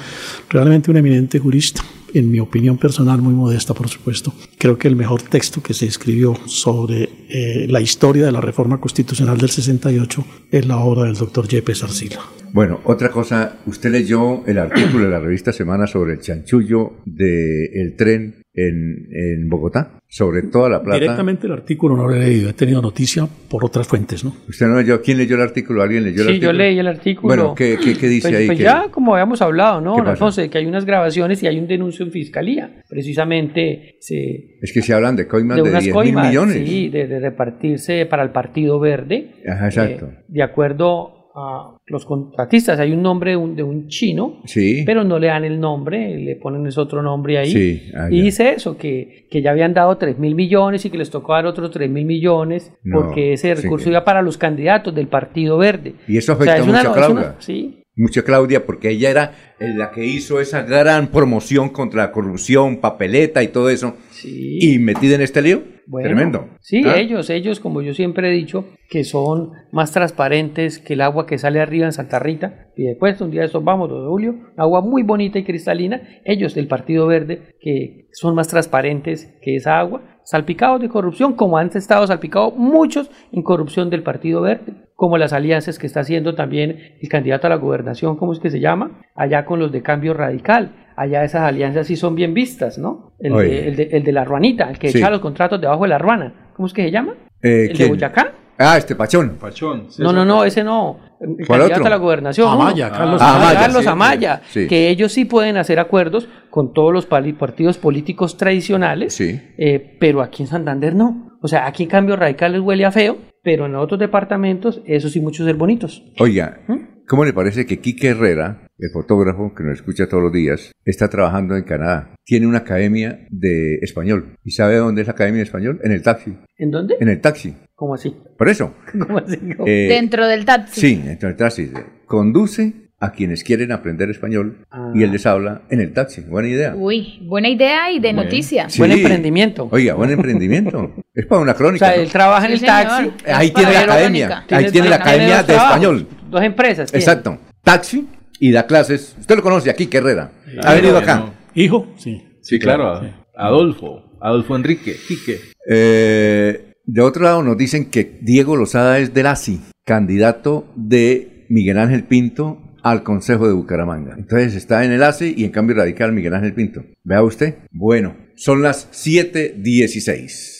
Realmente un eminente jurista, en mi opinión personal, muy modesta, por supuesto. Creo que el mejor texto que se escribió sobre eh, la historia de la reforma constitucional del 68 es la obra del doctor Yepes Arcila. Bueno, otra cosa, usted leyó el artículo de la revista Semana sobre el chanchullo del tren en, en Bogotá, sobre toda la plata. Directamente el artículo no lo he leído, he tenido noticia por otras fuentes, ¿no? ¿Usted no leyó? ¿Quién leyó el artículo? ¿Alguien leyó el sí, artículo? yo leí el artículo. Bueno, ¿qué, qué, qué dice Pues, ahí? pues que- ya, como habíamos hablado, ¿no. De que hay unas grabaciones y hay un denuncio en fiscalía. Precisamente se, Es que se hablan de coimas de de, unas 10 mil coimas, millones. sí, de, de repartirse para el Partido Verde. Ajá, exacto. eh, de acuerdo a los contratistas, hay un nombre de un, de un chino, Sí. pero no le dan el nombre, le ponen ese otro nombre ahí. Sí, ah, y dice eso, que, que ya habían dado 3 mil millones y que les tocó dar otros 3 mil millones, No, porque ese recurso iba para los candidatos del Partido Verde. Y eso O sea, afecta es una- mucho a una- Claudia. sí, Mucho a Claudia, porque ella era eh, la que hizo esa gran promoción contra la corrupción, papeleta y todo eso. Y metida en este lío. Bueno, Tremendo. Sí, ¿Ah? ellos, ellos, como yo siempre he dicho, que son más transparentes que el agua que sale arriba en Santa Rita. Y después, un día de estos vamos, 2 de julio, agua muy bonita y cristalina. Ellos del Partido Verde, que son más transparentes que esa agua, salpicados de corrupción, como han estado salpicados muchos en corrupción del Partido Verde, como las alianzas que está haciendo también el candidato a la gobernación, ¿cómo es que se llama? Allá con los de Cambio Radical. Allá esas alianzas sí son bien vistas, ¿no? El, de, el, de, el de la ruanita, el que Sí. echa los contratos debajo de la ruana. ¿Cómo es que se llama? Eh, ¿El de. Boyacá? Ah, este Pachón. Pachón. No, no, no, ese no. El ¿Cuál candidato otro? a la gobernación. Amaya, uno. Carlos Ah, Amaya. Carlos Sí, Amaya. sí. Que ellos sí pueden hacer acuerdos con todos los partidos políticos tradicionales, Sí. eh, pero aquí en Santander no. O sea, aquí en cambio radical les huele a feo, pero en otros departamentos, eso sí, muchos ser bonitos. Oiga, ¿Mm? ¿cómo le parece que Quique Herrera, el fotógrafo que nos escucha todos los días, está trabajando en Canadá? Tiene una academia de español. ¿Y sabe dónde es la academia de español? En el taxi. ¿En dónde? En el taxi. ¿Cómo así? Por eso. ¿Cómo así? Eh, Dentro del taxi. Sí, dentro del taxi. Conduce a quienes quieren aprender español y él les habla en el taxi. Buena idea. Uy, buena idea y de Bueno. noticia. Sí. Oiga, buen emprendimiento. es para una O crónica. sea, ¿no? él trabaja en Sí, el taxi. señor. Ahí tiene la academia. Ahí tiene la academia de español. Dos empresas. Exacto. Taxi y da clases. Usted lo conoce aquí, Herrera. Ha venido acá. Hijo, sí. Sí, claro. Adolfo. Adolfo Enrique. Quique. Eh, de otro lado nos dicen que Diego Lozada es del ASI, candidato de Miguel Ángel Pinto al Consejo de Bucaramanga. Entonces está en el ASI y en cambio radical Miguel Ángel Pinto. Vea usted. Bueno, son las 7.16.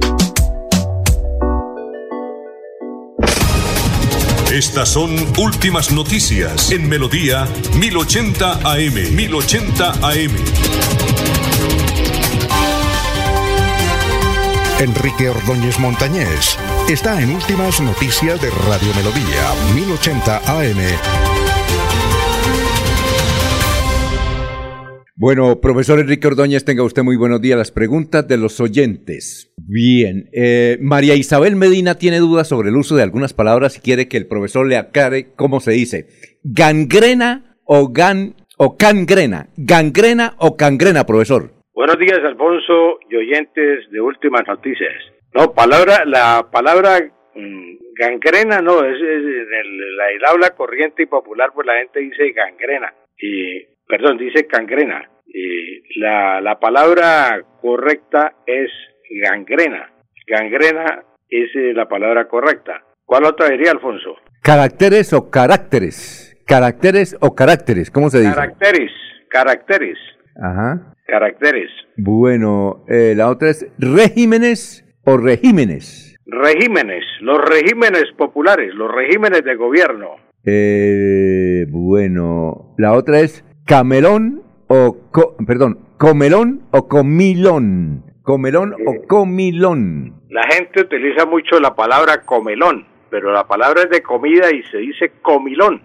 Estas son últimas noticias en Melodía 1080 AM. 1080 AM. Enrique Ordóñez Montañés, está en Últimas Noticias de Radio Melodía, 1080 AM. Bueno, profesor Enrique Ordóñez, tenga usted muy buenos días. Las preguntas de los oyentes. Bien, eh, María Isabel Medina tiene dudas sobre el uso de algunas palabras y quiere que el profesor le aclare cómo se dice. ¿Gangrena o gan o cangrena? ¿Gangrena o cangrena, profesor? Buenos días, Alfonso y oyentes de Últimas Noticias. No, palabra, la palabra mm, gangrena no, es, en el, habla corriente y popular, pues la gente dice gangrena. Y perdón, dice cangrena. Y la, la palabra correcta es gangrena. Gangrena es eh, la palabra correcta. ¿Cuál otra diría, Alfonso? Caracteres o caracteres. Caracteres o caracteres, ¿cómo se dice? Caracteres, caracteres. Ajá. Caracteres. Bueno, eh, la otra es regímenes o regímenes. Regímenes, los regímenes populares, los regímenes de gobierno. Eh, bueno, la otra es camelón o, perdón, comelón o comilón. Comelón o comilón. La gente utiliza mucho la palabra comelón, pero la palabra es de comida y se dice comilón.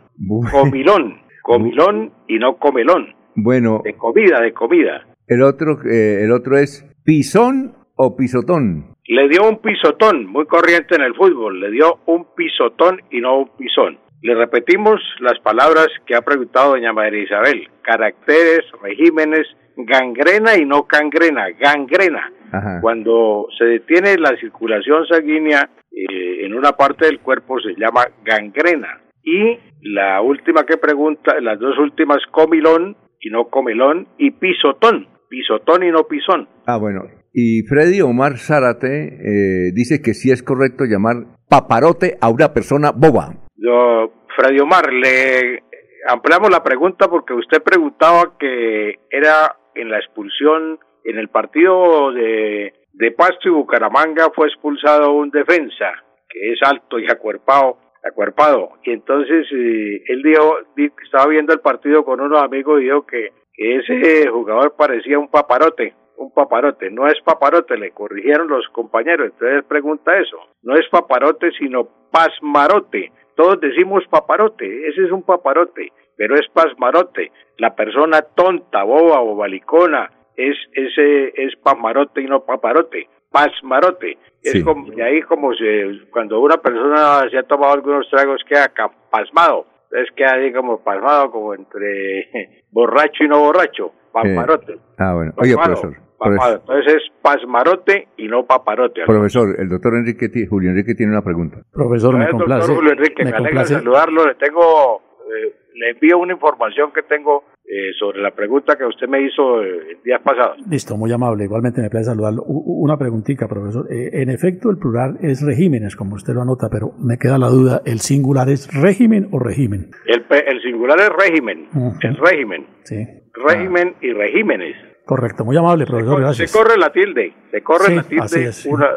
Comilón, comilón y no comelón. Bueno. De comida, de comida. El otro, eh, el otro es pisón o pisotón. Le dio un pisotón, muy corriente en el fútbol. Le dio un pisotón y no un pisón. Le repetimos las palabras que ha preguntado doña María Isabel. Caracteres, regímenes, gangrena y no cangrena, gangrena. Cuando se detiene la circulación sanguínea eh, en una parte del cuerpo se llama gangrena. Y la última que pregunta, las dos últimas, comilón y no comelón y pisotón, pisotón y no pisón. Ah, bueno. Y Freddy Omar Zárate eh, dice que sí es correcto llamar paparote a una persona boba. Yo, Freddy Omar, le ampliamos la pregunta porque usted preguntaba que era en la expulsión, en el partido de, de Pasto y Bucaramanga fue expulsado un defensa que es alto y acuerpado, acuerpado. Y entonces eh, él dijo, estaba viendo el partido con unos amigos y dijo que, que ese jugador parecía un paparote un paparote, no es paparote, le corrigieron los compañeros, entonces pregunta eso, no es paparote sino pasmarote, todos decimos paparote, ese es un paparote, pero es pasmarote. La persona tonta, boba o balicona es ese es pasmarote y no paparote. Pasmarote. Es como, y ahí como se, cuando una persona se ha tomado algunos tragos queda pasmado. Entonces queda ahí como pasmado, como entre borracho y no borracho. Pasmarote. ah, bueno. Oye, profesor. Entonces es pasmarote y no paparote. Profesor, el doctor Enrique, Julio Enrique tiene una pregunta. Profesor, me complace. Doctor Julio Enrique, me, alegra saludarlo. Le tengo, eh, le envío una información que tengo eh, sobre la pregunta que usted me hizo eh, el día pasado. Listo, muy amable. Igualmente me place saludarlo. una preguntita, profesor. en efecto, el plural es regímenes, como usted lo anota, pero me queda la duda, ¿el singular es régimen o régimen? El, el singular es régimen, es régimen. Sí. Régimen y regímenes. Correcto, muy amable, profesor, gracias. Se corre la tilde, se corre la tilde, una,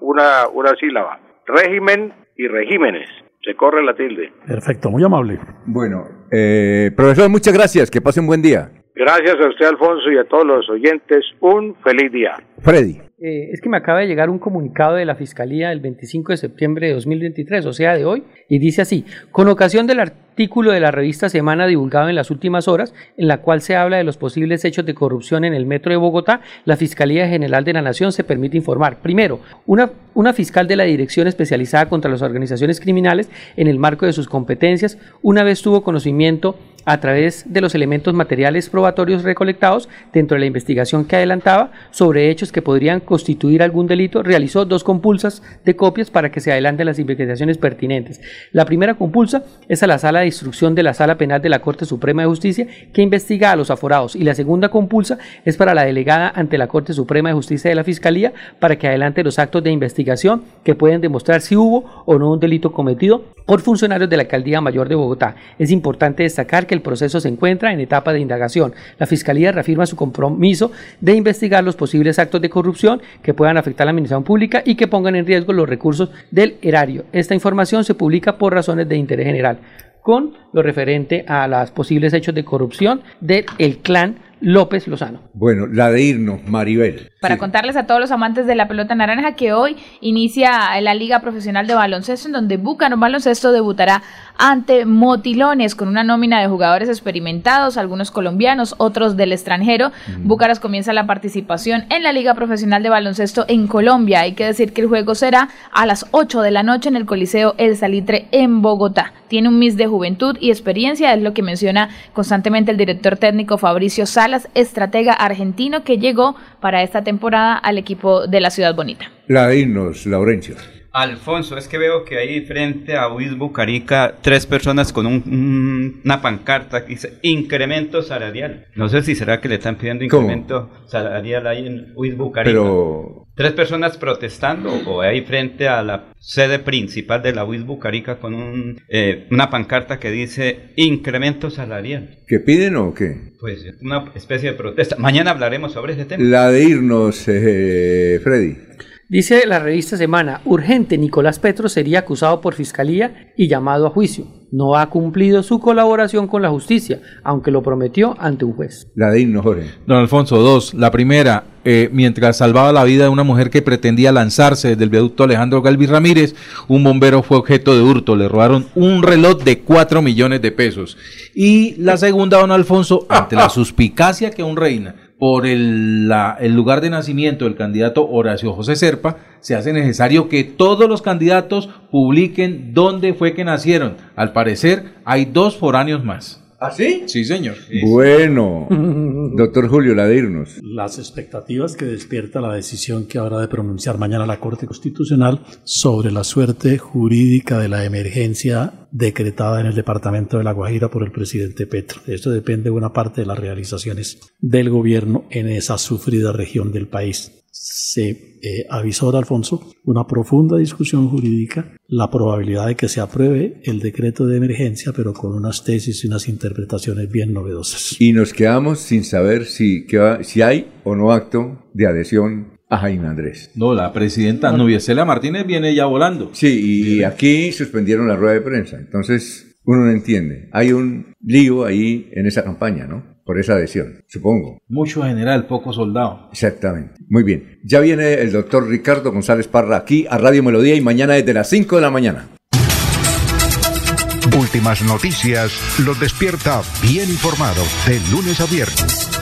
una, una sílaba. Régimen y regímenes, se corre la tilde. Perfecto, muy amable. Bueno, eh, profesor, muchas gracias, que pase un buen día. Gracias a usted, Alfonso, y a todos los oyentes, un feliz día. Freddy. Eh, es que me acaba de llegar un comunicado de la Fiscalía el 25 de septiembre de 2023, o sea, de hoy, y dice así, con ocasión del artículo de la revista Semana divulgado en las últimas horas, en la cual se habla de los posibles hechos de corrupción en el metro de Bogotá, la Fiscalía General de la Nación se permite informar, primero, una, una fiscal de la Dirección Especializada contra las Organizaciones Criminales, en el marco de sus competencias, una vez tuvo conocimiento a través de los elementos materiales probatorios recolectados dentro de la investigación que adelantaba sobre hechos que podrían constituir algún delito, realizó dos compulsas de copias para que se adelanten las investigaciones pertinentes. La primera compulsa es a la sala de instrucción de la Sala Penal de la Corte Suprema de Justicia que investiga a los aforados y la segunda compulsa es para la delegada ante la Corte Suprema de Justicia de la Fiscalía para que adelante los actos de investigación que pueden demostrar si hubo o no un delito cometido por funcionarios de la Alcaldía Mayor de Bogotá. Es importante destacar que el proceso se encuentra en etapa de indagación. La Fiscalía reafirma su compromiso de investigar los posibles actos de corrupción que puedan afectar a la administración pública y que pongan en riesgo los recursos del erario. Esta información se publica por razones de interés general con lo referente a los posibles hechos de corrupción del clan López Lozano. Bueno, la de irnos, Maribel. Para contarles a todos los amantes de la pelota naranja que hoy inicia la Liga Profesional de Baloncesto, en donde Bucano Baloncesto debutará ante Motilones con una nómina de jugadores experimentados, algunos colombianos, otros del extranjero. Búcaros comienza la participación en la Liga Profesional de Baloncesto en Colombia. Hay que decir que el juego será a las 8 de la noche en el Coliseo El Salitre en Bogotá. Tiene un mis de juventud y experiencia, es lo que menciona constantemente el director técnico Fabricio Salas, estratega argentino que llegó para esta temporada al equipo de la Ciudad Bonita. La de irnos, Laurencio. Alfonso, es que veo que hay frente a Luis Bucarica tres personas con un- un- una pancarta que dice incremento salarial. No sé si será que le están pidiendo ¿Cómo? incremento salarial ahí en Luis Bucarica. Pero, Tres personas protestando o ahí frente a la sede principal de la UIS Bucarica con un, eh, una pancarta que dice incremento salarial. ¿qué piden o qué? Pues una especie de protesta. Mañana hablaremos sobre ese tema. La de irnos, eh, Freddy. Dice la revista Semana, urgente, Nicolás Petro sería acusado por fiscalía y llamado a juicio. No ha cumplido su colaboración con la justicia, aunque lo prometió ante un juez. La de irnos, Jorge. Don Alfonso, dos. La primera, eh, mientras salvaba la vida de una mujer que pretendía lanzarse desde el viaducto Alejandro Galvi Ramírez, un bombero fue objeto de hurto. Le robaron un reloj de 4 millones de pesos. Y la segunda, don Alfonso, ante la suspicacia que aún reina por el, la- el lugar de nacimiento del candidato Horacio José Serpa, se hace necesario que todos los candidatos publiquen dónde fue que nacieron. Al parecer, hay dos foráneos más. ¿Ah, sí? Sí, señor. Bueno, doctor Julio, la de irnos. Las expectativas que despierta la decisión que habrá de pronunciar mañana la Corte Constitucional sobre la suerte jurídica de la emergencia decretada en el departamento de La Guajira por el presidente Petro. Esto depende buena parte de las realizaciones del gobierno en esa sufrida región del país. Se eh, avisó, Alfonso, una profunda discusión jurídica, la probabilidad de que se apruebe el decreto de emergencia, pero con unas tesis y unas interpretaciones bien novedosas. Y nos quedamos sin saber si, que va- si hay o no acto de adhesión a Jaime Andrés. No, la presidenta Nubiesela Martínez viene ya volando. Sí, y aquí suspendieron la rueda de prensa. Entonces, uno no entiende. Hay un lío ahí en esa campaña, ¿no? Por esa adhesión, supongo. Mucho general, poco soldado. Exactamente. Muy bien. Ya viene el doctor Ricardo González Parra aquí a Radio Melodía y mañana desde las 5 de la mañana. Últimas noticias los despierta bien informados de lunes a viernes.